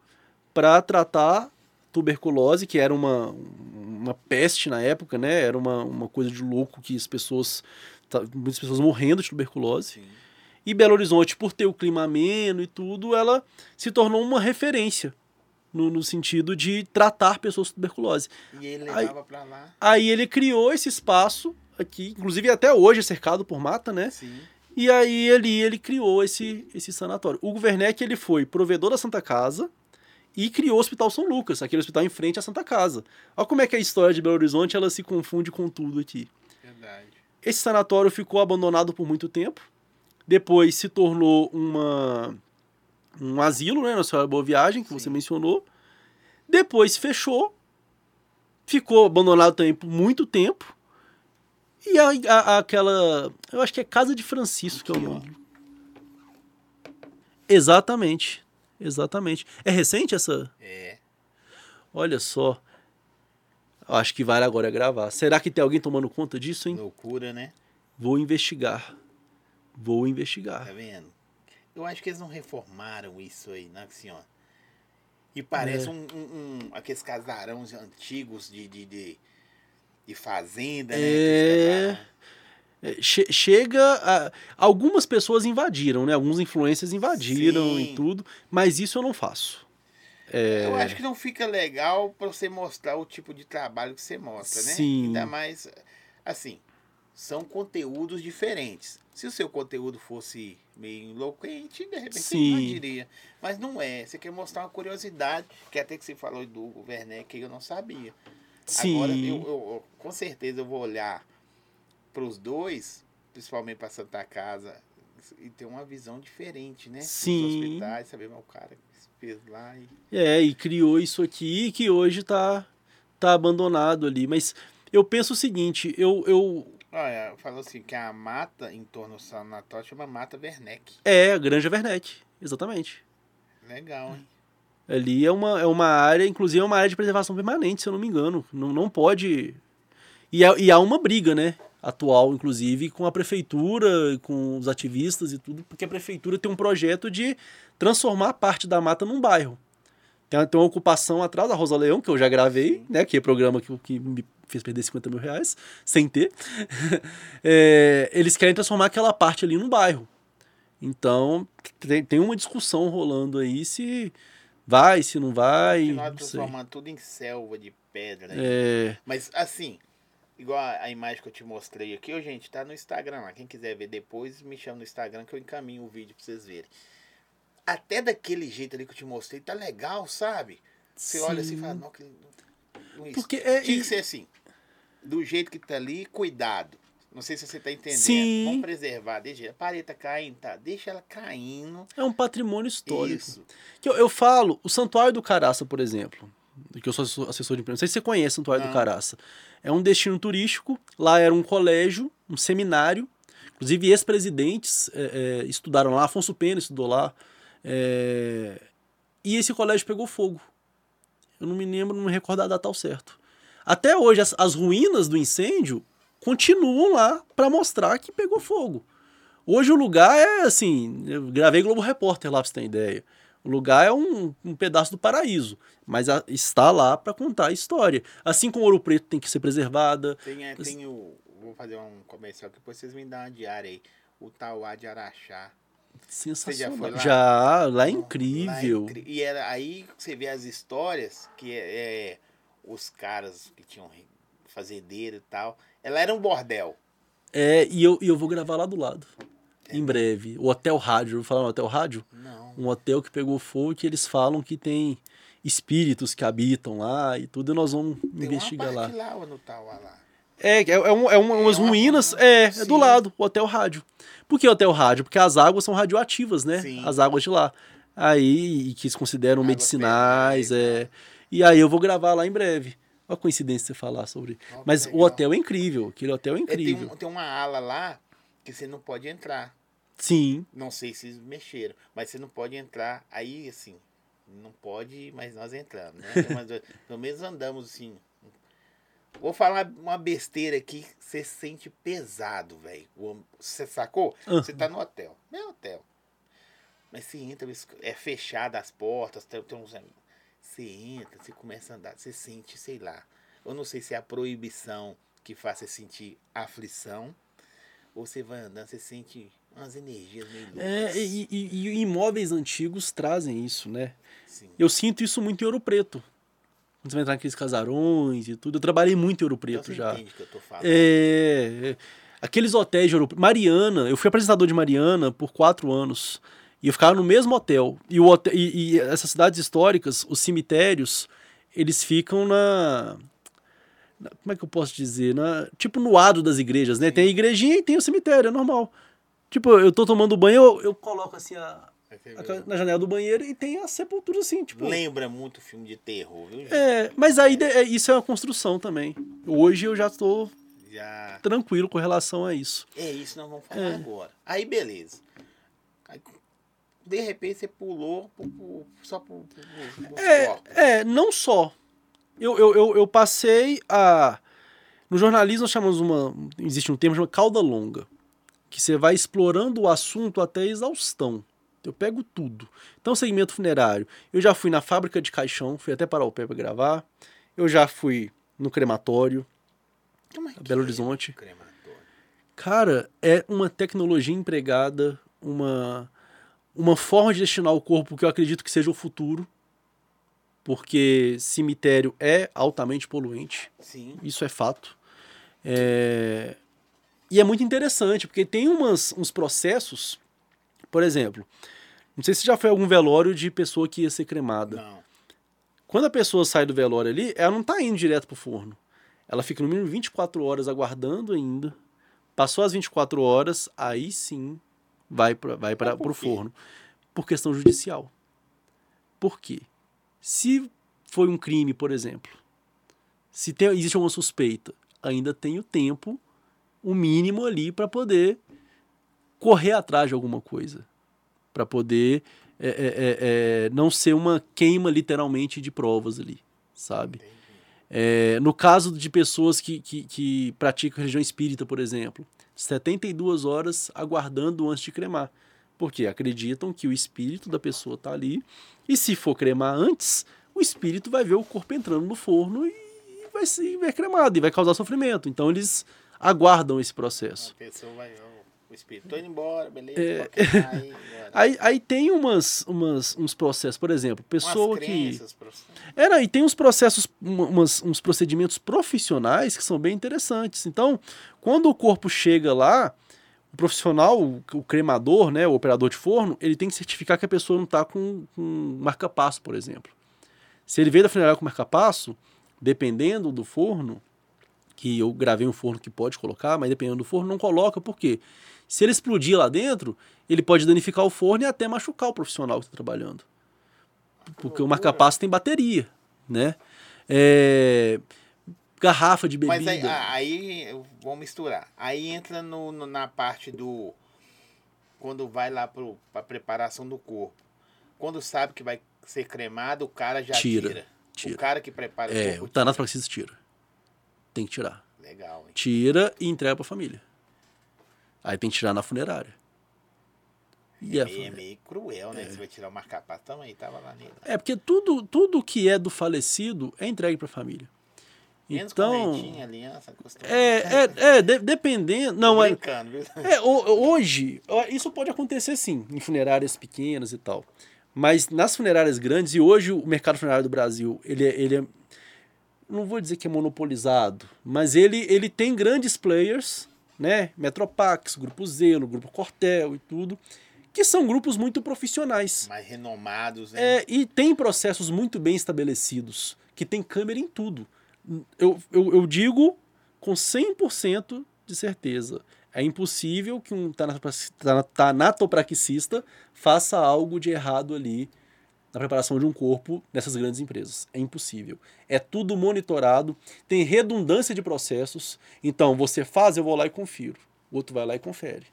para tratar tuberculose, que era uma, uma peste na época, né? Era uma, uma coisa de louco que as pessoas, muitas pessoas morrendo de tuberculose. Sim. E Belo Horizonte, por ter o clima ameno e tudo, ela se tornou uma referência no, no sentido de tratar pessoas com tuberculose. E ele levava pra lá. Aí ele criou esse espaço aqui, inclusive até hoje é cercado por mata, né? Sim. E aí ele, ele criou esse, esse sanatório. O Werneck ele foi provedor da Santa Casa e criou o Hospital São Lucas, aquele hospital em frente à Santa Casa. Olha como é que a história de Belo Horizonte ela se confunde com tudo aqui. Verdade. Esse sanatório ficou abandonado por muito tempo. Depois se tornou uma, um asilo, né? Na Senhora Boa Viagem, que Sim. você mencionou. Depois fechou. Ficou abandonado também por muito tempo. E a, a- aquela. Eu acho que é Casa de Francisco, que é o nome. Exatamente. Exatamente. É recente essa? É. Olha só. Acho que vale agora gravar. Será que tem alguém tomando conta disso, hein? Loucura, né? Vou investigar. Vou Tá investigar. vendo? Eu acho que eles não reformaram isso aí, né, senhor? E parece É. um, um, um- aqueles casarões antigos de, de, de, de fazenda, né? É. É, che- chega a... Algumas pessoas invadiram, né? Alguns influencers invadiram Sim. e tudo, mas isso eu não faço. É, Eu acho que não fica legal pra você mostrar o tipo de trabalho que você mostra, né? Sim. Ainda mais, assim, são conteúdos diferentes. Se o seu conteúdo fosse meio eloquente, de repente você Sim. invadiria. Mas não é. Você quer mostrar uma curiosidade, que até que você falou do Werneck, que eu não sabia. Sim. Agora, eu, eu- com certeza eu vou olhar para os dois, principalmente para Santa Casa, e ter uma visão diferente, né? Dos Sim. hospitais, saber, o cara fez lá e... É, e criou isso aqui que hoje tá, tá abandonado ali. Mas eu penso o seguinte, eu, eu Olha, falou assim que a mata em torno do sanatório chama Mata Werneck. é a Granja Werneck, exatamente. Legal, hein? Ali é uma, é uma área, inclusive é uma área de preservação permanente, se eu não me engano. Não, não pode. E, há- e há uma briga, né? Atual, inclusive, com a prefeitura, com os ativistas e tudo, porque a prefeitura tem um projeto de transformar parte da mata num bairro. Tem, tem uma ocupação atrás da Rosa Leão, que eu já gravei, né? Que é programa que, que me fez perder 50 mil reais, sem ter. É, eles querem transformar aquela parte ali num bairro. Então, tem, tem uma discussão rolando aí se vai, se não vai. Continuar Não sei. transformando tudo em selva de pedra. né? É, Mas assim, igual a, a imagem que eu te mostrei aqui, ô, gente, tá no Instagram lá. Quem quiser ver depois, me chama no Instagram que eu encaminho o vídeo pra vocês verem. Até daquele jeito ali que eu te mostrei, tá legal, sabe? Você olha assim e sim. fala, não, que não, não Porque é- Tinha que ser assim. Do jeito que tá ali, cuidado. Não sei se você tá entendendo. Sim. Vamos preservar. Deixa, a parede tá caindo, tá? Deixa ela caindo. é um patrimônio histórico. Isso. Que eu, eu falo, o Santuário do Caraça, por exemplo, que eu sou assessor- de imprensa, não sei se você conhece o Santuário do Não. Caraça. É um destino turístico, lá era um colégio, um seminário, inclusive ex-presidentes é, é, estudaram lá, Afonso Pena estudou lá, é, e esse colégio pegou fogo. Eu não me lembro, não me recordo a data ao certo. Até hoje, as, as ruínas do incêndio continuam lá para mostrar que pegou fogo. Hoje o lugar é assim, eu gravei Globo Repórter lá pra você ter ideia. O lugar é um, um pedaço do paraíso, mas a- está lá para contar a história. Assim como Ouro Preto tem que ser preservada. Tem, é, tem o. Vou fazer um comercial que depois vocês me dão uma diária aí. O Tauá de Araxá. Sensacional. foi lá? Já, lá é Lá é incrível. incri- E era aí você vê as histórias que é, é, os caras que tinham fazendeiro e tal. Ela era um bordel. É, e eu, e eu vou gravar lá do lado. É. Em breve. O Hotel Rádio. Vou falar no Hotel Rádio? Não. Um hotel que pegou fogo que eles falam que tem espíritos que habitam lá e tudo, e nós vamos Tem investigar lá. lá. no Tauá lá. É, é, é, um, é um- umas É uma- ruínas. É, é Sim. do lado, o Hotel Rádio. Por que Hotel Rádio? Porque as águas são radioativas, né? Sim. As águas de lá. Aí, que se consideram medicinais, é. E aí eu vou gravar lá em breve. Olha a coincidência você falar sobre. Que Mas o legal. hotel é incrível. Aquele hotel é É, tem, incrível. tem uma ala lá que você não pode entrar. Sim. Não sei se mexeram, mas você não pode entrar. Aí, assim, não pode, mas nós entramos, né? Duas- Pelo menos andamos assim. Vou falar uma besteira aqui, você se sente pesado, velho. O- Você sacou? Ah. Você tá no hotel. Não é hotel. Mas você entra, é fechada as portas, tem, tem uns. Você entra, você começa a andar, você sente, sei lá. Eu não sei se é a proibição que faz você sentir aflição, ou você vai andando, você sente umas energias meio loucas. É, e, e- e imóveis antigos trazem isso, né? Sim. Eu sinto isso muito em Ouro Preto. Quando você vai entrar naqueles casarões e tudo. Eu trabalhei muito em Ouro Então Preto você já. entende o que eu tô falando. É, é. Aqueles hotéis de Ouro Preto. Mariana, eu fui apresentador de Mariana por quatro anos. E eu ficava no mesmo hotel. E, o hotel, e, e essas cidades históricas, os cemitérios, eles ficam na. Como é que eu posso dizer? Na, tipo no lado das igrejas, né? Tem a igrejinha e tem o cemitério, é normal. Tipo, eu tô tomando banho, eu, eu coloco assim a, você a na janela do banheiro e tem a sepultura assim, tipo. Lembra muito filme de terror, viu, gente? É, mas aí é, isso é uma construção também. Hoje eu já estou Já... tranquilo com relação a isso. É isso que nós vamos falar É. agora. Aí, beleza. De repente, você pulou pro- pro- só pro, pro, pro, pro É, é, não só. Eu, eu, eu, eu passei a. No jornalismo nós chamamos uma. Existe um termo chamado cauda longa. Que você vai explorando o assunto até a exaustão. Eu pego tudo. Então, segmento funerário. Eu já fui na fábrica de caixão, fui até para o pé para gravar. Eu já fui no crematório, Como é que Belo é Horizonte. o crematório? Cara, é uma tecnologia empregada, uma, uma forma de destinar o corpo que eu acredito que seja o futuro. Porque cemitério é altamente poluente, Sim. isso é fato. É, E é muito interessante, porque tem umas, uns processos, por exemplo, não sei se já foi algum velório de pessoa que ia ser cremada. Não. Quando a pessoa sai do velório ali, ela não tá indo direto pro forno. Ela fica no mínimo 24 horas aguardando ainda. Passou as 24 horas, aí sim vai para vai pra, por pro quê? forno. Por questão judicial. Por quê? Se foi um crime, por exemplo, se tem, existe alguma suspeita, ainda tem o tempo, o mínimo ali para poder correr atrás de alguma coisa. Para poder é, é, é, é, não ser uma queima literalmente de provas ali, sabe? É, no caso de pessoas que, que, que praticam religião espírita, por exemplo, 72 horas aguardando antes de cremar. Porque acreditam que o espírito da pessoa está ali, e se for cremar antes, o espírito vai ver o corpo entrando no forno e vai ser cremado, e vai causar sofrimento. Então eles aguardam esse processo. A pessoa vai, ó, o espírito, tô indo embora, beleza, É. aí. Aí, aí tem umas, umas, uns processos, por exemplo, pessoa Umas que. crenças, professor. Era, e tem uns processos, um- umas, uns procedimentos profissionais que são bem interessantes. Então, quando o corpo chega lá, o profissional, o, cremador, né, o operador de forno, ele tem que certificar que a pessoa não está com, com marca-passo, por exemplo. Se ele veio da funerária com marca-passo, dependendo do forno, que eu gravei um forno que pode colocar, mas dependendo do forno, não coloca, por quê? Se ele explodir lá dentro, ele pode danificar o forno e até machucar o profissional que está trabalhando. Porque o marca-passo tem bateria, né? É, Garrafa de bebida. Mas aí, aí vou misturar. Aí entra no, no- na parte do. Quando vai lá para a preparação do corpo. Quando sabe que vai ser cremado, o cara já Tira, tira. tira. O cara que prepara É, o o corpo. Tanato tira. Tem que tirar. Legal, hein? Tira e entrega pra família. Aí tem que tirar na funerária. E É a meio, é meio cruel, né? Você vai tirar o marca-passo também, tava lá nele. É, porque tudo, tudo que é do falecido é entregue pra família. Menos Então. correntinha, aliança, costuma. É, é, é de- dependendo. Não, é? É, ho- hoje, isso pode acontecer sim, em funerárias pequenas e tal. Mas nas funerárias grandes, e hoje o mercado funerário do Brasil, ele é, ele é não vou dizer que é monopolizado, mas ele, ele tem grandes players, né? Metropax, Grupo Zelo, Grupo Cortel e tudo, que são grupos muito profissionais. Mais renomados, né? É, e tem processos muito bem estabelecidos, que tem câmera em tudo. Eu, eu, eu digo com 100% de certeza. É impossível que um tanatopraxista faça algo de errado ali na preparação de um corpo nessas grandes empresas. É impossível. É tudo monitorado, tem redundância de processos. Então, você faz, eu vou lá e confiro. O outro vai lá e confere.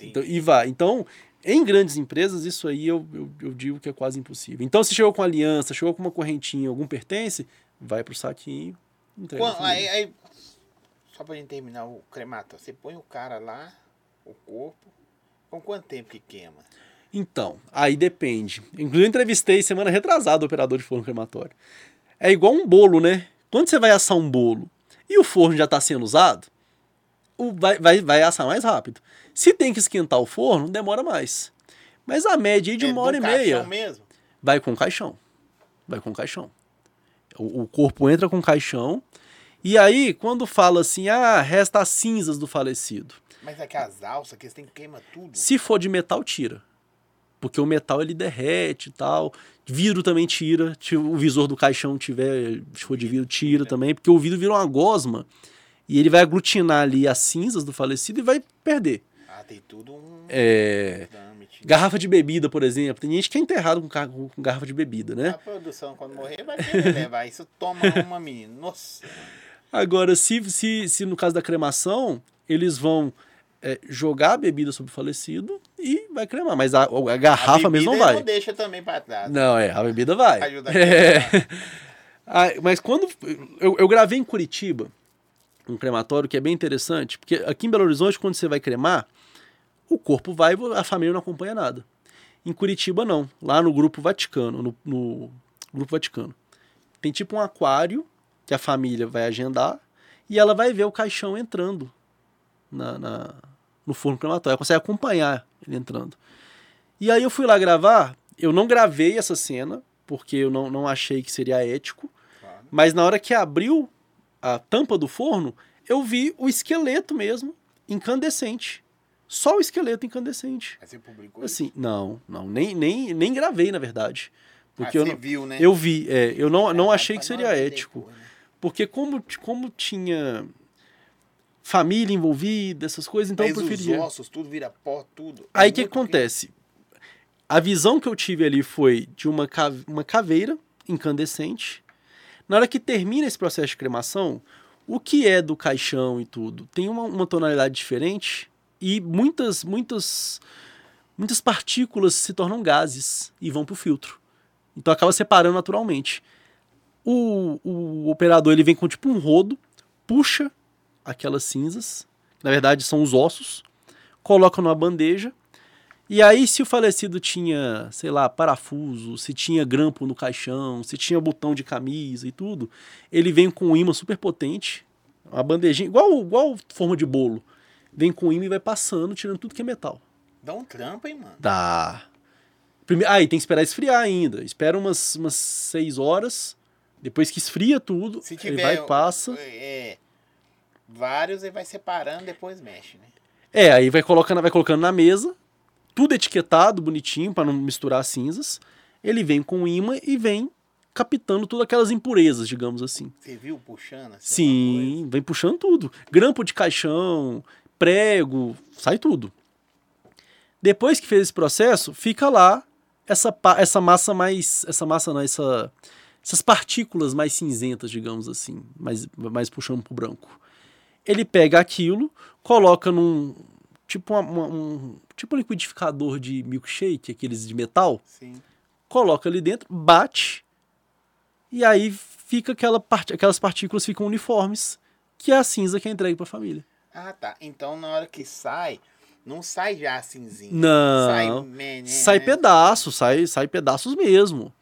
Então, e vai. Então, em grandes empresas, isso aí eu, eu, eu, digo que é quase impossível. Então, se chegou com aliança, chegou com uma correntinha, algum pertence, vai pro saquinho, entrega. Quando, aí, aí, só pra gente terminar o crematório, você põe o cara lá, o corpo, com quanto tempo que queima? Então, aí depende. Inclusive, eu entrevistei semana retrasada o operador de forno crematório. É igual um bolo, né? Quando você vai assar um bolo e o forno já está sendo usado, o, vai, vai, vai assar mais rápido. Se tem que esquentar o forno, demora mais. Mas a média de é uma hora e meia. Mesmo? Vai com caixão. Vai com caixão. O, o corpo entra com caixão e aí, quando fala assim, ah, resta as cinzas do falecido. Mas é que as alças, que eles têm que queimar tudo. Se for de metal, tira. Porque o metal ele derrete e tal. Vidro também tira. Se o visor do caixão tiver, se for de vidro, tira também. Porque o vidro vira uma gosma. E ele vai aglutinar ali as cinzas do falecido e vai perder. Ah, tem tudo um. É. Garrafa de bebida, por exemplo. Tem gente que é enterrado com, com garrafa de bebida, né? A produção, quando morrer, vai levar. Isso toma uma menina. Nossa. Agora, se, se, se no caso da cremação, eles vão é, jogar a bebida sobre o falecido e vai cremar. Mas a, a garrafa a mesmo não vai. não deixa também para trás. Não, é, a bebida vai. Ajuda é. ah, mas quando. Eu, eu gravei em Curitiba um crematório que é bem interessante, porque aqui em Belo Horizonte, quando você vai cremar, o corpo vai a família não acompanha nada. Em Curitiba, não. Lá no Grupo Vaticano, no, no Grupo Vaticano. Tem tipo um aquário que a família vai agendar e ela vai ver o caixão entrando na, na no forno crematório. Ela consegue acompanhar ele entrando. E aí eu fui lá gravar. Eu não gravei essa cena, porque eu não, não achei que seria ético. Claro. Mas na hora que abriu a tampa do forno, eu vi o esqueleto mesmo, incandescente. Só o esqueleto incandescente. Mas você publicou Assim, isso? não, não, nem, nem, nem gravei, na verdade. Porque ah, eu você não, viu, né? Eu vi, é, eu não, não achei que seria ético. Né? Porque como, como tinha família envolvida, essas coisas, então Mas eu preferia. Os ossos, tudo vira pó, tudo. É Aí o que acontece? A visão que eu tive ali foi de uma, cave... uma caveira incandescente. Na hora que termina esse processo de cremação, o que é do caixão e tudo tem uma, uma tonalidade diferente e muitas, muitas, muitas partículas se tornam gases e vão para o filtro. Então acaba separando naturalmente. O, o operador ele vem com tipo um rodo, puxa aquelas cinzas, que na verdade são os ossos, coloca numa bandeja. E aí, se o falecido tinha, sei lá, parafuso, se tinha grampo no caixão, se tinha botão de camisa e tudo, ele vem com um imã super potente, uma bandejinha, igual, igual forma de bolo. Vem com imã e vai passando, tirando tudo que é metal. Dá um trampo, hein, mano? Dá. Primeiro, aí ah, tem que esperar esfriar ainda. Espera umas, umas seis horas. Depois que esfria tudo, ele vai e passa. É, vários, ele vai separando, depois mexe, né? É, aí vai colocando, vai colocando na mesa, tudo etiquetado, bonitinho, para não misturar cinzas. Ele vem com imã e vem captando todas aquelas impurezas, digamos assim. Você viu puxando? Assim, Sim, vem puxando tudo. Grampo de caixão, prego, sai tudo. Depois que fez esse processo, fica lá essa, essa massa mais. Essa massa não, essa essas partículas mais cinzentas, digamos assim, mais, mais puxando para o branco. Ele pega aquilo, coloca num tipo uma, uma, um tipo um liquidificador de milkshake, aqueles de metal, Sim. coloca ali dentro, bate e aí fica aquela part, aquelas partículas ficam uniformes, que é a cinza que é entregue para a família. Ah, tá. Então na hora que sai, não sai já cinzinho. Não. Sai, sai pedaço, sai, sai pedaços mesmo.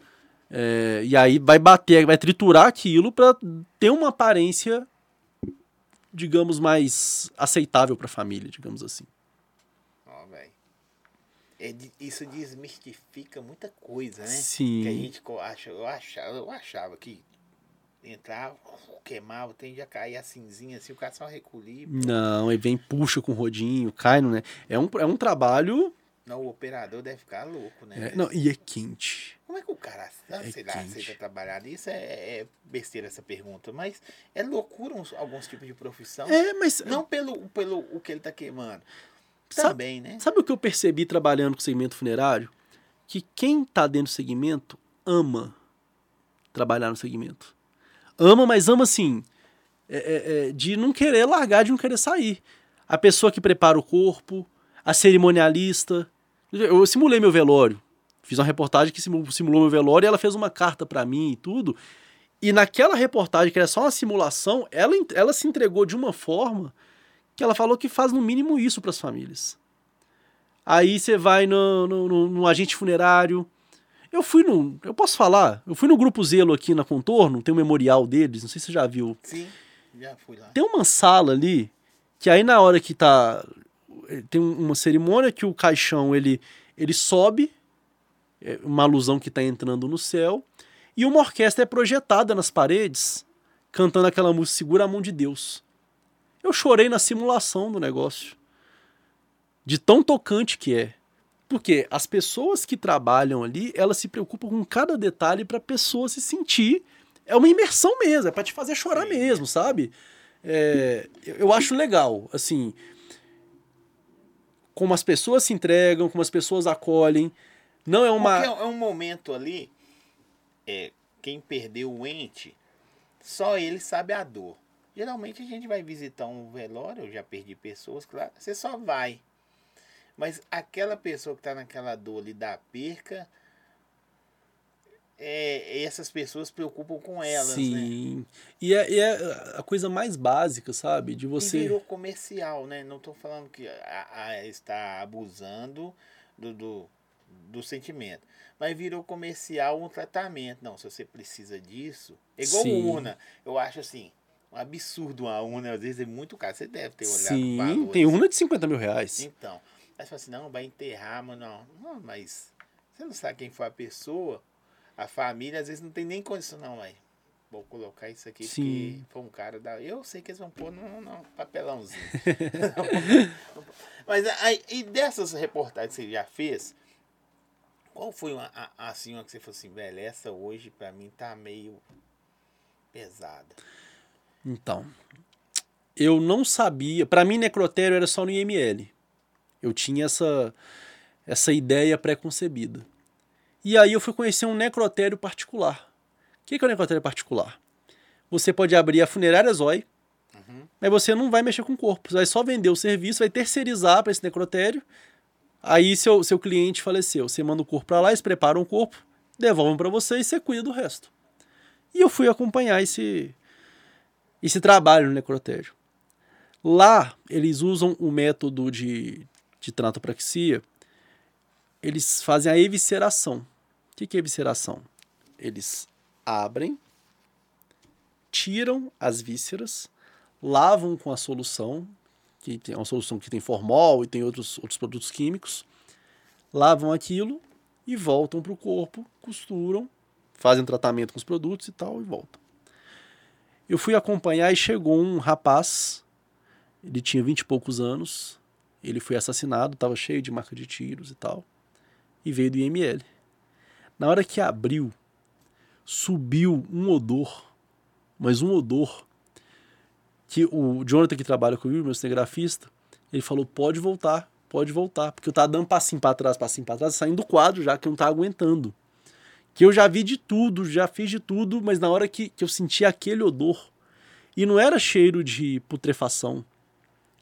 É, e aí vai bater, vai triturar aquilo para ter uma aparência, digamos, mais aceitável para a família, digamos assim. Ó, oh, velho. É, isso desmistifica muita coisa, né? Sim. Que a gente acha, eu achava, eu achava que entrava, queimava, tende a cair a cinzinha assim, o cara só recolhia. Não, ele vem, puxa com o rodinho, cai, não né? É um, é um trabalho Não, o operador deve ficar louco, né? É, não, e é quente. Como é que o cara, ah, É sei lá, aceita trabalhar nisso? É, é besteira essa pergunta, mas é loucura uns- alguns tipos de profissão. É, mas Não pelo, pelo o que ele tá queimando. Sabe- Também, né? sabe o que eu percebi trabalhando com o segmento funerário? Que quem tá dentro do segmento ama trabalhar no segmento. Ama, mas ama assim, é, é, é, de não querer largar, de não querer sair. A pessoa que prepara o corpo, a cerimonialista. Eu simulei meu velório. Fiz uma reportagem que simu- simulou meu velório e ela fez uma carta pra mim e tudo. E naquela reportagem, que era só uma simulação, ela, ela se entregou de uma forma que ela falou que faz no mínimo isso pras famílias. Aí você vai no, no, no- no agente funerário. Eu fui no. Eu posso falar? Eu fui no Grupo Zelo aqui na Contorno, tem um memorial deles, não sei se você já viu. Sim, já fui lá. Tem uma sala ali que aí na hora que tá. Tem um- uma cerimônia que o caixão ele, ele sobe, é uma alusão que tá entrando no céu, e uma orquestra é projetada nas paredes, cantando aquela música Segura a Mão de Deus. Eu chorei na simulação do negócio. De tão tocante que é. Porque as pessoas que trabalham ali, elas se preocupam com cada detalhe para a pessoa se sentir. É uma imersão mesmo, é para te fazer chorar mesmo, sabe? É, eu acho legal, assim, como as pessoas se entregam, como as pessoas acolhem. Não é uma. Porque é um momento ali, é, quem perdeu o ente, só ele sabe a dor. Geralmente a gente vai visitar um velório, eu já perdi pessoas, claro, você só vai. Mas aquela pessoa que está naquela dor ali da perca, é, essas pessoas preocupam com elas, né? Sim. E é, e é a coisa mais básica, sabe? De E você. virou comercial, né? Não estou falando que a, a- está abusando do, do, do sentimento. Mas virou comercial um tratamento. Não, se você precisa disso. É igual Sim. urna. Eu acho assim, um absurdo uma urna, às vezes é muito caro. Você deve ter olhado Sim, valor, tem assim. uma de 50 mil reais. Então. Aí você fala assim, não, vai enterrar, mas não. Não, mas você não sabe quem foi a pessoa, a família, às vezes não tem nem condição, não, mas vou colocar isso aqui Sim. porque foi um cara da. Eu sei que eles vão pôr num, num papelãozinho. mas aí, e dessas reportagens que você já fez, qual foi uma, a- assim, uma que você falou assim, velho, essa hoje pra mim tá meio pesada. Então, eu não sabia. Pra mim, necrotério era só no IML. Eu tinha essa, essa ideia pré-concebida. E aí eu fui conhecer um necrotério particular. O que que é o necrotério particular? Você pode abrir a funerária Zói, Uhum. mas você não vai mexer com o corpo. Você vai só vender o serviço, vai terceirizar para esse necrotério. Aí seu, seu cliente faleceu. Você manda o corpo para lá, eles preparam o corpo, devolvem para você e você cuida do resto. E eu fui acompanhar esse, esse trabalho no necrotério. Lá, eles usam o método de, de tanatopraxia, eles fazem a evisceração. Que que é evisceração? Eles abrem, tiram as vísceras, lavam com a solução, que é uma solução que tem formol e tem outros, outros produtos químicos, lavam aquilo e voltam para o corpo, costuram, fazem tratamento com os produtos e tal e voltam. Eu fui acompanhar e chegou um rapaz, ele tinha vinte e poucos anos, ele foi assassinado, estava cheio de marca de tiros e tal, e veio do IML. Na hora que abriu, subiu um odor, mas um odor, que o Jonathan que trabalha comigo, meu cinegrafista, ele falou, pode voltar, pode voltar, porque eu tava dando passinho para trás, passinho para trás, saindo do quadro já, que eu não tava aguentando. Que eu já vi de tudo, já fiz de tudo, mas na hora que, que eu senti aquele odor, e não era cheiro de putrefação,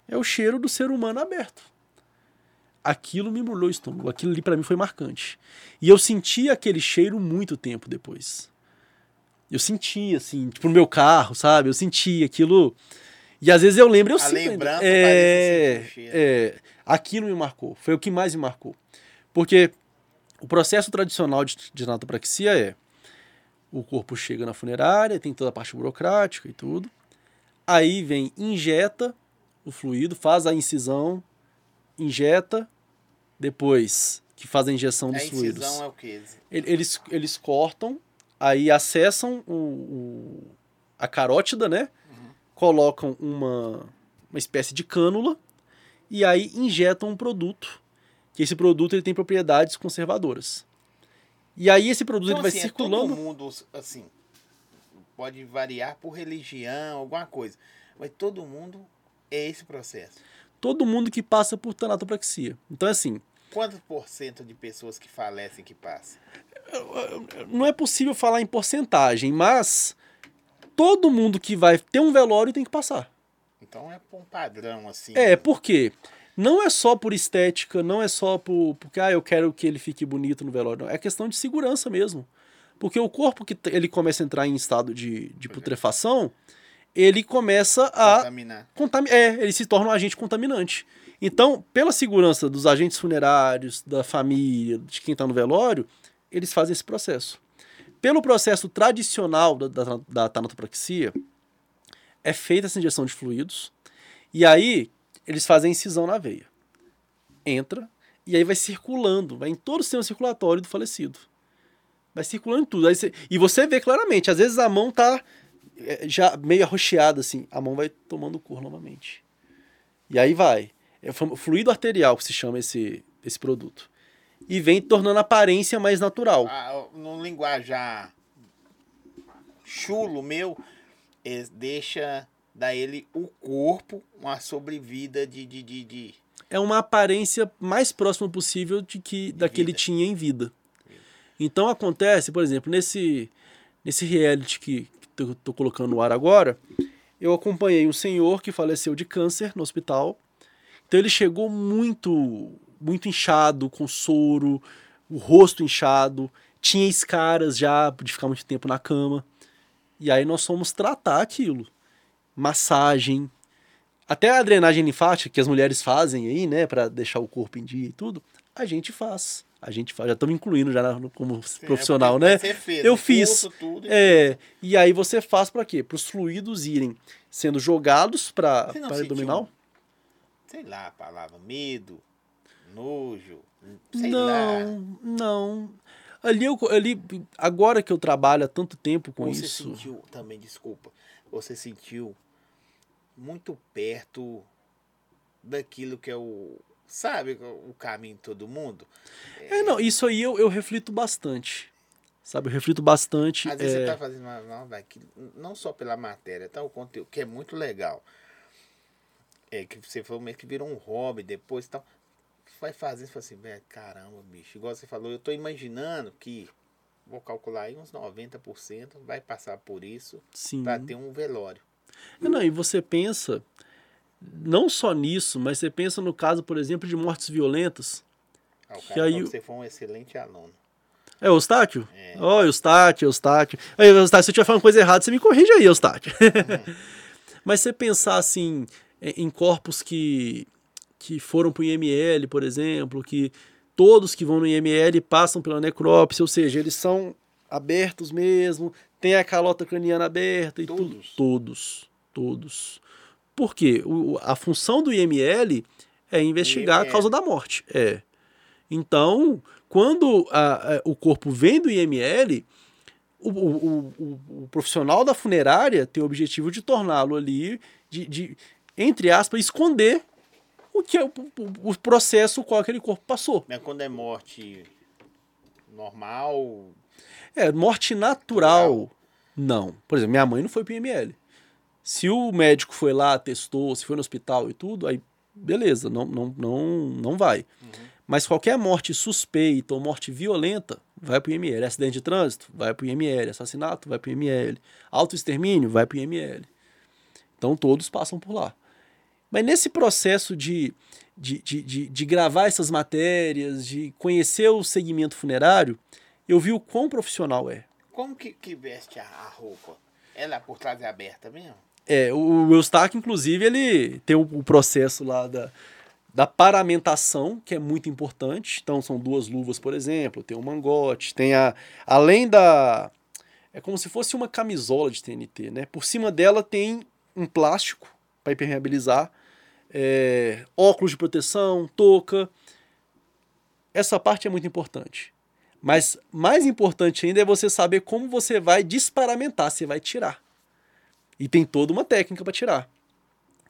é o cheiro do ser humano aberto. Aquilo me embrulhou o estômago, aquilo ali para mim foi marcante. E eu senti aquele cheiro muito tempo depois. Eu senti, assim, tipo, no meu carro, sabe? Eu senti aquilo. E às vezes eu lembro, eu A sinto. lembrança é, cheiro. é, aquilo me marcou. Foi o que mais me marcou. Porque o processo tradicional de, de tanatopraxia é o corpo chega na funerária, tem toda a parte burocrática e tudo. Aí vem, injeta o fluido, faz a incisão, injeta, depois que faz a injeção dos A fluidos. é o quê? Ele- Eles, eles cortam, aí acessam o, o- a carótida, né? Colocam uma, uma espécie de cânula e aí injetam um produto que esse produto ele tem propriedades conservadoras. E aí esse produto Então, ele vai assim, é circulando. todo mundo, assim, pode variar por religião, alguma coisa. Mas todo mundo é esse processo. todo mundo que passa por tanatopraxia. Então, assim, Quantos por cento de pessoas que falecem que passam? não é possível falar em porcentagem, mas todo mundo que vai ter um velório tem que passar. Então é um padrão, assim. É, por quê? Não é só por estética, não é só por, porque ah, eu quero que ele fique bonito no velório. Não. É questão de segurança mesmo. Porque o corpo que ele começa a entrar em estado de, de putrefação, ele começa a Contaminar. contami é, ele se torna um agente contaminante. Então, pela segurança dos agentes funerários, da família, de quem está no velório, eles fazem esse processo. Pelo processo tradicional da, da, da tanatopraxia, é feita essa injeção de fluidos, e aí eles fazem incisão na veia. Entra, e aí vai circulando, vai em todo o sistema circulatório do falecido. Vai circulando tudo. Aí você- e você vê claramente, às vezes a mão tá é, já meio arroxeada, assim, a mão vai tomando cor novamente. E aí vai. É fluido arterial que se chama esse, esse produto. E vem tornando a aparência mais natural. Ah, no linguajar chulo meu, deixa da ele o corpo uma sobrevida de, de, de, de- É uma aparência mais próxima possível de que da que ele tinha em vida. Então acontece, por exemplo, nesse, nesse reality que, que eu tô colocando no ar agora, eu acompanhei um senhor que faleceu de câncer no hospital. Então ele chegou muito, muito inchado, com soro, o rosto inchado, tinha escaras já de ficar muito tempo na cama. E aí nós fomos tratar aquilo. Massagem, até a drenagem linfática que as mulheres fazem aí, né, Pra deixar o corpo em dia e tudo, a gente faz. A gente faz, já estamos incluindo já na- como profissional, é, né? Você fez, Eu fiz. tudo, É, e aí você faz pra quê? Para os fluidos irem sendo jogados para para abdominal? Sei lá a palavra, medo, nojo, sei lá. Não, não. Ali, eu, ali, agora que eu trabalho há tanto tempo com você isso, sentiu também, desculpa, você sentiu muito perto daquilo que é o, sabe, o caminho de todo mundo? é não, isso aí eu, eu reflito bastante, sabe? Eu reflito bastante. Às vezes é, você tá fazendo uma aqui, não só pela matéria, tá? O conteúdo, que é muito legal. É que você falou meio que virou um hobby depois e tal. Vai fazendo, você fala assim, velho, caramba, bicho. Igual você falou, eu tô imaginando que, vou calcular aí, uns 90% vai passar por isso para ter um velório. É, Não, e você pensa não só nisso, mas você pensa no caso, por exemplo, de mortes violentas. Ah, Que aí você foi um excelente aluno. É o Eustáquio? É. Ó, Eustáquio, Eustáquio. Aí, Eustáquio, se eu estiver falando coisa errada, você me corrige aí, Eustáquio. Mas você pensar assim, em em corpos que, que foram para o IML, por exemplo, que todos que vão no IML passam pela necrópsia, ou seja, eles são abertos mesmo, tem a calota craniana aberta e tudo. Todos? Todos. Todos. Por quê? O- a função do IML é investigar a IML. causa da morte. É. Então, quando a- a- o corpo vem do IML, o- o- o profissional da funerária tem o objetivo de torná-lo ali, de, de, entre aspas, esconder o que é o, o- o processo o qual aquele corpo passou. Mas quando é morte normal, É, morte natural, não. Por exemplo, minha mãe não foi pro IML. Se o médico foi lá, testou, se foi no hospital e tudo, aí beleza, não, não, não, não vai. Mas qualquer morte suspeita ou morte violenta, vai pro IML. Acidente de trânsito, vai pro IML. Assassinato, vai pro IML. Autoextermínio, vai pro IML. Então todos passam por lá. Mas nesse processo de, de, de, de, de gravar essas matérias, de conhecer o segmento funerário, eu vi o quão profissional é. como que, que veste a, a roupa? Ela por trás é aberta mesmo? É, o o Eustáquio, inclusive, ele tem o, o processo lá da, da paramentação, que é muito importante. Então, são duas luvas, por exemplo, tem um mangote, tem a. Além da. É como se fosse uma camisola de TNT, né? Por cima dela tem um plástico para impermeabilizar, é, óculos de proteção, touca. Essa parte é muito importante. Mas mais importante ainda é você saber como você vai desparamentar, você vai tirar. E tem toda uma técnica para tirar.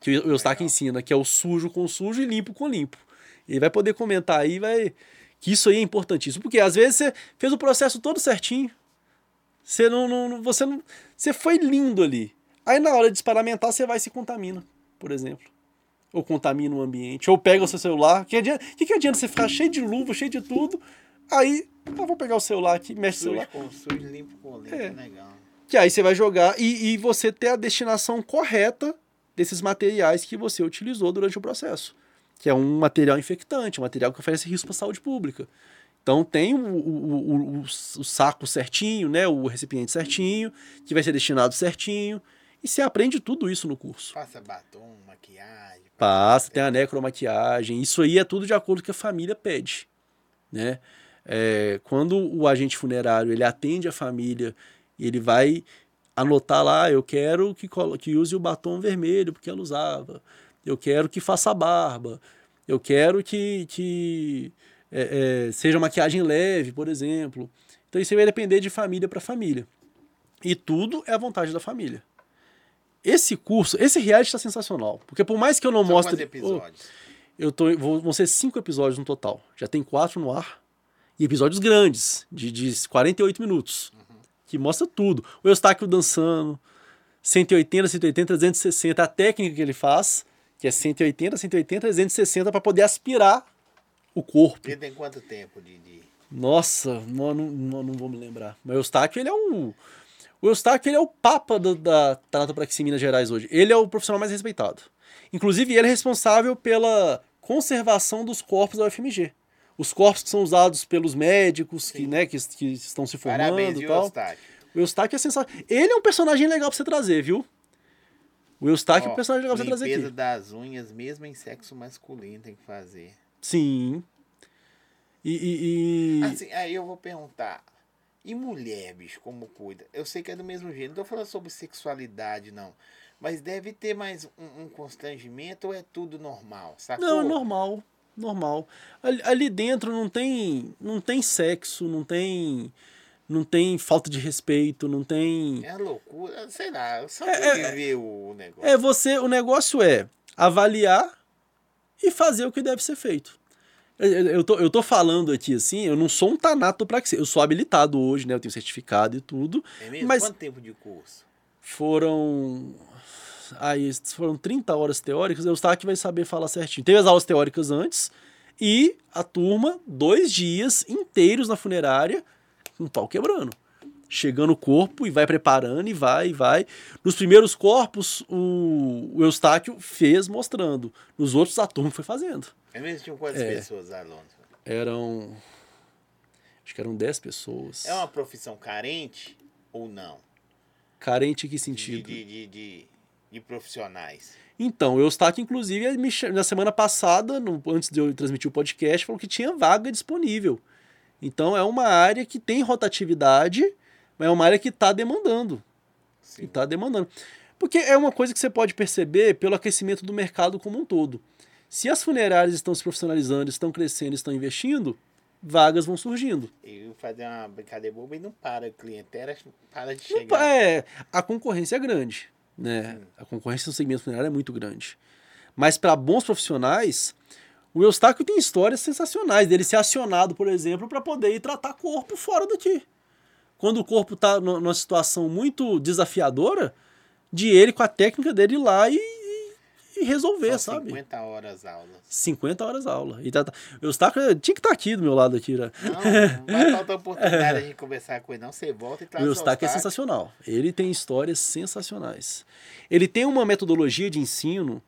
que o Eustáquio ensina, que é o sujo com sujo e limpo com limpo. Ele vai poder comentar aí, vai que isso aí é importantíssimo, porque às vezes você fez o processo todo certinho, você não, não você não, você foi lindo ali. Aí na hora de experimentar você vai e se contamina, por exemplo. Ou contamina o ambiente, ou pega o seu celular. Que, adianta, que, que adianta você ficar cheio de luva, cheio de tudo, aí, ah, vou pegar o celular aqui, mexe o celular. Com sujo, limpo com limpo, é. legal. Que aí você vai jogar e, e você ter a destinação correta desses materiais que você utilizou durante o processo. Que é um material infectante, um material que oferece risco para a saúde pública. Então tem o, o, o, o, saco certinho, né, o recipiente certinho, que vai ser destinado certinho. E você aprende tudo isso no curso. Passa batom, maquiagem. Passa, tem a necromaquiagem. Isso aí é tudo de acordo com o que a família pede. Né? É, quando o agente funerário ele atende a família, ele vai anotar lá, eu quero que, que use o batom vermelho, porque ela usava. Eu quero que faça barba. Eu quero que, que é, é, seja maquiagem leve, por exemplo. Então isso vai depender de família para família. E tudo é a vontade da família. Esse curso, esse reality está sensacional. Porque por mais que eu não São mostre. episódios? Oh, eu tô, vou, vão ser cinco episódios no total. Já tem quatro no ar. E episódios grandes, de, de 48 minutos. Uhum. Que mostra tudo. O Eustáquio dançando, 180, 180, 360. A técnica que ele faz, que é 180, 180, 360, para poder aspirar o corpo. Ele tem quanto tempo de. de... Nossa, não, não, não vou me lembrar. Mas o Eustáquio, ele é o. O Eustáquio, ele é o papa do, da Tanatopraxia em Minas Gerais hoje. Ele é o profissional mais respeitado. Inclusive, ele é responsável pela conservação dos corpos da UFMG. Os corpos que são usados pelos médicos que, né, que, que estão se formando Parabéns, e tal. Eustáquio. O Eustáquio é sensacional. Ele é um personagem legal pra você trazer, viu? O Eustáquio é um personagem legal pra você trazer aqui. Limpeza das unhas, mesmo em sexo masculino, tem que fazer. Sim. E, e, e... Assim, aí eu vou perguntar. E mulher, bicho, como cuida? Eu sei que é do mesmo jeito. Não tô falando sobre sexualidade, não. Mas deve ter mais um, um constrangimento ou é tudo normal, sacou? Não, é normal. Normal. Ali, ali, dentro não tem, não tem sexo, não tem não tem falta de respeito, não tem. É loucura, sei lá, só é, viver é, o negócio. É, você, o negócio é avaliar e fazer o que deve ser feito. Eu tô, eu tô falando aqui assim, eu não sou um tanato para que eu sou habilitado hoje, né? Eu tenho certificado e tudo. É mesmo? Mas Quanto tempo de curso? Foram. Aí foram 30 horas teóricas, o que vai saber falar certinho. Teve as aulas teóricas antes e a turma, dois dias inteiros na funerária, com um pau quebrando chegando o corpo e vai preparando e vai e vai. Nos primeiros corpos, o, o Eustáquio fez mostrando. Nos outros, a turma foi fazendo. É mesmo? Tinham quantas é, pessoas, Alonso? Eram. Acho que eram 10 pessoas. É uma profissão carente ou não? Carente em que sentido? De, de, de, de profissionais. Então, o Eustáquio, inclusive, na semana passada, no, antes de eu transmitir o podcast, falou que tinha vaga disponível. Então, é uma área que tem rotatividade mas é uma área que está demandando. Está demandando. Porque é uma coisa que você pode perceber pelo aquecimento do mercado como um todo. Se as funerárias estão se profissionalizando, estão crescendo, estão investindo, vagas vão surgindo. E fazer uma brincadeira boba e não para, a clientela para de chegar. É, a concorrência é grande. Né? A concorrência no segmento funerário é muito grande. Mas para bons profissionais, o Eustáquio tem histórias sensacionais dele ser acionado, por exemplo, para poder ir tratar corpo fora daqui quando o corpo está numa situação muito desafiadora, de ele com a técnica dele ir lá e, e resolver, Só sabe? 50 horas aula. 50 horas aula. E tá, tá, eu tinha que estar tá aqui do meu lado aqui, né? Não, não vai faltar oportunidade de conversar com ele, não. Você volta e traz o Eustáquio é sensacional. Ele tem histórias sensacionais. Ele tem uma metodologia de ensino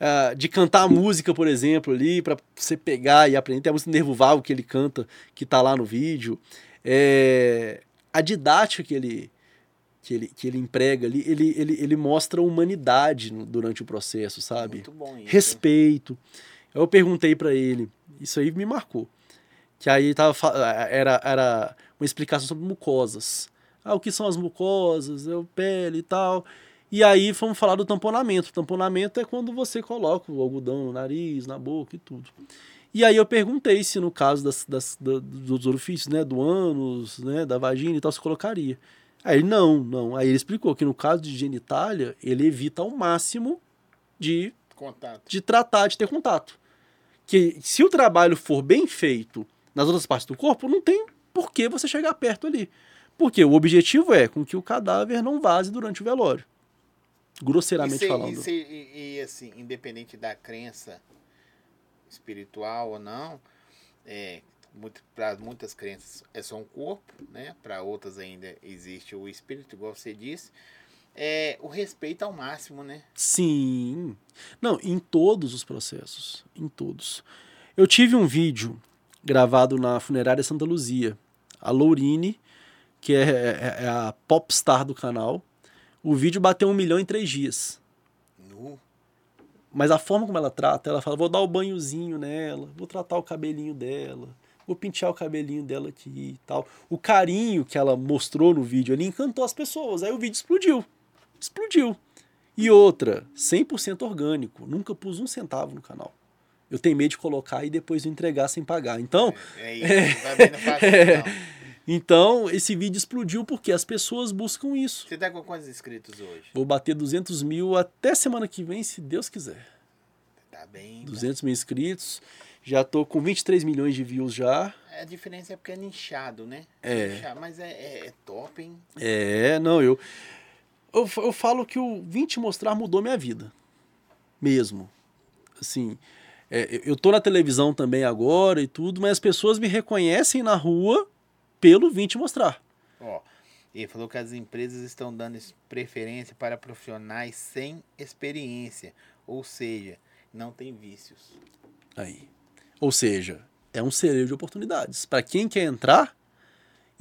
Uh, de cantar a música, por exemplo, ali, para você pegar e aprender. Tem a música Nervo Vago que ele canta, que tá lá no vídeo. É, a didática que ele, que ele, que ele emprega ali, ele, ele, ele mostra humanidade no, durante o processo, sabe? Muito bom isso. Respeito. Eu perguntei para ele, isso aí me marcou. Que aí tava, era, era uma explicação sobre mucosas. Ah, o que são as mucosas, é o pele e tal. E aí fomos falar do tamponamento. O tamponamento é quando você coloca o algodão no nariz, na boca e tudo. E aí eu perguntei se no caso das, das, dos orifícios, né, do ânus, né, da vagina e tal, se colocaria. Aí ele, não, não. Aí ele explicou que no caso de genitália, ele evita ao máximo de, Contato. de tratar, de ter contato. Que se o trabalho for bem feito nas outras partes do corpo, não tem por que você chegar perto ali. Porque o objetivo é com que o cadáver não vaze durante o velório. Grosseiramente e, se- falando. E, se- e- e, assim, independente da crença espiritual ou não, é, para muitas crenças é só um corpo, né? Para outras ainda existe o espírito, igual você disse. É, o respeito ao máximo, né? Sim. Não, em todos os processos. Em todos. Eu tive um vídeo gravado na funerária Santa Luzia. A Lourine, que é, é- é a popstar do canal. O vídeo bateu um milhão em três dias. Mas a forma como ela trata, ela fala: vou dar o banhozinho nela, vou tratar o cabelinho dela, vou pentear o cabelinho dela aqui e tal. O carinho que ela mostrou no vídeo ali encantou as pessoas. Aí o vídeo explodiu. Explodiu. E outra, 100% orgânico. Nunca pus um centavo no canal. Eu tenho medo de colocar e depois entregar sem pagar. Então, É isso. Também não faço isso, não. Então esse vídeo explodiu porque as pessoas buscam isso. Você tá com quantos inscritos hoje? Vou bater 200 mil até semana que vem, se Deus quiser. Tá bem. tá. 200 mil inscritos. Já tô com 23 milhões de views já. A diferença é porque é nichado, né? É. Nichado, Mas é, é- é top, hein? É, não, eu, eu. Eu falo que o Vim Te Mostrar mudou minha vida. Mesmo. Assim. é, eu tô na televisão também agora e tudo, mas as pessoas me reconhecem na rua pelo Vim Te Mostrar. Ó, ele falou que as empresas estão dando preferência para profissionais sem experiência, ou seja, não tem vícios. Aí. Ou seja, é um celeiro de oportunidades. Para quem quer entrar.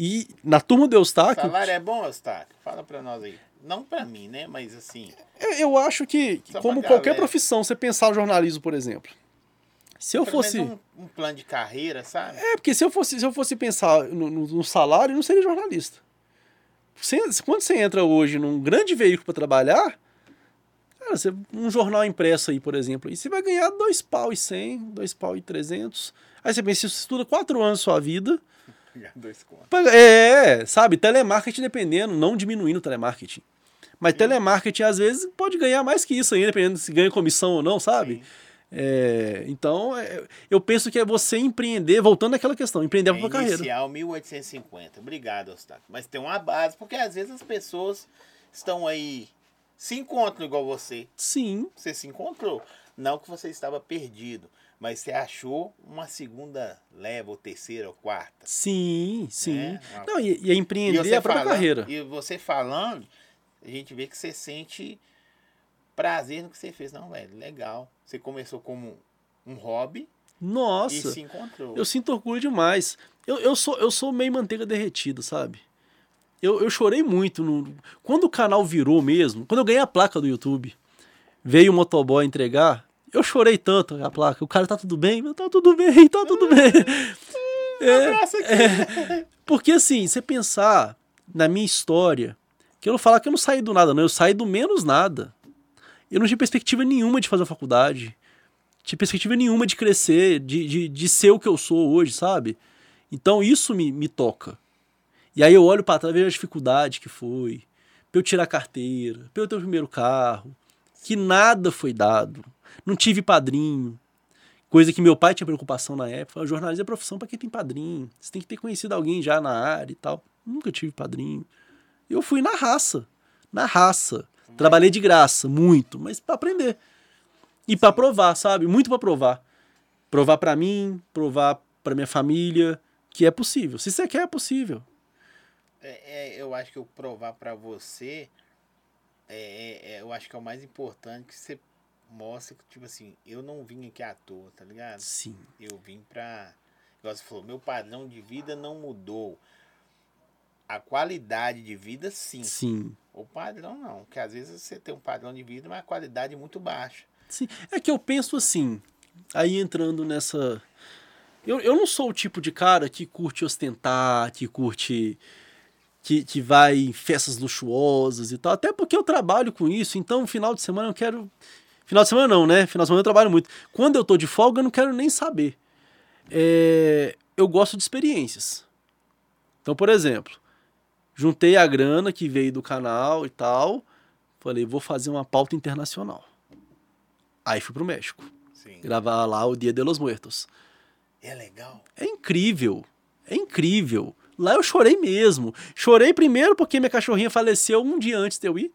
E na turma do Eustáquio. Salário é bom, Eustáquio? Fala pra nós aí. Não pra mim, né? Mas assim, Eu, eu acho que, Só como qualquer galera. profissão, você pensar o jornalismo, por exemplo. Se eu pelo fosse. um, um plano de carreira, sabe? É, porque se eu fosse, se eu fosse pensar no, no- no salário, eu não seria jornalista. Você- quando você entra hoje num grande veículo para trabalhar, cara, você- um jornal impresso aí, por exemplo, e você vai ganhar dois pau e cem, dois pau e trezentos. Aí você pensa, você estuda quatro anos sua vida. Dois É, sabe, telemarketing dependendo, não diminuindo o telemarketing. Mas telemarketing, às vezes, pode ganhar mais que isso ainda, dependendo se ganha comissão ou não, sabe? Sim. É, então, é, eu penso que é você empreender, voltando àquela questão, empreender É para carreira. inicial 1850. Obrigado, Eustáquio. Mas tem uma base, porque às vezes as pessoas estão aí, se encontram igual você. Sim, Você se encontrou. Não que você estava perdido, mas você achou uma segunda leva, ou terceira, ou quarta. sim, sim. É, Não, e, e é empreender a própria falando- carreira. E você falando, a gente vê que você sente prazer no que você fez. Não, velho, legal. Você começou como um hobby e Nossa, se encontrou. eu sinto orgulho demais. Eu, eu, sou, eu sou meio manteiga derretida, sabe? Eu, eu chorei muito. No... Quando o canal virou mesmo, quando eu ganhei a placa do YouTube, veio o motoboy entregar, eu chorei tanto a placa. O cara tá tudo bem? Tá tudo bem, tá tudo bem. É, Nossa, que- Porque assim, você pensar na minha história, que eu não falar que eu não saí do nada, não, eu saí do menos nada. Eu não tinha perspectiva nenhuma de fazer a faculdade. Tinha perspectiva nenhuma de crescer, de, de, de ser o que eu sou hoje, sabe? Então isso me, me toca. E aí eu olho para trás vejo a dificuldade que foi. Pra eu tirar a carteira, pra eu ter o primeiro carro. Que nada foi dado. Não tive padrinho. Coisa que meu pai tinha preocupação na época. Jornalismo é profissão para quem tem padrinho. Você tem que ter conhecido alguém já na área e tal. Nunca tive padrinho. Eu fui na raça. Na raça. Trabalhei de graça, muito, mas para aprender. E para provar, sabe? Muito para provar. Provar para mim, provar para minha família que é possível. Se você quer, é possível. É, é, eu acho que eu provar pra você, é, é, é, eu acho que é o mais importante que você mostra que, tipo assim, eu não vim aqui à toa, tá ligado? Sim. Eu vim pra. Igual você falou, meu padrão de vida não mudou. A qualidade de vida, sim. Sim. O padrão não. Porque às vezes você tem um padrão de vida, mas a qualidade é muito baixa. Sim. É que eu penso assim, aí entrando nessa. Eu, eu não sou o tipo de cara que curte ostentar, que curte. Que, que vai em festas luxuosas e tal. Até porque eu trabalho com isso, então final de semana eu quero. Final de semana não, né? Final de semana eu trabalho muito. Quando eu tô de folga, eu não quero nem saber. É, eu gosto de experiências. Então, por exemplo, juntei a grana que veio do canal e tal. Falei, vou fazer uma pauta internacional. Aí fui pro México. Sim. Gravar lá o Dia de los Muertos. É legal. É incrível. É incrível. Lá eu chorei mesmo. Chorei primeiro porque minha cachorrinha faleceu um dia antes de eu ir.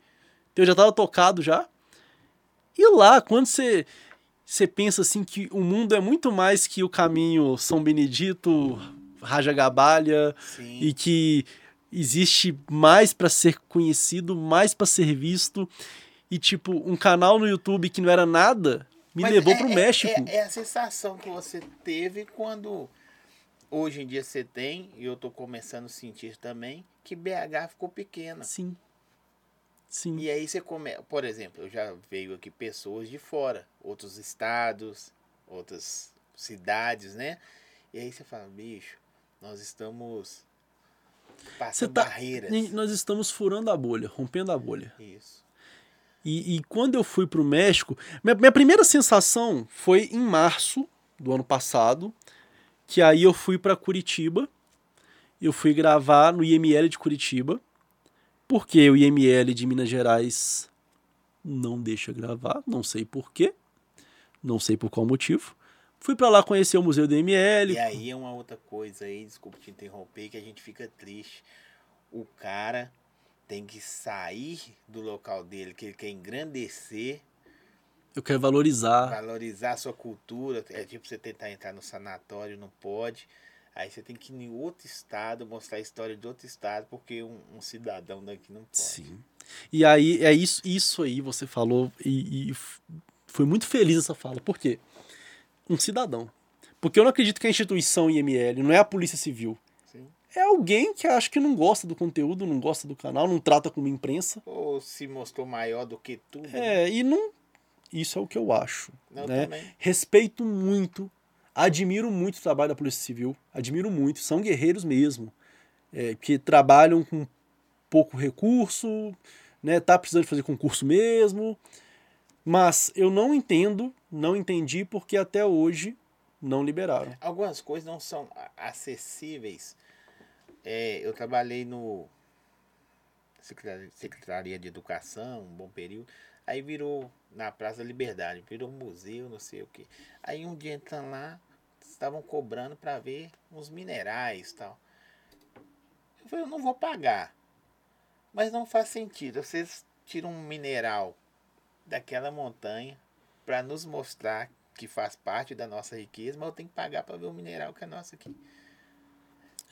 Então eu já tava tocado já. E lá, quando você você pensa assim que o mundo é muito mais que o caminho São Benedito, Raja Gabalha Sim. e que existe mais para ser conhecido, mais para ser visto e tipo um canal no YouTube que não era nada me Mas levou é- pro é- México. É, é a sensação que você teve quando hoje em dia você tem, e eu tô começando a sentir também, que BH ficou pequena. Sim. Sim. E aí você come, por exemplo, eu já veio aqui pessoas de fora, outros estados, outras cidades, né? E aí você fala, bicho, nós estamos passando tá, barreiras. nós estamos furando a bolha, rompendo a bolha. Isso. E, e quando eu fui pro México, minha, minha primeira sensação foi em março do ano passado, que aí eu fui para Curitiba. Eu fui gravar no IML de Curitiba, porque o IML de Minas Gerais não deixa gravar, não sei por quê, não sei por qual motivo. Fui para lá conhecer o museu do IML. E aí é uma outra coisa aí, desculpa te interromper, que a gente fica triste. O cara tem que sair do local dele, que ele quer engrandecer, Eu quero valorizar. valorizar a sua cultura. É tipo você tentar entrar no sanatório, não pode. Aí você tem que ir em outro estado, mostrar a história de outro estado, porque um, um cidadão daqui não pode. Sim. E aí, é isso, isso aí você falou e, e foi muito feliz essa fala. Por quê? Um cidadão. Porque eu não acredito que a instituição IML não é a Polícia Civil. Sim. É alguém que acho que não gosta do conteúdo, não gosta do canal, não trata como imprensa. Ou se mostrou maior do que tudo. né? É, e não. Isso é o que eu acho. Não, né? também. Respeito muito, admiro muito o trabalho da Polícia Civil, admiro muito, são guerreiros mesmo, é, que trabalham com pouco recurso, né, tá precisando fazer concurso mesmo, mas eu não entendo, não entendi porque até hoje não liberaram. Algumas coisas não são acessíveis. É, eu trabalhei no Secretaria, de Educação, um bom período. Aí virou na Praça da Liberdade, virou museu, não sei o que. Aí um dia entrando lá, estavam cobrando para ver uns minerais tal. Eu falei, eu não vou pagar. Mas não faz sentido. Vocês tiram um mineral daquela montanha para nos mostrar que faz parte da nossa riqueza, mas eu tenho que pagar para ver o mineral que é nosso aqui.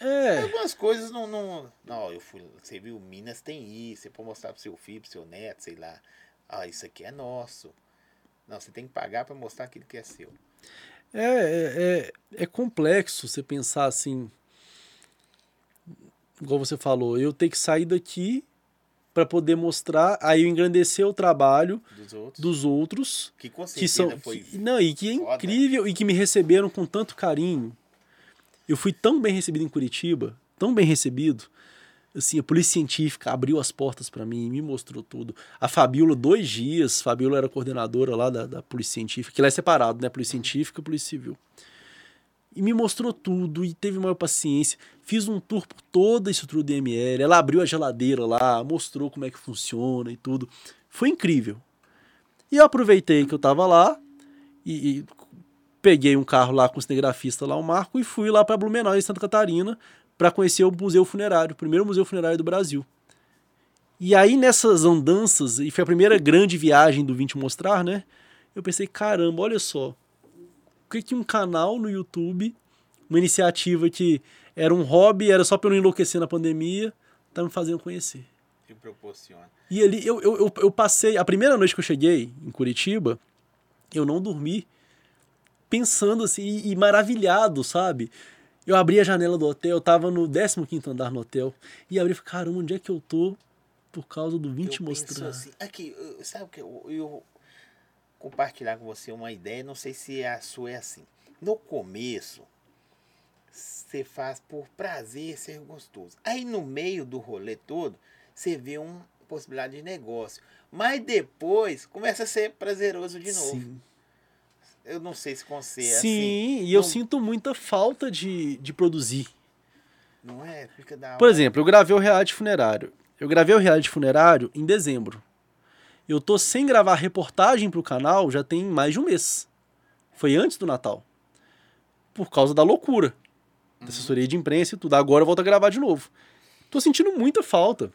É, Algumas coisas não, não. Não, eu fui. Você viu, Minas tem isso. Você pode mostrar pro seu filho, pro seu neto, sei lá. Ah, isso aqui é nosso. Não, você tem que pagar para mostrar aquilo que é seu. É, é, é, é complexo você pensar assim. Igual você falou, eu tenho que sair daqui para poder mostrar, aí engrandecer o trabalho Dos outros. dos outros Que que são foi. que- não e que é foda. incrível e que me receberam com tanto carinho. Eu fui tão bem recebido em Curitiba, tão bem recebido. Assim, a polícia científica abriu as portas para mim, me mostrou tudo. A Fabiola, dois dias, Fabiola era coordenadora lá da, da polícia científica, que lá é separado, né? Polícia científica e polícia civil. E me mostrou tudo e teve maior paciência. Fiz um tour por toda a estrutura do DML. Ela abriu a geladeira lá, mostrou como é que funciona e tudo. Foi incrível. E eu aproveitei que eu tava lá e, e peguei um carro lá com o cinegrafista lá, o Marco, e fui lá para Blumenau, em Santa Catarina, para conhecer o Museu Funerário, o primeiro museu funerário do Brasil. E aí nessas andanças, e foi a primeira grande viagem do Vim Te Mostrar, né? Eu pensei, caramba, olha só, que que um canal no YouTube, uma iniciativa que era um hobby, era só para eu não enlouquecer na pandemia, tá me fazendo conhecer. Que proporciona. E ali eu, eu, eu, eu passei. A primeira noite que eu cheguei em Curitiba, eu não dormi pensando assim e, e maravilhado, sabe? Eu abri a janela do hotel, eu tava no 15 andar no hotel, e abri e falei, caramba, onde é que eu tô por causa do Vim eu te penso mostrar? assim, aqui, sabe o que? Eu, eu compartilhar com você uma ideia, não sei se a sua é assim. No começo, você faz por prazer ser gostoso. Aí no meio do rolê todo, você vê uma possibilidade de negócio. Mas depois começa a ser prazeroso de novo. Sim. Eu não sei se você é Sim, assim. e eu não- sinto muita falta de, de produzir. Não é? Fica da Por hora. exemplo, eu gravei o reality funerário. Eu gravei o reality funerário em dezembro. Eu tô sem gravar reportagem pro canal já tem mais de um mês. Foi antes do Natal. Por causa da loucura. Da assessoria de imprensa e tudo. Agora eu volto a gravar de novo. Tô sentindo muita falta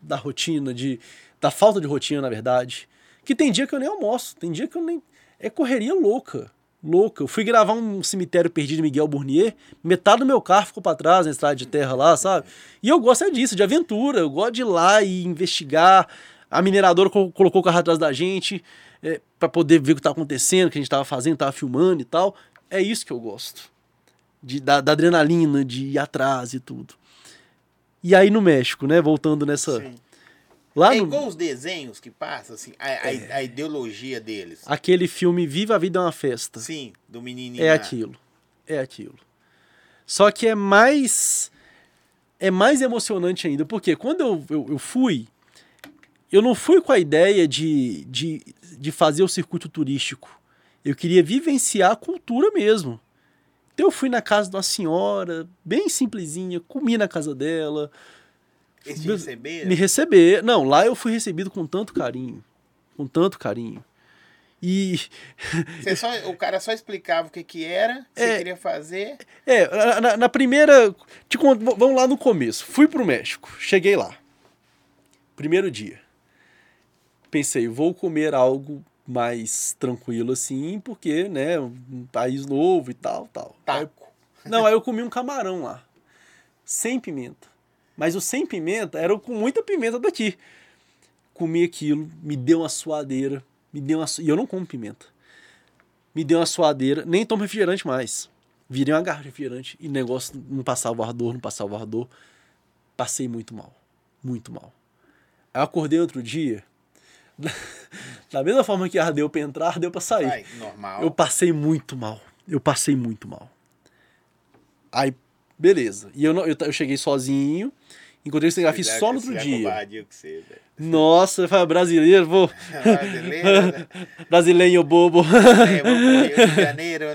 da rotina, de da falta de rotina, na verdade. Que tem dia que eu nem almoço, tem dia que eu nem. É correria louca. Louca. Eu fui gravar um cemitério perdido de Miguel Burnier, metade do meu carro ficou pra trás na estrada de terra lá, sabe? E eu gosto é disso, de aventura. Eu gosto de ir lá e investigar. A mineradora co- colocou o carro atrás da gente é, para poder ver o que tá acontecendo, o que a gente tava fazendo, tava filmando e tal. É isso que eu gosto. De, da, da adrenalina, de ir atrás e tudo. E aí no México, né? Voltando nessa. Sim. Lá é no. igual os desenhos que passam, assim, a, a- a ideologia deles. Aquele filme Viva a Vida é uma Festa. Sim, do menininho. É lá. aquilo. É aquilo. Só que é mais. É mais emocionante ainda, porque quando eu, eu, eu fui, eu não fui com a ideia de, de, de fazer o circuito turístico. Eu queria vivenciar a cultura mesmo. Então eu fui na casa de uma senhora, bem simplesinha, comi na casa dela, Me- receberam? me receber. Não, lá eu fui recebido com tanto carinho. Com tanto carinho. E. Só, o cara só explicava o que que era, o que você É. queria fazer. É, na- na, primeira. Conto, vamos lá no começo. Fui pro México, cheguei lá. Primeiro dia. Pensei, vou comer algo mais tranquilo assim, porque, né, um país novo e tal, tal. Aí Taco. não, aí eu comi um camarão lá. Sem pimenta. Mas o sem pimenta era com muita pimenta daqui. Comi aquilo, me deu uma suadeira. Me deu uma. su- E eu não como pimenta. Me deu uma suadeira, nem tomo refrigerante mais. Virei uma garrafa de refrigerante e o negócio não passava o ardor, não passava o ardor. Passei muito mal. Muito mal. Aí eu acordei outro dia. Da mesma forma que ardeu pra entrar, ardeu pra sair. Vai, normal. Eu passei muito mal. Eu passei muito mal. Aí, beleza. E eu, não, eu, eu cheguei sozinho, encontrei o cinegrafista só no outro dia. você. Nossa, eu falei, brasileiro, vou. Brasileiro, né? Brasileiro bobo. Rio de Janeiro.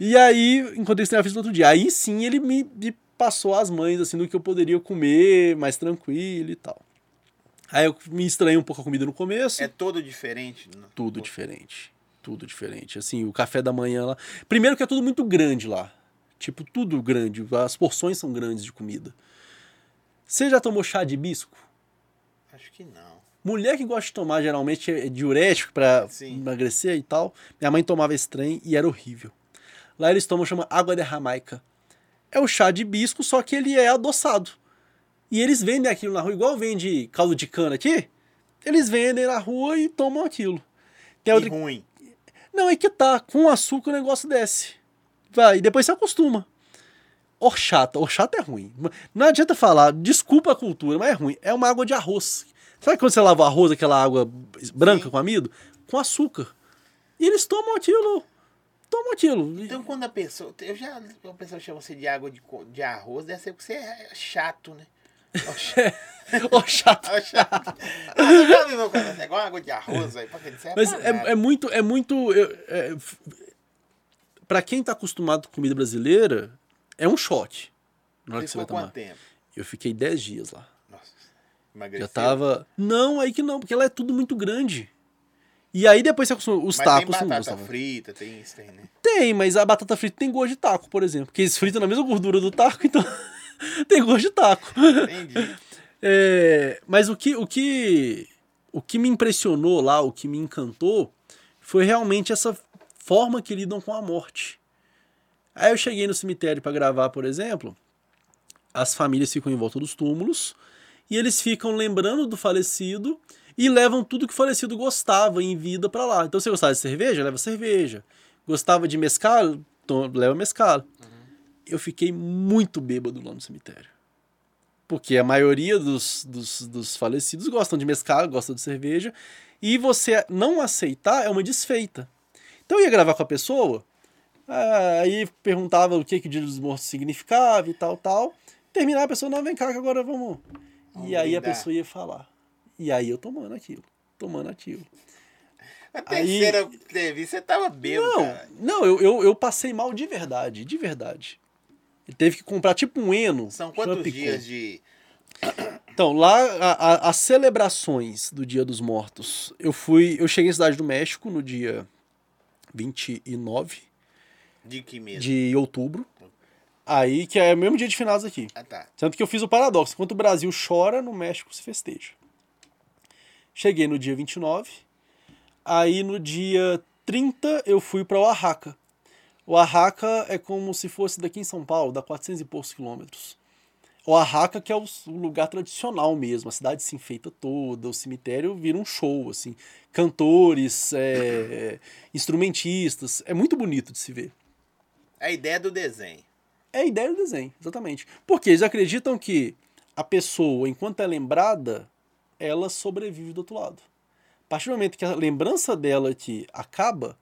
E aí, encontrei o cinegrafista no outro dia. Aí sim ele me, me passou as mães, assim, do que eu poderia comer, mais tranquilo e tal. Aí eu me estranhei um pouco a comida no começo. É todo diferente. né? Tudo diferente. Tudo diferente. Assim, o café da manhã lá. Primeiro que é tudo muito grande lá. Tipo, tudo grande. As porções são grandes de comida. Você já tomou chá de hibisco? Acho que não. Mulher que gosta de tomar geralmente é diurético Sim. emagrecer e tal. Minha mãe tomava esse trem e era horrível. Lá eles tomam, chama água de Jamaica. É o chá de hibisco, só que ele é adoçado. E eles vendem aquilo na rua, igual vende caldo de cana aqui. Eles vendem na rua e tomam aquilo. Tem outra... ruim. Não, é que tá. Com açúcar o negócio desce. Vai, e depois você acostuma. Horchata. Horchata é ruim. Não adianta falar, desculpa a cultura, mas é ruim. É uma água de arroz. Sabe quando você lava o arroz, aquela água branca Sim. com amido? Com açúcar. E eles tomam aquilo. Tomam aquilo. Então quando a pessoa. Eu já. A pessoa chama você de água de, de arroz, deve ser porque você é chato, né? É chato. Viu quando é igual água de arroz aí? É Mas é, é muito. É muito é, f- pra quem tá acostumado com comida brasileira, é um choque. Na hora que você vai tomar. tempo? Eu fiquei 10 dias lá. Nossa. Emagreceu. Já tava. Não, aí que não, porque ela é tudo muito grande. E aí depois você acostuma. Os Mas tacos tem batata frita, tem isso, tem, né? Tem, mas a batata frita tem gosto de taco, por exemplo. Porque eles fritam na mesma gordura do taco, então tem gosto de taco. Entendi. É, mas o que, o que o que me impressionou lá, o que me encantou, foi realmente essa forma que lidam com a morte. Aí eu cheguei no cemitério para gravar, por exemplo, as famílias ficam em volta dos túmulos e eles ficam lembrando do falecido e levam tudo que o falecido gostava em vida para lá. Então, você gostava de cerveja, leva cerveja. Gostava de mescal, to- leva mescal. Eu fiquei muito bêbado lá no cemitério. Porque a maioria dos, dos, dos falecidos gostam de mescal, gostam de cerveja. E você não aceitar é uma desfeita. Então eu ia gravar com a pessoa, ah, aí perguntava o que, que o Dia dos Mortos significava e tal, tal. Terminar a pessoa, não, vem cá que agora vamos. Vamos e aí a brindar. pessoa ia falar. E aí eu tomando aquilo, tomando aquilo. A Aí- terceira entrevista, você tava bêbado, Não, cara. não eu, eu, eu passei mal de verdade, de verdade. Ele teve que comprar tipo um Eno. São quantos dias de. Então, lá, a- a- as celebrações do Dia dos Mortos. Eu fui. Eu cheguei em Cidade do México no dia 29 De que mesmo? de outubro. Aí, que é o mesmo dia de finados aqui. Ah, tá. Tanto que eu fiz o paradoxo. Enquanto o Brasil chora, no México se festeja. Cheguei no dia 29. Aí no dia 30 eu fui para Oaxaca. Oaxaca é como se fosse daqui em São Paulo, dá 400 e poucos quilômetros. Oaxaca que é o, o lugar tradicional mesmo, a cidade se enfeita toda, o cemitério vira um show, assim. Cantores, é, instrumentistas, é muito bonito de se ver. A ideia do desenho. É a ideia do desenho, exatamente. Porque eles acreditam que a pessoa, enquanto é lembrada, ela sobrevive do outro lado. A partir do momento que a lembrança dela aqui acaba,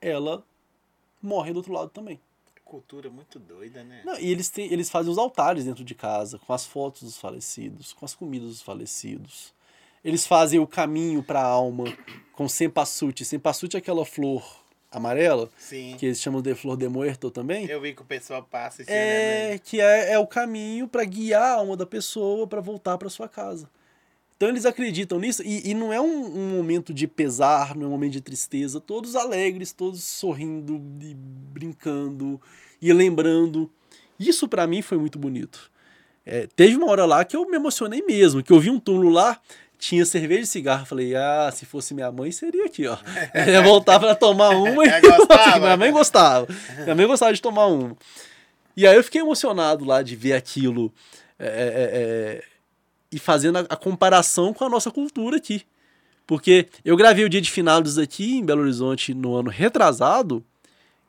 ela morre do outro lado também. Cultura muito doida, né? Não, e eles, têm, eles fazem os altares dentro de casa, com as fotos dos falecidos, com as comidas dos falecidos. Eles fazem o caminho para a alma com sempassuti. Sempassuti é aquela flor amarela, Sim. que eles chamam de flor de muerto também. Eu vi que o pessoal passa e se É, que é, é o caminho para guiar a alma da pessoa para voltar para sua casa. Então eles acreditam nisso e, e não é um, um momento de pesar, não é um momento de tristeza, todos alegres, todos sorrindo e brincando e lembrando. Isso para mim foi muito bonito. É, teve uma hora lá que eu me emocionei mesmo, que eu vi um túmulo lá, tinha cerveja e cigarro. Falei, ah, se fosse minha mãe, seria aqui, ó. Eu ia voltar para tomar uma e Ela gostava? minha mãe gostava. Minha mãe gostava de tomar uma. E aí eu fiquei emocionado lá de ver aquilo é, é, é, e fazendo a, a comparação com a nossa cultura aqui. Porque eu gravei o dia de finados aqui em Belo Horizonte no ano retrasado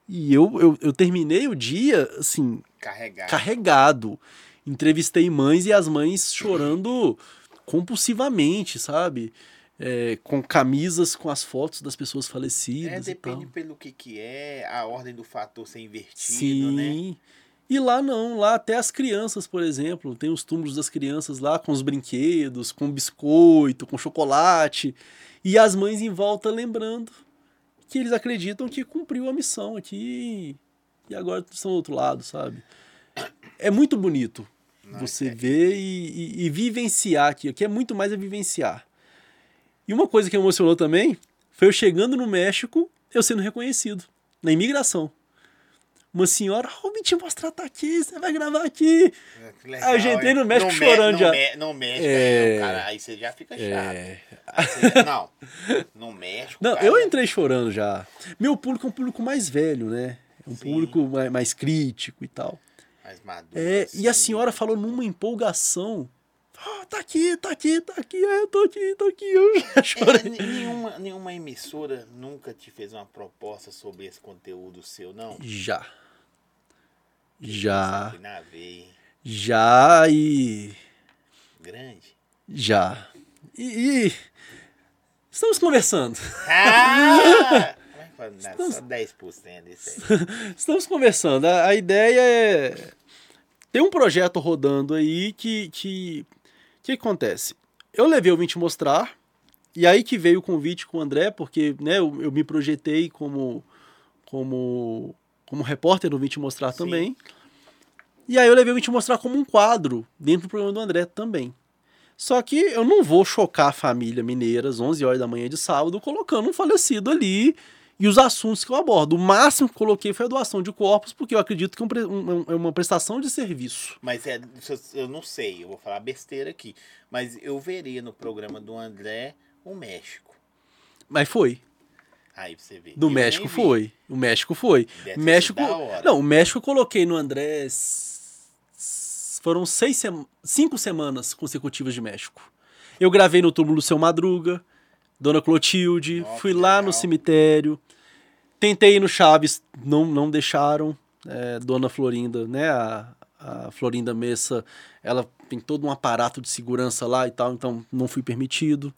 e eu, eu, eu terminei o dia, assim, Carregar. carregado. Entrevistei mães e as mães chorando compulsivamente, sabe? É, com camisas com as fotos das pessoas É, falecidas. e tal. depende pelo que que é, a ordem do fator ser invertido, Sim. né? E lá não, lá até as crianças, por exemplo, tem os túmulos das crianças lá com os brinquedos, com biscoito, com chocolate, e as mães em volta lembrando que eles acreditam que cumpriu a missão aqui e agora estão do outro lado, sabe? É muito bonito Não, você é- ver e, e- e vivenciar aqui, aqui é muito mais é vivenciar. E uma coisa que emocionou também foi eu chegando no México, eu sendo reconhecido na imigração. Uma senhora, ó, o Vitinho Mostrar tá aqui, você vai gravar aqui. Que legal, Aí eu já entrei no é. México Mé- chorando no já. Mé- no México, É. é, cara, aí você já fica chato. É. Você já- não, no México, Não, cara, eu entrei chorando já. Meu público é um público mais velho, né? É um Sim. público mais, mais crítico e tal. mais maduro, É, e a assim. senhora falou numa empolgação. Ah, tá aqui, tá aqui, tá aqui, é, eu tô aqui, tô aqui. Eu já É, chorei. n- nenhuma, nenhuma emissora nunca te fez uma proposta sobre esse conteúdo seu, não? Já. Já. Já e. grande. Já. E. e estamos conversando. Ah! Como é? Não, Só 10% disso aí. Estamos conversando. A, a ideia é. Tem um projeto rodando aí que. que. que acontece? Eu levei o Vim te mostrar. E aí que veio o convite com o André, porque né, eu, eu me projetei como. como. Como repórter do Vim te mostrar Sim. também. E aí eu levei o Vim te mostrar como um quadro dentro do programa do André também. Só que eu não vou chocar a família mineira às 11 horas da manhã de sábado colocando um falecido ali e os assuntos que eu abordo. O máximo que coloquei foi a doação de corpos, porque eu acredito que é um um- é uma prestação de serviço. Mas é, eu não sei, eu vou falar besteira aqui. Mas eu veria no programa do André o México. Mas foi. Aí pra você ver. Do Eu México foi. O México foi. Deve México. Não, o México eu coloquei no André. Foram seis sema- cinco semanas consecutivas de México. Eu gravei no túmulo do seu Madruga, Dona Clotilde, fui lá no cemitério. Tentei ir no Chaves, não, não deixaram. É, Dona Florinda, né? A, a Florinda Messa, ela tem todo um aparato de segurança lá e tal, então não fui permitido.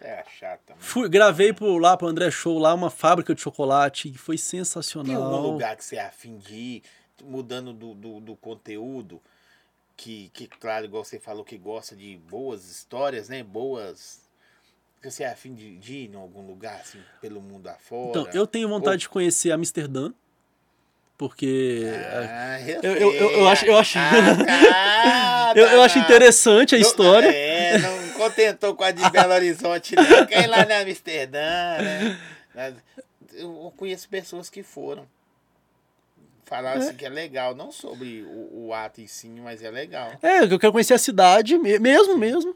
É chata. Fui, gravei por lá pro André Show, lá uma fábrica de chocolate, que foi Tem algum sensacional. lugar que você é afim de ir, mudando do, do, do conteúdo, que, que, claro, igual você falou que gosta de boas histórias, né? Boas. Que você é afim de, de ir em algum lugar, assim, pelo mundo afora? Então, eu tenho vontade Ou- de conhecer Amsterdã. porque Ah, eu, eu, eu, eu acho, eu acho, Ah, tá, eu, eu acho tá. interessante a Não- história. É, não contentou com a de Belo Horizonte, não. Quer ir lá na Amsterdã, né? Eu conheço pessoas que foram. Falaram assim que é legal, não sobre o, o ato em si, mas é legal. É, eu quero conhecer a cidade me- mesmo, mesmo.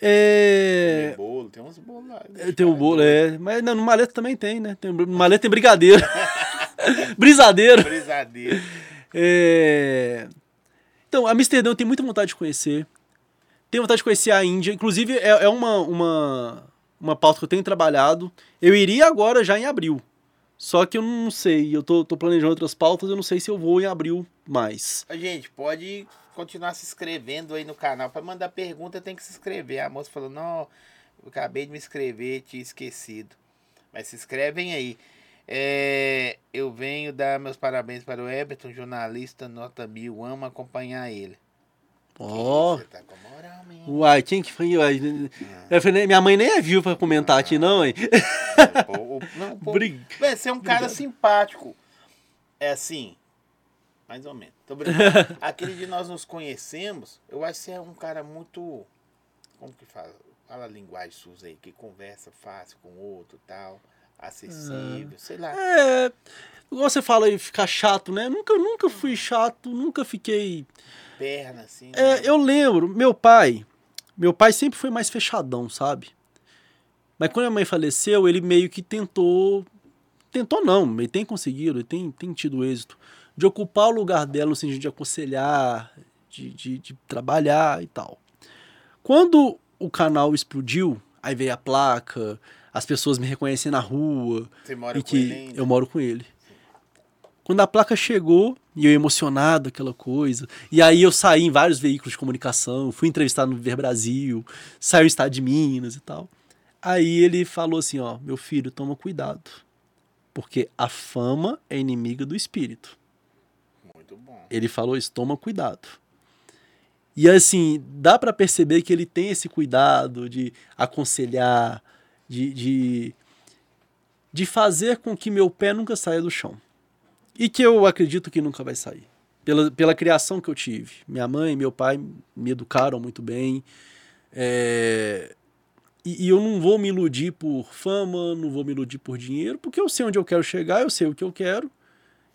É, Tem bolo, tem uns bolos lá. tem o bolo, é, mas não, no maleta também tem, né? Tem, no maleta tem brigadeiro. Brisadeiro. Brisadeiro. É... Então, Amsterdã eu tenho muita vontade de conhecer. Tenho vontade de conhecer a Índia. Inclusive, é, é uma, uma, uma pauta que eu tenho trabalhado. Eu iria agora já em abril. Só que eu não sei. Eu tô, tô planejando outras pautas, eu não sei se eu vou em abril mais. Ô, Gente, pode continuar se inscrevendo aí no canal. Para mandar pergunta, tem que se inscrever. A moça falou: Não, eu acabei de me inscrever, tinha esquecido. Mas se inscrevem aí. É, eu venho dar meus parabéns para o Everton, jornalista nota mil. Amo acompanhar ele. Ó. Você tá com moral, menino. Uai, quem que foi? Uai, eu falei, minha mãe nem é viu pra comentar aqui, não, hein? Pô, o- não, pô, Véi, Você é um cara simpático. É assim. Mais ou menos. Tô brincando. Aquele de nós nos conhecemos, eu acho que você é um cara muito. Como que fala? Fala a linguagem suja aí, que conversa fácil com o outro tal. Acessível, sei lá. É. Igual você fala aí, ficar chato, né? Nunca, nunca fui chato, nunca fiquei. Perna, assim. É, né? eu lembro, meu pai, meu pai sempre foi mais fechadão, sabe? Mas quando a mãe faleceu, ele meio que tentou, tentou não, ele tem conseguido, ele tem, tem tido êxito, de ocupar o lugar dela no sentido de aconselhar, de, de, de trabalhar e tal. Quando o canal explodiu, aí veio a placa, as pessoas me reconhecem na rua, Você mora e com que ele ainda? eu moro com ele. Quando a placa chegou, e eu emocionado, aquela coisa, e aí eu saí em vários veículos de comunicação, fui entrevistado no Ver Brasil, saiu o Estado de Minas e tal. Aí ele falou assim, ó, meu filho, toma cuidado, porque a fama é inimiga do espírito. Muito bom. Ele falou isso, toma cuidado. E assim, dá pra perceber que ele tem esse cuidado de aconselhar, de, de, de fazer com que meu pé nunca saia do chão. E que eu acredito que nunca vai sair. Pela, pela criação que eu tive. Minha mãe e meu pai me educaram muito bem. É, e, e eu não vou me iludir por fama, não vou me iludir por dinheiro, porque eu sei onde eu quero chegar, eu sei o que eu quero.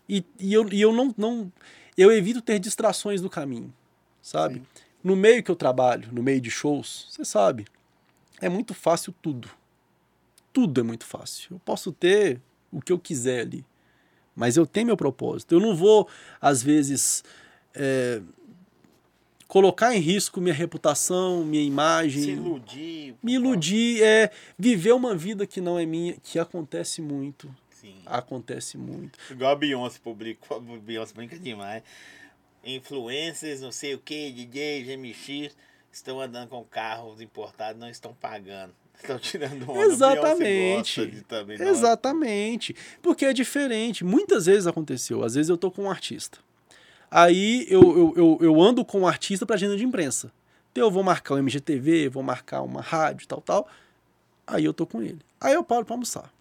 E, e eu, e eu não, não. Eu evito ter distrações no caminho, sabe? Sim. No meio que eu trabalho, no meio de shows, você sabe, é muito fácil tudo. Tudo é muito fácil. Eu posso ter o que eu quiser ali. Mas eu tenho meu propósito. Eu não vou, às vezes, é, colocar em risco minha reputação, minha imagem Se iludir. me iludir é viver uma vida que não é minha, que acontece muito. Sim. Acontece muito. Igual a Beyoncé publicou, a Beyoncé brinca demais. Influencers, não sei o que, DJ, GMX, estão andando com carros importados, não estão pagando. Estão tirando onda. Exatamente. Gosta de também, é? Exatamente. Porque é diferente. Muitas vezes aconteceu. Às vezes eu tô com um artista. Aí eu, eu, eu, eu ando com o artista pra agenda de imprensa. Então eu vou marcar o MGTV, vou marcar uma rádio, tal, tal. Aí eu tô com ele. Aí eu paro pra almoçar.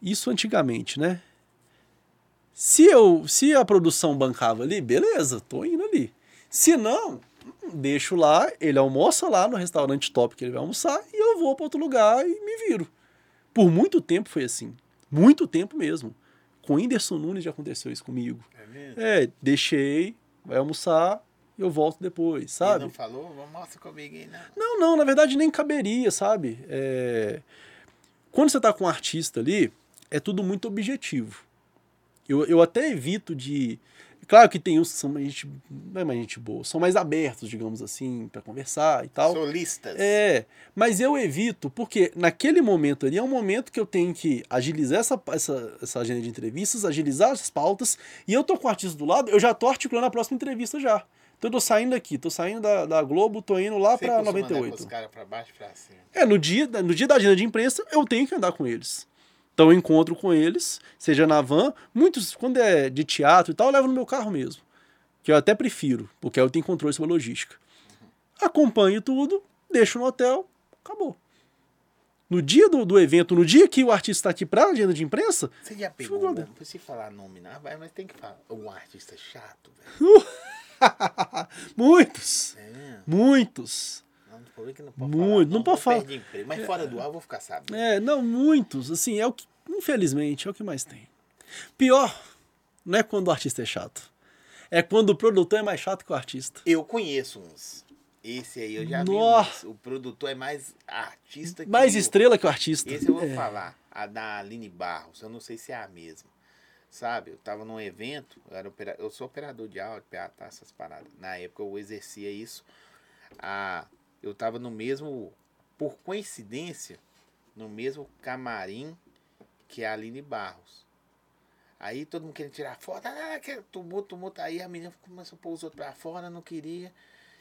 Isso antigamente, né? Se, eu, se a produção bancava ali, beleza, tô indo ali. Se não, deixo lá, ele almoça lá no restaurante top que ele vai almoçar e eu vou para outro lugar e me viro. Por muito tempo foi assim. Muito tempo mesmo. Com o Whindersson Nunes já aconteceu isso comigo. É mesmo? É, deixei, vai almoçar, eu volto depois, Ele sabe? não falou? Mostra comigo aí, né? Não, não, na verdade nem caberia, sabe? É, Quando você tá com um artista ali, é tudo muito objetivo. Eu, eu até evito de. Claro que tem uns que são mais gente, não é mais gente boa, são mais abertos, digamos assim, para conversar e tal. Solistas. É, mas eu evito, porque naquele momento ali é um momento que eu tenho que agilizar essa, essa, essa agenda de entrevistas, agilizar as pautas, e eu tô com o artista do lado, eu já tô articulando a próxima entrevista já. Então eu tô saindo daqui, tô saindo da, da Globo, tô indo lá com 98. os caras pra baixo pra cima. É, no dia, no dia da agenda de imprensa, eu tenho que andar com eles. Então eu encontro com eles, seja na van, muitos, quando é de teatro e tal, eu levo no meu carro mesmo. Que eu até prefiro, porque aí eu tenho controle sobre a logística. Acompanho tudo, deixo no hotel, acabou. no dia do, do evento, no dia que o artista está aqui para a agenda de imprensa, Você já pegou, não precisa falar nome, não, mas tem que falar. Um artista chato, velho. muitos, É muitos. Não, é não pode Muito, falar. não não pode falar. emprego, Mas fora do ar eu vou ficar sabendo. É, não, muitos. Assim, é o que, infelizmente, é o que mais tem. Pior não é quando o artista é chato. É quando o produtor é mais chato que o artista. Eu conheço uns. Esse aí eu já vi. Uns. O produtor é mais artista que Mais o- estrela que o artista. Esse eu vou É. falar. A da Aline Barros. Eu não sei se é a mesma. Sabe? Eu tava num evento. Eu, era opera- eu sou operador de áudio, PA, tá, essas paradas. Na época eu exercia isso. A, eu tava no mesmo. Por coincidência, no mesmo camarim que a Aline Barros. Aí todo mundo querendo tirar foto. Ah, que tumulto, tumulto. Aí a menina começou a pôr os outros pra fora, não queria.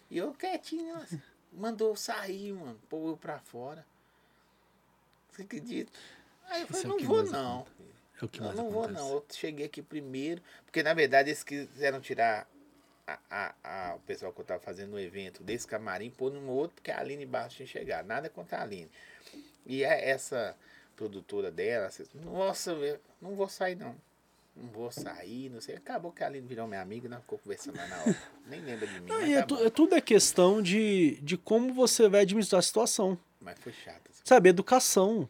E eu quietinho, assim, mandou eu sair, mano. Pôr eu pra fora. Você acredita? Aí eu falei, é o não vou não. É o que Eu mais não vou não. Eu cheguei aqui primeiro. Porque na verdade eles quiseram tirar a, a- a- o pessoal que eu tava fazendo no evento desse camarim, pôr num outro, porque a Aline Barros tinha chegado. Nada contra a Aline. E é essa produtora dela, assim, nossa, não vou sair não. Não vou sair, não sei. Acabou que a Aline virou minha amiga e nós ficou conversando lá na hora. Nem lembra de mim. Não, mas, é tá é tudo é questão de, de como você vai administrar a situação. mas foi chato. assim. Sabe, educação.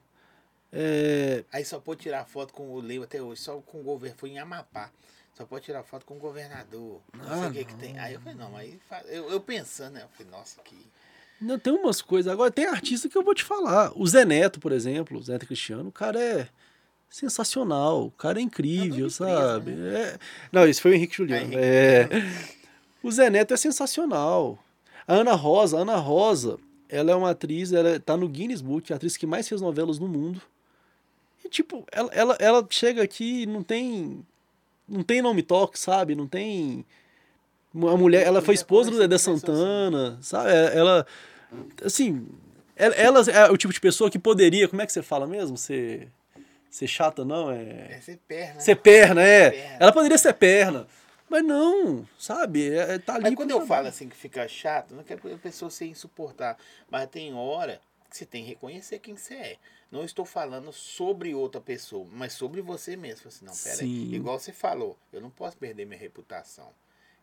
É, Aí só pode tirar foto com o Leo até hoje, só com o governo. Foi em Amapá. Só pode tirar foto com o governador. Não sei Ah, o que, que tem. Aí eu falei, não, fa- eu, eu pensando, né? Eu falei, nossa, que. Não, tem umas coisas. Agora, tem artista que eu vou te falar. O Zé Neto, por exemplo, o Zé Neto Cristiano, o cara é sensacional. O cara é incrível, preso, sabe? É- Não, esse foi o Henrique Juliano. Ah, É... O Zé Neto é sensacional. A Ana Rosa, a Ana Rosa, ela é uma atriz, ela tá no Guinness Book, a atriz que mais fez novelas no mundo. E, tipo, ela, ela, ela chega aqui e não tem. Não tem nome toque, sabe? Não tem. A mulher, ela foi esposa do Dedé pessoas Santana, sabe? É, Ela. Assim. Ela, ela é o tipo de pessoa que poderia. Como é que você fala mesmo? Ser. Ser chata, não? É. É ser perna. Ser perna, é. Perna. Ela poderia ser perna. Mas não, sabe? É, é- tá ali. Aí quando eu falo assim que fica chato, não é que a pessoa ser insuportável. Mas tem hora que você tem que reconhecer quem você é. Não estou falando sobre outra pessoa, mas sobre você mesmo. Assim, não, pera Sim. aí. Igual você falou, eu não posso perder minha reputação.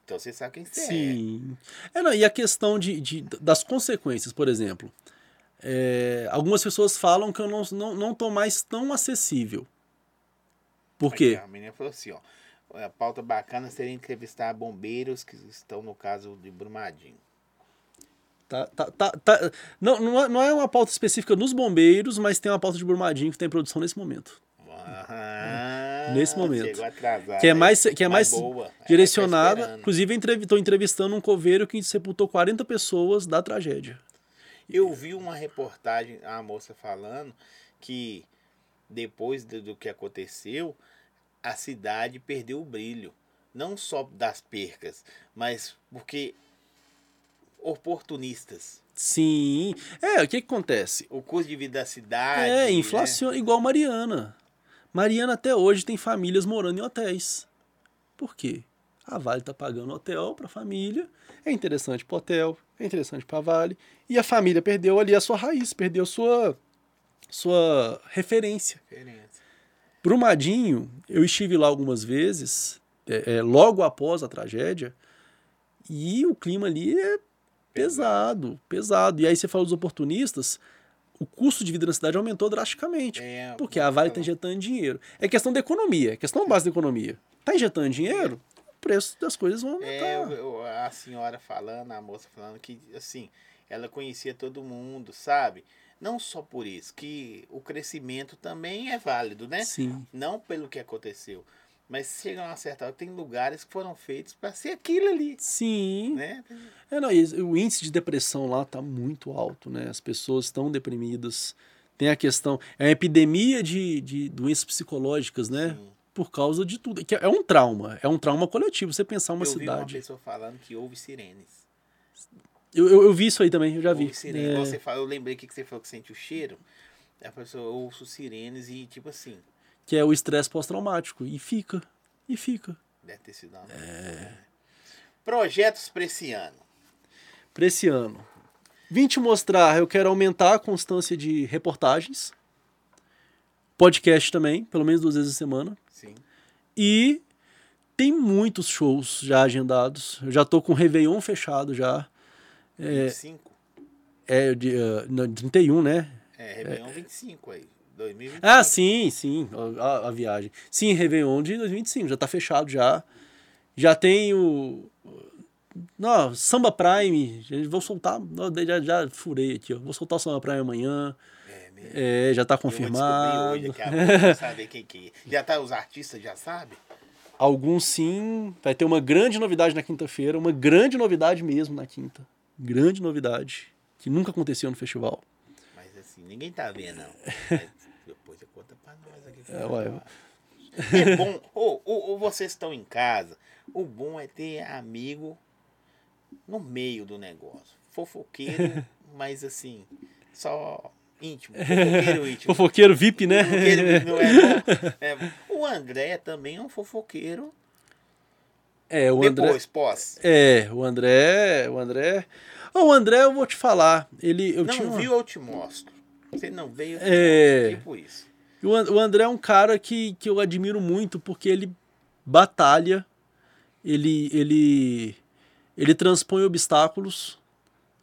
Então você sabe quem você é. Sim. É, e a questão de, de- das consequências, por exemplo. É, algumas pessoas falam que eu não, não, não tô mais tão acessível. Por quê? Aqui, a menina falou assim, ó. A pauta bacana seria entrevistar bombeiros que estão no caso de Brumadinho. Tá, tá, tá, tá- não, não, é, é uma pauta específica nos bombeiros, mas tem uma pauta de Brumadinho que tem produção nesse momento. Ah, Nesse momento. Chegou atrasado. Que é mais, que é mais boa. É, direcionada. tá esperando. Inclusive, estou entrevistando um coveiro que sepultou 40 pessoas da tragédia. Eu vi uma reportagem, a moça falando que depois do, do que aconteceu, a cidade perdeu o brilho. Não só das percas, mas porque oportunistas. Sim. É, o que, que acontece? O custo de vida da cidade. É, né? inflação, igual Mariana. Mariana até hoje tem famílias morando em hotéis. Por quê? A Vale tá pagando hotel para a família, é interessante para hotel, é interessante para a Vale, e a família perdeu ali a sua raiz, perdeu sua sua referência. Diferença. Brumadinho, eu estive lá algumas vezes, é, é, logo após a tragédia, e o clima ali é pesado, pesado. E aí você fala dos oportunistas, o custo de vida na cidade aumentou drasticamente. É, Porque a Vale está injetando dinheiro. É questão da economia, é questão base da economia. Está injetando dinheiro, o preço das coisas vão aumentar. É, eu- eu- a senhora falando, a moça falando que, assim, ela conhecia todo mundo, sabe? Não só por isso, que o crescimento também é válido, né? Sim. Não pelo que aconteceu. Mas chega a uma certa hora, tem lugares que foram feitos para ser aquilo ali, Sim. né? É, não, o índice de depressão lá está muito alto, né? As pessoas estão deprimidas. Tem a questão. É uma epidemia de, de doenças psicológicas, né? Sim. Por causa de tudo. Que é um trauma. É um trauma coletivo. Você pensar uma eu vi uma cidade. pessoa falando que houve sirenes. Eu, eu, eu vi isso aí também, eu já vi. Houve sirenes. É, Você fala, eu lembrei que você falou que sente o cheiro. A pessoa ouço sirenes e, tipo assim, que é o estresse pós-traumático. E fica. E fica. deve ter sido uma... É. Projetos para esse ano. Para esse ano. Vim te mostrar, eu quero aumentar a constância de reportagens. Podcast também, pelo menos duas vezes a semana. Sim. E tem muitos shows já agendados. Eu já tô com o Réveillon fechado já. É, 25? É, dia, uh, 31, né? É, Réveillon é. 25 aí. 2025. Ah, sim, sim, a, a, viagem. Sim, Réveillon de 2025, já tá fechado já. Já tem o... Não, Samba Prime, vou soltar, já, já furei aqui, ó. Vou soltar o Samba Prime amanhã. É, já tá confirmado. Eu hoje, saber quem que é. Já tá, os artistas já sabem? Alguns sim. Vai ter uma grande novidade na quinta-feira, uma grande novidade mesmo na quinta. Grande novidade, que nunca aconteceu no festival. Mas assim, ninguém tá vendo, não. depois você conta pra nós aqui. É, ué. é bom, ou, ou, ou vocês estão em casa, o bom é ter amigo no meio do negócio. Fofoqueiro, mas assim, só íntimo. Fofoqueiro íntimo. fofoqueiro VIP, né? Fofoqueiro é, é O André também é um fofoqueiro. É, o André. Depois, pós. É, o André. O André. O André, eu vou te falar. Ele, eu não tinha viu, eu te mostro. Você não veio, é... tipo isso. O André é um cara que, que eu admiro muito porque ele batalha, ele, ele, ele transpõe obstáculos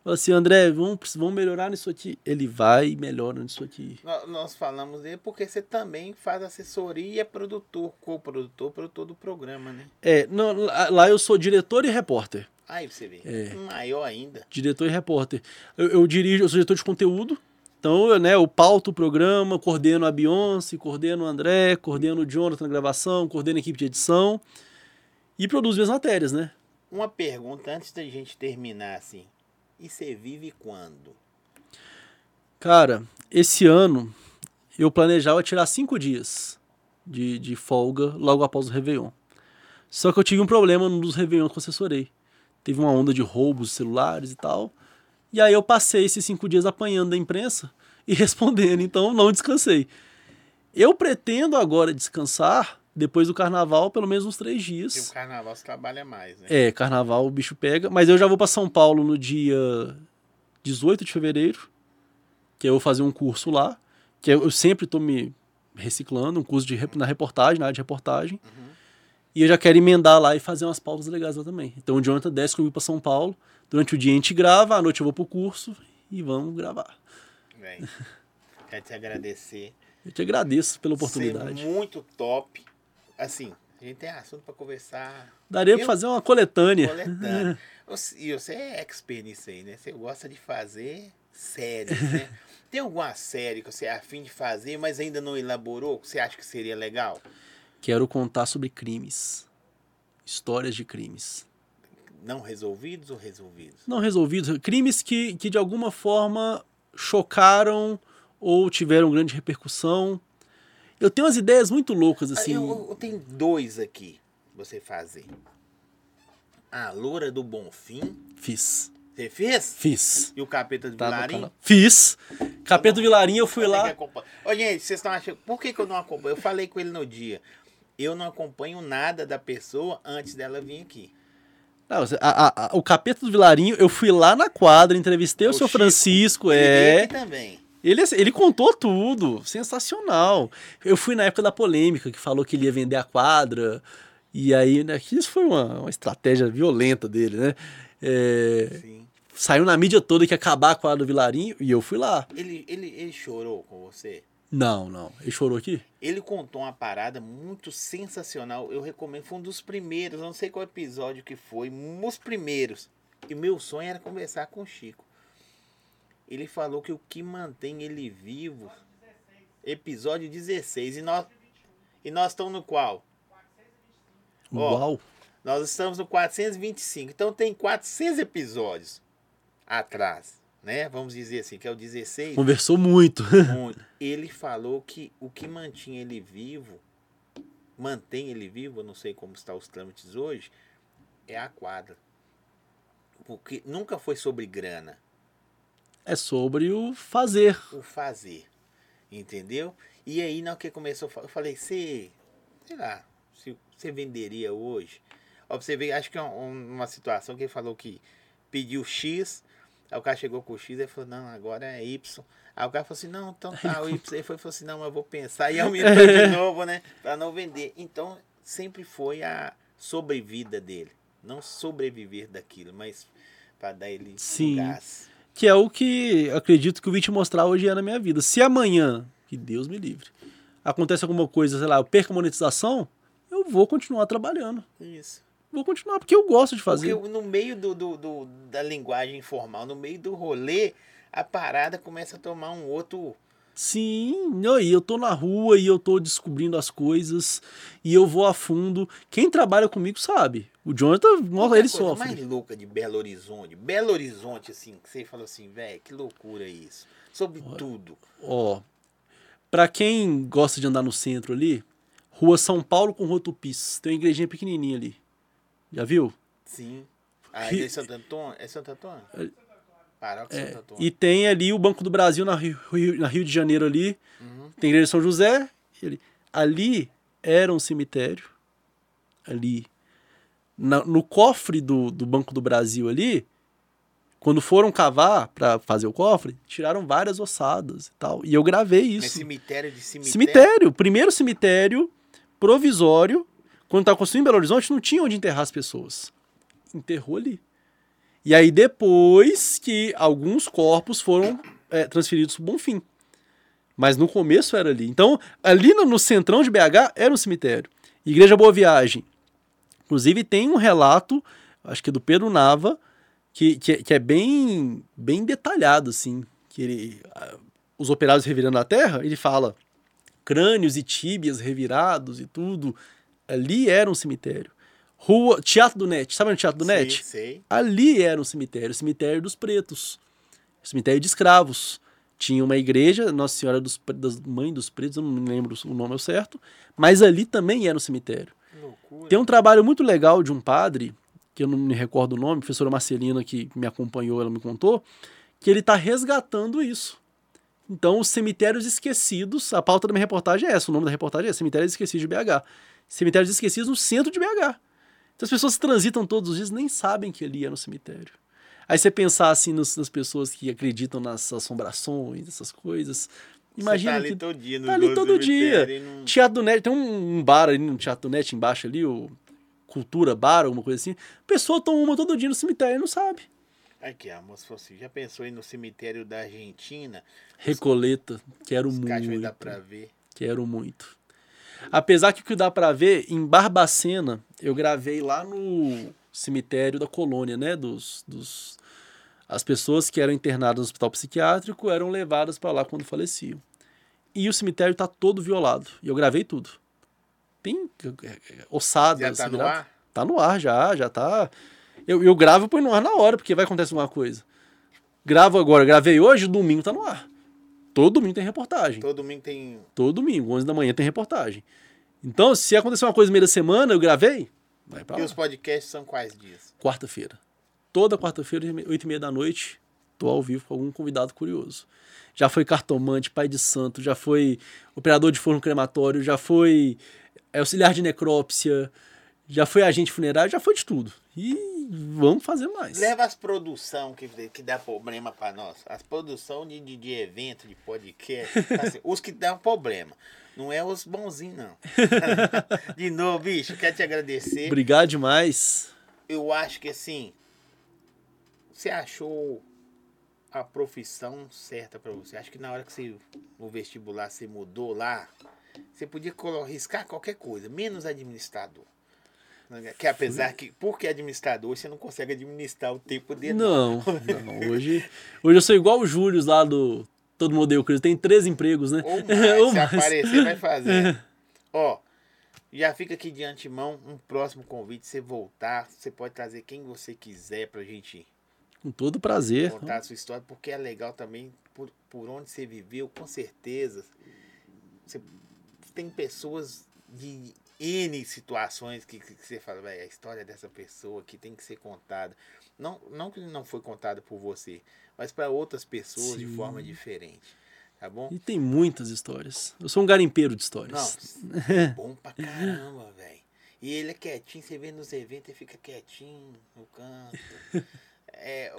Fala assim, André, vamos, vamos melhorar nisso aqui. Ele vai e melhora nisso aqui. Nós falamos dele porque você também faz assessoria é produtor, co-produtor, produtor do programa, né? É, não, lá eu sou diretor e repórter. Aí você vê, é. maior ainda. Diretor e repórter. Eu, eu dirijo, eu sou diretor de conteúdo, então eu, né, eu pauto o programa, coordeno a Beyoncé, coordeno o André, coordeno o Jonathan na gravação, coordeno a equipe de edição e produzo minhas matérias, né? Uma pergunta antes da gente terminar, assim. E você vive quando? Cara, esse ano eu planejava tirar cinco dias de, de folga logo após o Réveillon. Só que eu tive um problema num dos Réveillon que eu assessorei. Teve uma onda de roubos de celulares e tal. E aí eu passei esses cinco dias apanhando da imprensa e respondendo, então não descansei. Eu pretendo agora descansar depois do carnaval, pelo menos uns três dias. Porque o carnaval você trabalha mais, né? É, carnaval o bicho pega. Mas eu já vou para São Paulo no dia 18 de fevereiro, que eu vou fazer um curso lá, que eu sempre estou me reciclando, um curso de, na reportagem, na área de reportagem. Uhum. E eu já quero emendar lá e fazer umas pautas legais lá também. Então o Jonathan desce comigo para São Paulo. Durante o dia a gente grava, à noite eu vou pro curso e vamos gravar. Bem, quero te agradecer. Eu te agradeço pela oportunidade. Ser muito top assim, a gente tem assunto para conversar. Daria para fazer uma coletânea. Coletânea. e você é expert nisso aí, né? Você gosta de fazer séries, né? tem alguma série que você é afim de fazer, mas ainda não elaborou, que você acha que seria legal? Quero contar sobre crimes. Histórias de crimes. Não resolvidos ou resolvidos? Não resolvidos. Crimes que, que de alguma forma chocaram ou tiveram grande repercussão eu tenho umas ideias muito loucas, ah, assim. Eu, eu tenho dois aqui você fazer. A Loura do Bonfim. Fiz. Você fez? Fiz. E o Capeta do tá Vilarim? Fiz. Capeta do Vilarim eu fui lá. Ô, gente, vocês estão achando. Por que, que eu não acompanho? Eu falei com ele no dia. Eu não acompanho nada da pessoa antes dela vir aqui. Não, a, a, o Capeta do Vilarinho, eu fui lá na quadra, entrevistei o, o seu Chico, Francisco. É. Também. Ele, ele contou tudo, sensacional. Eu fui na época da polêmica, que falou que ele ia vender a quadra, e aí, né, isso foi uma, uma estratégia violenta dele, né? É, saiu na mídia toda que ia acabar a quadra do Vilarinho, e eu fui lá. Ele, ele, ele chorou com você? Não, não. Ele chorou aqui? Ele contou uma parada muito sensacional. Eu recomendo. Foi um dos primeiros, não sei qual episódio que foi, os primeiros. E meu sonho era conversar com o Chico ele falou que o que mantém ele vivo. Episódio 16. E nós, e nós estamos no qual? Uau! Ó, nós estamos no 425. Então tem 400 episódios atrás, né? Vamos dizer assim, que é o 16. Conversou muito. muito. Ele falou que o que mantinha ele vivo, mantém ele vivo, eu não sei como estão os trâmites hoje, é a quadra. Porque nunca foi sobre grana. É sobre o fazer. O fazer. Entendeu? E aí, na que começou, eu falei, você, sei lá, se você venderia hoje. Ver, acho que é uma situação que ele falou que pediu X, Aí o cara chegou com o X e falou, não, agora é Y. Aí o cara falou assim, não, então tá, o Y. Aí foi, falou assim, não, mas eu vou pensar. E aumentou de novo, né? Pra não vender. Então, sempre foi a sobrevida dele. Não sobreviver daquilo, mas pra dar ele Sim. gás. Que é o que acredito que eu vim te mostrar hoje é na minha vida. Se amanhã, que Deus me livre, acontece alguma coisa, sei lá, eu perco a monetização, eu vou continuar trabalhando. Isso. Vou continuar, porque eu gosto de fazer. Porque no meio do, do, do- da linguagem informal, no meio do rolê, a parada começa a tomar um outro. Sim, não, e eu tô na rua e eu tô descobrindo as coisas e eu vou a fundo. Quem trabalha comigo sabe. O Jonathan, nossa, ele sofre. mais louca de Belo Horizonte. Belo Horizonte, assim, que você falou assim, velho, que loucura isso. Sobre tudo. Ó, pra quem gosta de andar no centro ali, Rua São Paulo com Rua Tupis. Tem uma igrejinha pequenininha ali. Já viu? Sim. A igreja de Santo Antônio. É Santo Antônio? Paróquia Santo Antônio. É, E tem ali o Banco do Brasil na Rio, na Rio de Janeiro ali. Uhum. Tem a igreja de São José. e Ali, era um cemitério. Ali. Na- no cofre do, do Banco do Brasil ali, quando foram cavar pra fazer o cofre, tiraram várias ossadas e tal. E eu gravei isso. cemitério de cemitério. Cemitério. Primeiro cemitério provisório. Quando estava construindo Belo Horizonte, não tinha onde enterrar as pessoas. Enterrou ali. E aí depois que alguns corpos foram é, transferidos para o Bonfim. Mas no começo era ali. Então, ali no, no centrão de BH era um cemitério. Igreja Boa Viagem. Inclusive tem um relato, acho que é do Pedro Nava, que, que, que é bem, bem detalhado, assim. Que ele, os operários revirando a terra, ele fala crânios e tíbias revirados e tudo. Ali era um cemitério. Rua Teatro do Net, sabe o Teatro do Sei, Net? sei. Ali era um cemitério, o cemitério dos pretos, cemitério de escravos. Tinha uma igreja, Nossa Senhora dos, das Mãe dos Pretos, eu não me lembro o nome certo, mas ali também era um cemitério. Loucura. Tem um trabalho muito legal de um padre, que eu não me recordo o nome, a professora Marcelina que me acompanhou, ela me contou, que ele está resgatando isso. Então, os cemitérios esquecidos, a pauta da minha reportagem é essa, o nome da reportagem é Cemitérios Esquecidos de BH. Cemitérios esquecidos no centro de BH. Então as pessoas transitam todos os dias nem sabem que ali é no cemitério. Aí você pensar assim nos- nas pessoas que acreditam nas assombrações, essas coisas. Imagina Você tá ali que todo dia no tá ali todo dia. não- Teatro do Net, tem um, um bar ali no Teatro do Net embaixo ali, o Cultura Bar, alguma coisa assim. Pessoa toma uma todo dia no cemitério e não sabe. Aqui, a moça falou assim, já pensou aí no cemitério da Argentina? Recoleta, quero muito. dá pra ver. Quero muito. Apesar que o que dá pra ver, em Barbacena, eu gravei lá no cemitério da colônia, né? Dos, dos... As pessoas que eram internadas no hospital psiquiátrico eram levadas pra lá quando faleciam. E o cemitério tá todo violado. E eu gravei tudo. Tem é, é, ossadas. Já tá no viradas. ar? Tá no ar já, já tá. Eu, eu gravo e põe no ar na hora, porque vai acontecer alguma coisa. Gravo agora, gravei hoje, domingo tá no ar. Todo domingo tem reportagem. Todo domingo tem... Todo domingo, 11 da manhã tem reportagem. Então, se acontecer uma coisa no meio da semana, eu gravei, vai pra E lá. os podcasts são quais dias? Quarta-feira. Toda quarta-feira, 8 e meia da noite, tô ao vivo com algum convidado curioso. Já foi cartomante, pai de santo, já foi operador de forno crematório, já foi auxiliar de necrópsia, já foi agente funerário, já foi de tudo. E vamos fazer mais. Leva as produção que, que dá problema pra nós. As produção de, de, de evento, de podcast. assim, os que dão problema. Não é os bonzinhos, não. de novo, bicho, quero te agradecer. Obrigado demais. Eu acho que assim. Você achou a profissão certa pra você? Acho que na hora que você, no vestibular, você mudou lá, você podia riscar qualquer coisa, menos administrador. Que apesar que, porque administrador, você não consegue administrar o tempo dele. Não, não. Hoje, hoje eu sou igual o Júlio lá do Todo Mundo Deu Cris. Tem três empregos, né? Ou mais, Ou se mais. aparecer, vai fazer. Ó, já fica aqui de antemão um próximo convite. Você voltar, você pode trazer quem você quiser pra gente Com todo prazer. contar a sua história, porque é legal também por, por onde você viveu, com certeza. Você tem pessoas de N situações que, que, que você fala, "Véi, a história dessa pessoa que tem que ser contada. Não, não que não foi contada por você, mas para outras pessoas de Sim. forma diferente. Tá bom? E tem muitas histórias. Eu sou um garimpeiro de histórias. Não, é bom pra caramba, velho. E ele é quietinho, você vê nos eventos, ele fica quietinho no canto. É,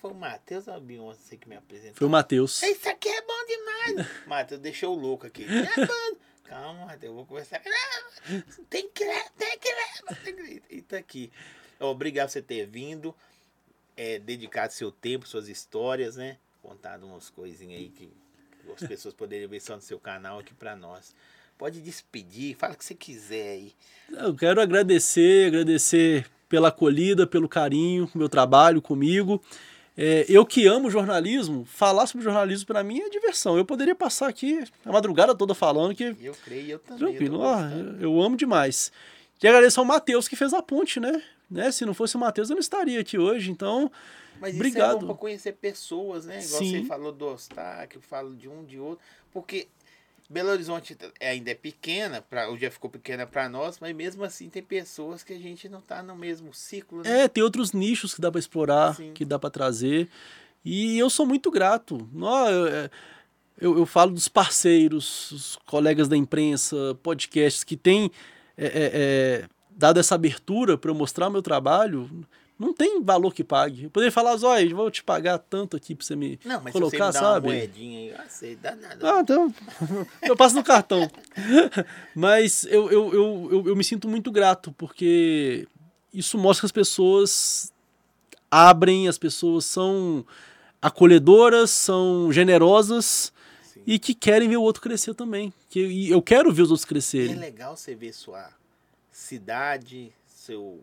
foi o Matheus ou a Beyoncé que me apresentou? Foi o Matheus. Isso aqui é bom demais. Matheus deixou o louco aqui. É bom. Calma, eu vou conversar. Tem que tem. Tem que. E tá aqui. Obrigado por você ter vindo. É, dedicado seu tempo, suas histórias, né? Contado umas coisinhas aí que as pessoas poderiam ver só no seu canal aqui pra nós. Pode despedir, fala o que você quiser aí. Eu quero agradecer, agradecer pela acolhida, pelo carinho, meu trabalho comigo. É, eu que amo jornalismo, falar sobre jornalismo para mim é diversão. Eu poderia passar aqui a madrugada toda falando que. Eu creio, eu também. Tranquilo, eu, ah, eu amo demais. E agradeço ao Matheus que fez a ponte, né? né? Se não fosse o Matheus, eu não estaria aqui hoje. Então, Mas obrigado. isso é bom pra conhecer pessoas, né? Igual Sim. você falou do eu falo de um, de outro. Porque Belo Horizonte ainda é pequena, pra, hoje já ficou pequena para nós, mas mesmo assim tem pessoas que a gente não tá no mesmo ciclo, né? É, tem outros nichos que dá para explorar, Sim. que dá para trazer. E eu sou muito grato. Eu, é, eu, eu falo dos parceiros, os colegas da imprensa, podcasts que têm é, é, é, dado essa abertura para eu mostrar o meu trabalho. Não tem valor que pague. Eu poderia falar, Zóia, vou te pagar tanto aqui para você me Não, mas colocar, se você me dá sabe? uma moedinha aí, eu sei, dá nada. Ah, então. Eu passo no cartão. Mas eu, eu, eu, eu, eu me sinto muito grato, porque isso mostra que as pessoas abrem, as pessoas são acolhedoras, são generosas Sim. e que querem ver o outro crescer também. Que, e eu quero ver os outros é crescerem. legal você ver sua cidade, seu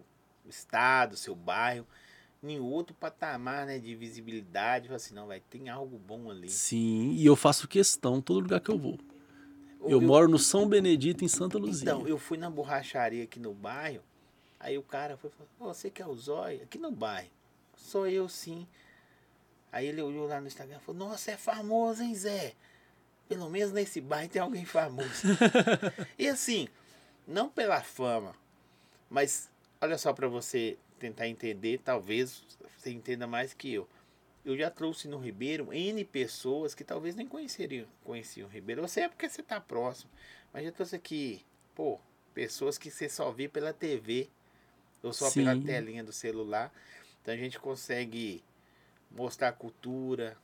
estado, seu bairro, em outro patamar né, de visibilidade. Fala assim, não, vai, tem algo bom ali. Sim, e eu faço questão todo lugar que eu vou. Eu moro no São Benedito, em Santa Luzia. Então, eu fui na borracharia aqui no bairro, aí o cara foi falou, "Ô, você que é o Zóia? Aqui no bairro. Sou eu sim. Aí ele olhou lá no Instagram e falou, nossa, é famoso, hein, Zé? Pelo menos nesse bairro tem alguém famoso. e assim, não pela fama, mas olha só para você tentar entender, talvez você entenda mais que eu. Eu já trouxe no Ribeiro N pessoas que talvez nem conheceriam, conheciam o Ribeiro. Você é porque você tá próximo. Mas já trouxe aqui, pô, pessoas que você só vê pela TV ou só pela Sim. telinha do celular. Então a gente consegue mostrar a cultura,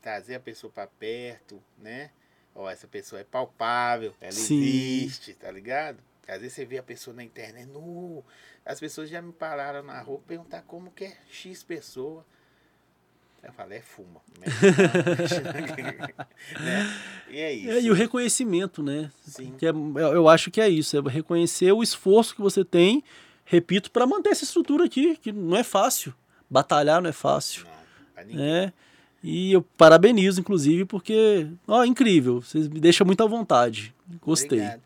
trazer a pessoa para perto, né? Ó, essa pessoa é palpável, ela Sim. existe, tá ligado? Às vezes você vê a pessoa na internet, nu. As pessoas já me pararam na rua perguntar como que é X pessoa. Eu falei, é fuma. né? E é isso. É, e o reconhecimento, né? Sim. Que é, eu acho que é isso, é reconhecer o esforço que você tem, repito, para manter essa estrutura aqui, que não é fácil. Batalhar não é fácil. Não, né? E eu parabenizo, inclusive, porque, ó, incrível, vocês me deixam muito à vontade. Gostei. Obrigado.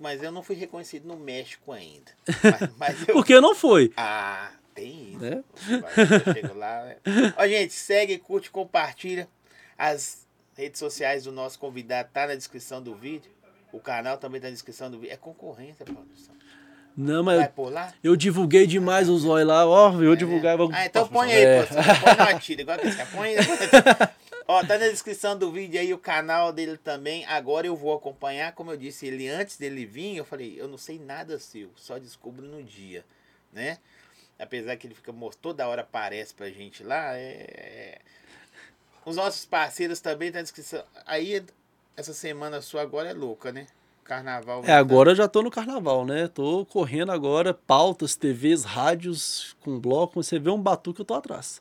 Mas eu não fui reconhecido no México ainda. Mas, mas eu... Por que não foi? Ah, tem isso. Né? Vai, eu chego lá. né? Ó, gente, segue, curte, compartilha. As redes sociais do nosso convidado tá na descrição do vídeo. O canal também tá na descrição do vídeo. É concorrência, produção. Não, Vai mas por lá? eu divulguei demais os olhos lá, ó, eu divulgar. Ah, então põe aí, É. produção. Põe tira. Igual que você põe aí. Ó, tá na descrição do vídeo aí o canal dele também. Agora eu vou acompanhar. Como eu disse, ele antes dele vir, eu falei, eu não sei nada seu, só descubro no dia, né? Apesar que ele fica toda hora aparece pra gente lá, é... Os nossos parceiros também tá na descrição. Aí, essa semana sua agora é louca, né? Carnaval. É, agora eu já tô no carnaval, né? Tô correndo agora, pautas, TVs, rádios com bloco. Você vê um batuque, eu tô atrás.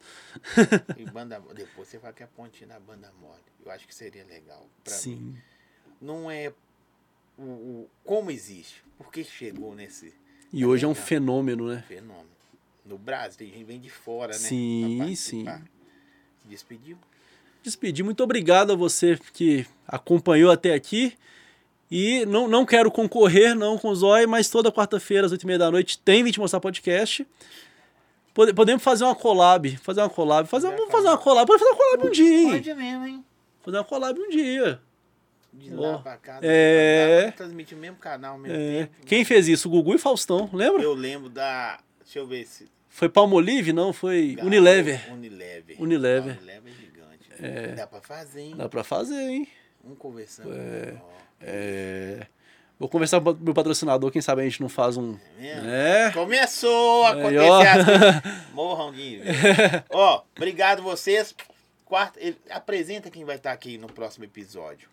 E banda... Depois você fala que é pontinha na banda mole. Eu acho que seria legal pra mim. Sim. não é o, o- como existe, por que chegou nesse E hoje é um fenômeno, né? fenômeno. No Brasil, tem gente vem de fora, né? Sim, sim. Se Despediu? despedir. Muito obrigado a você que acompanhou até aqui. E não, não quero concorrer não com o Zói, mas toda quarta-feira, às 8h30 da noite, tem Vim Te Mostrar Podcast. Pode- Podemos fazer uma collab. Fazer uma collab. Fazer, vamos faz. fazer uma collab. Pode fazer uma collab um dia, hein? Pode mesmo, hein? Fazer uma collab um dia. De lá Ó, pra cá. é. Transmitir o mesmo canal mesmo É. tempo. Quem fez isso? O Gugu e Faustão, lembra? Eu lembro da. Deixa eu ver se. Foi Palmolive? Não, foi Unilever. Unilever. Unilever. Ah, Unilever é gigante. Dá pra fazer, hein? Dá pra fazer, hein? Um conversando. Ó. É. Vou conversar com o meu patrocinador, quem sabe a gente não faz um. É. Começou a acontecer as coisas. Morram de Ó, obrigado vocês. Quarta, apresenta quem vai estar aqui no próximo episódio.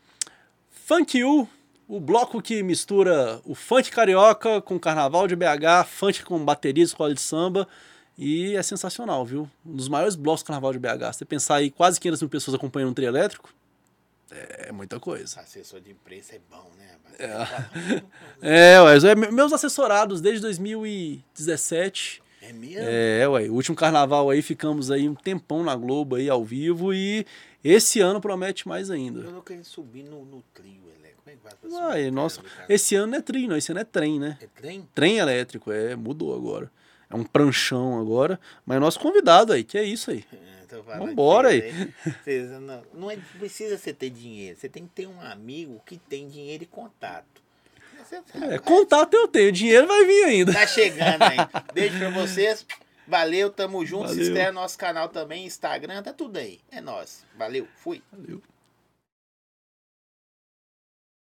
Funk U, o bloco que mistura o funk carioca com carnaval de BH, funk com bateria, escola de samba. E é sensacional, viu? Um dos maiores blocos do carnaval de BH. Você pensar aí quase 500 mil pessoas acompanhando um trio elétrico, é muita coisa. Assessor de imprensa é bom, né? É, é, ué, é, meus assessorados desde 2017. É mesmo? É, ué. O último carnaval aí ficamos aí um tempão na Globo aí ao vivo e esse ano promete mais ainda. Eu não quero subir no, no trio elétrico. Como é que vai pra Uai, nossa, esse ano não é trio, não. Esse ano é trem, né? É trem? Trem elétrico, é, mudou agora. É um pranchão agora. Mas é nosso convidado aí, que é isso aí. É, Vambora aí. Não, não é, precisa você ter dinheiro. Você tem que ter um amigo que tem dinheiro e contato. É, contato eu tenho, dinheiro vai vir ainda. Tá chegando aí. Beijo pra vocês. Valeu, tamo junto. Valeu. Se inscreve no nosso canal também, Instagram, tá tudo aí. É nós. Valeu, fui. Valeu.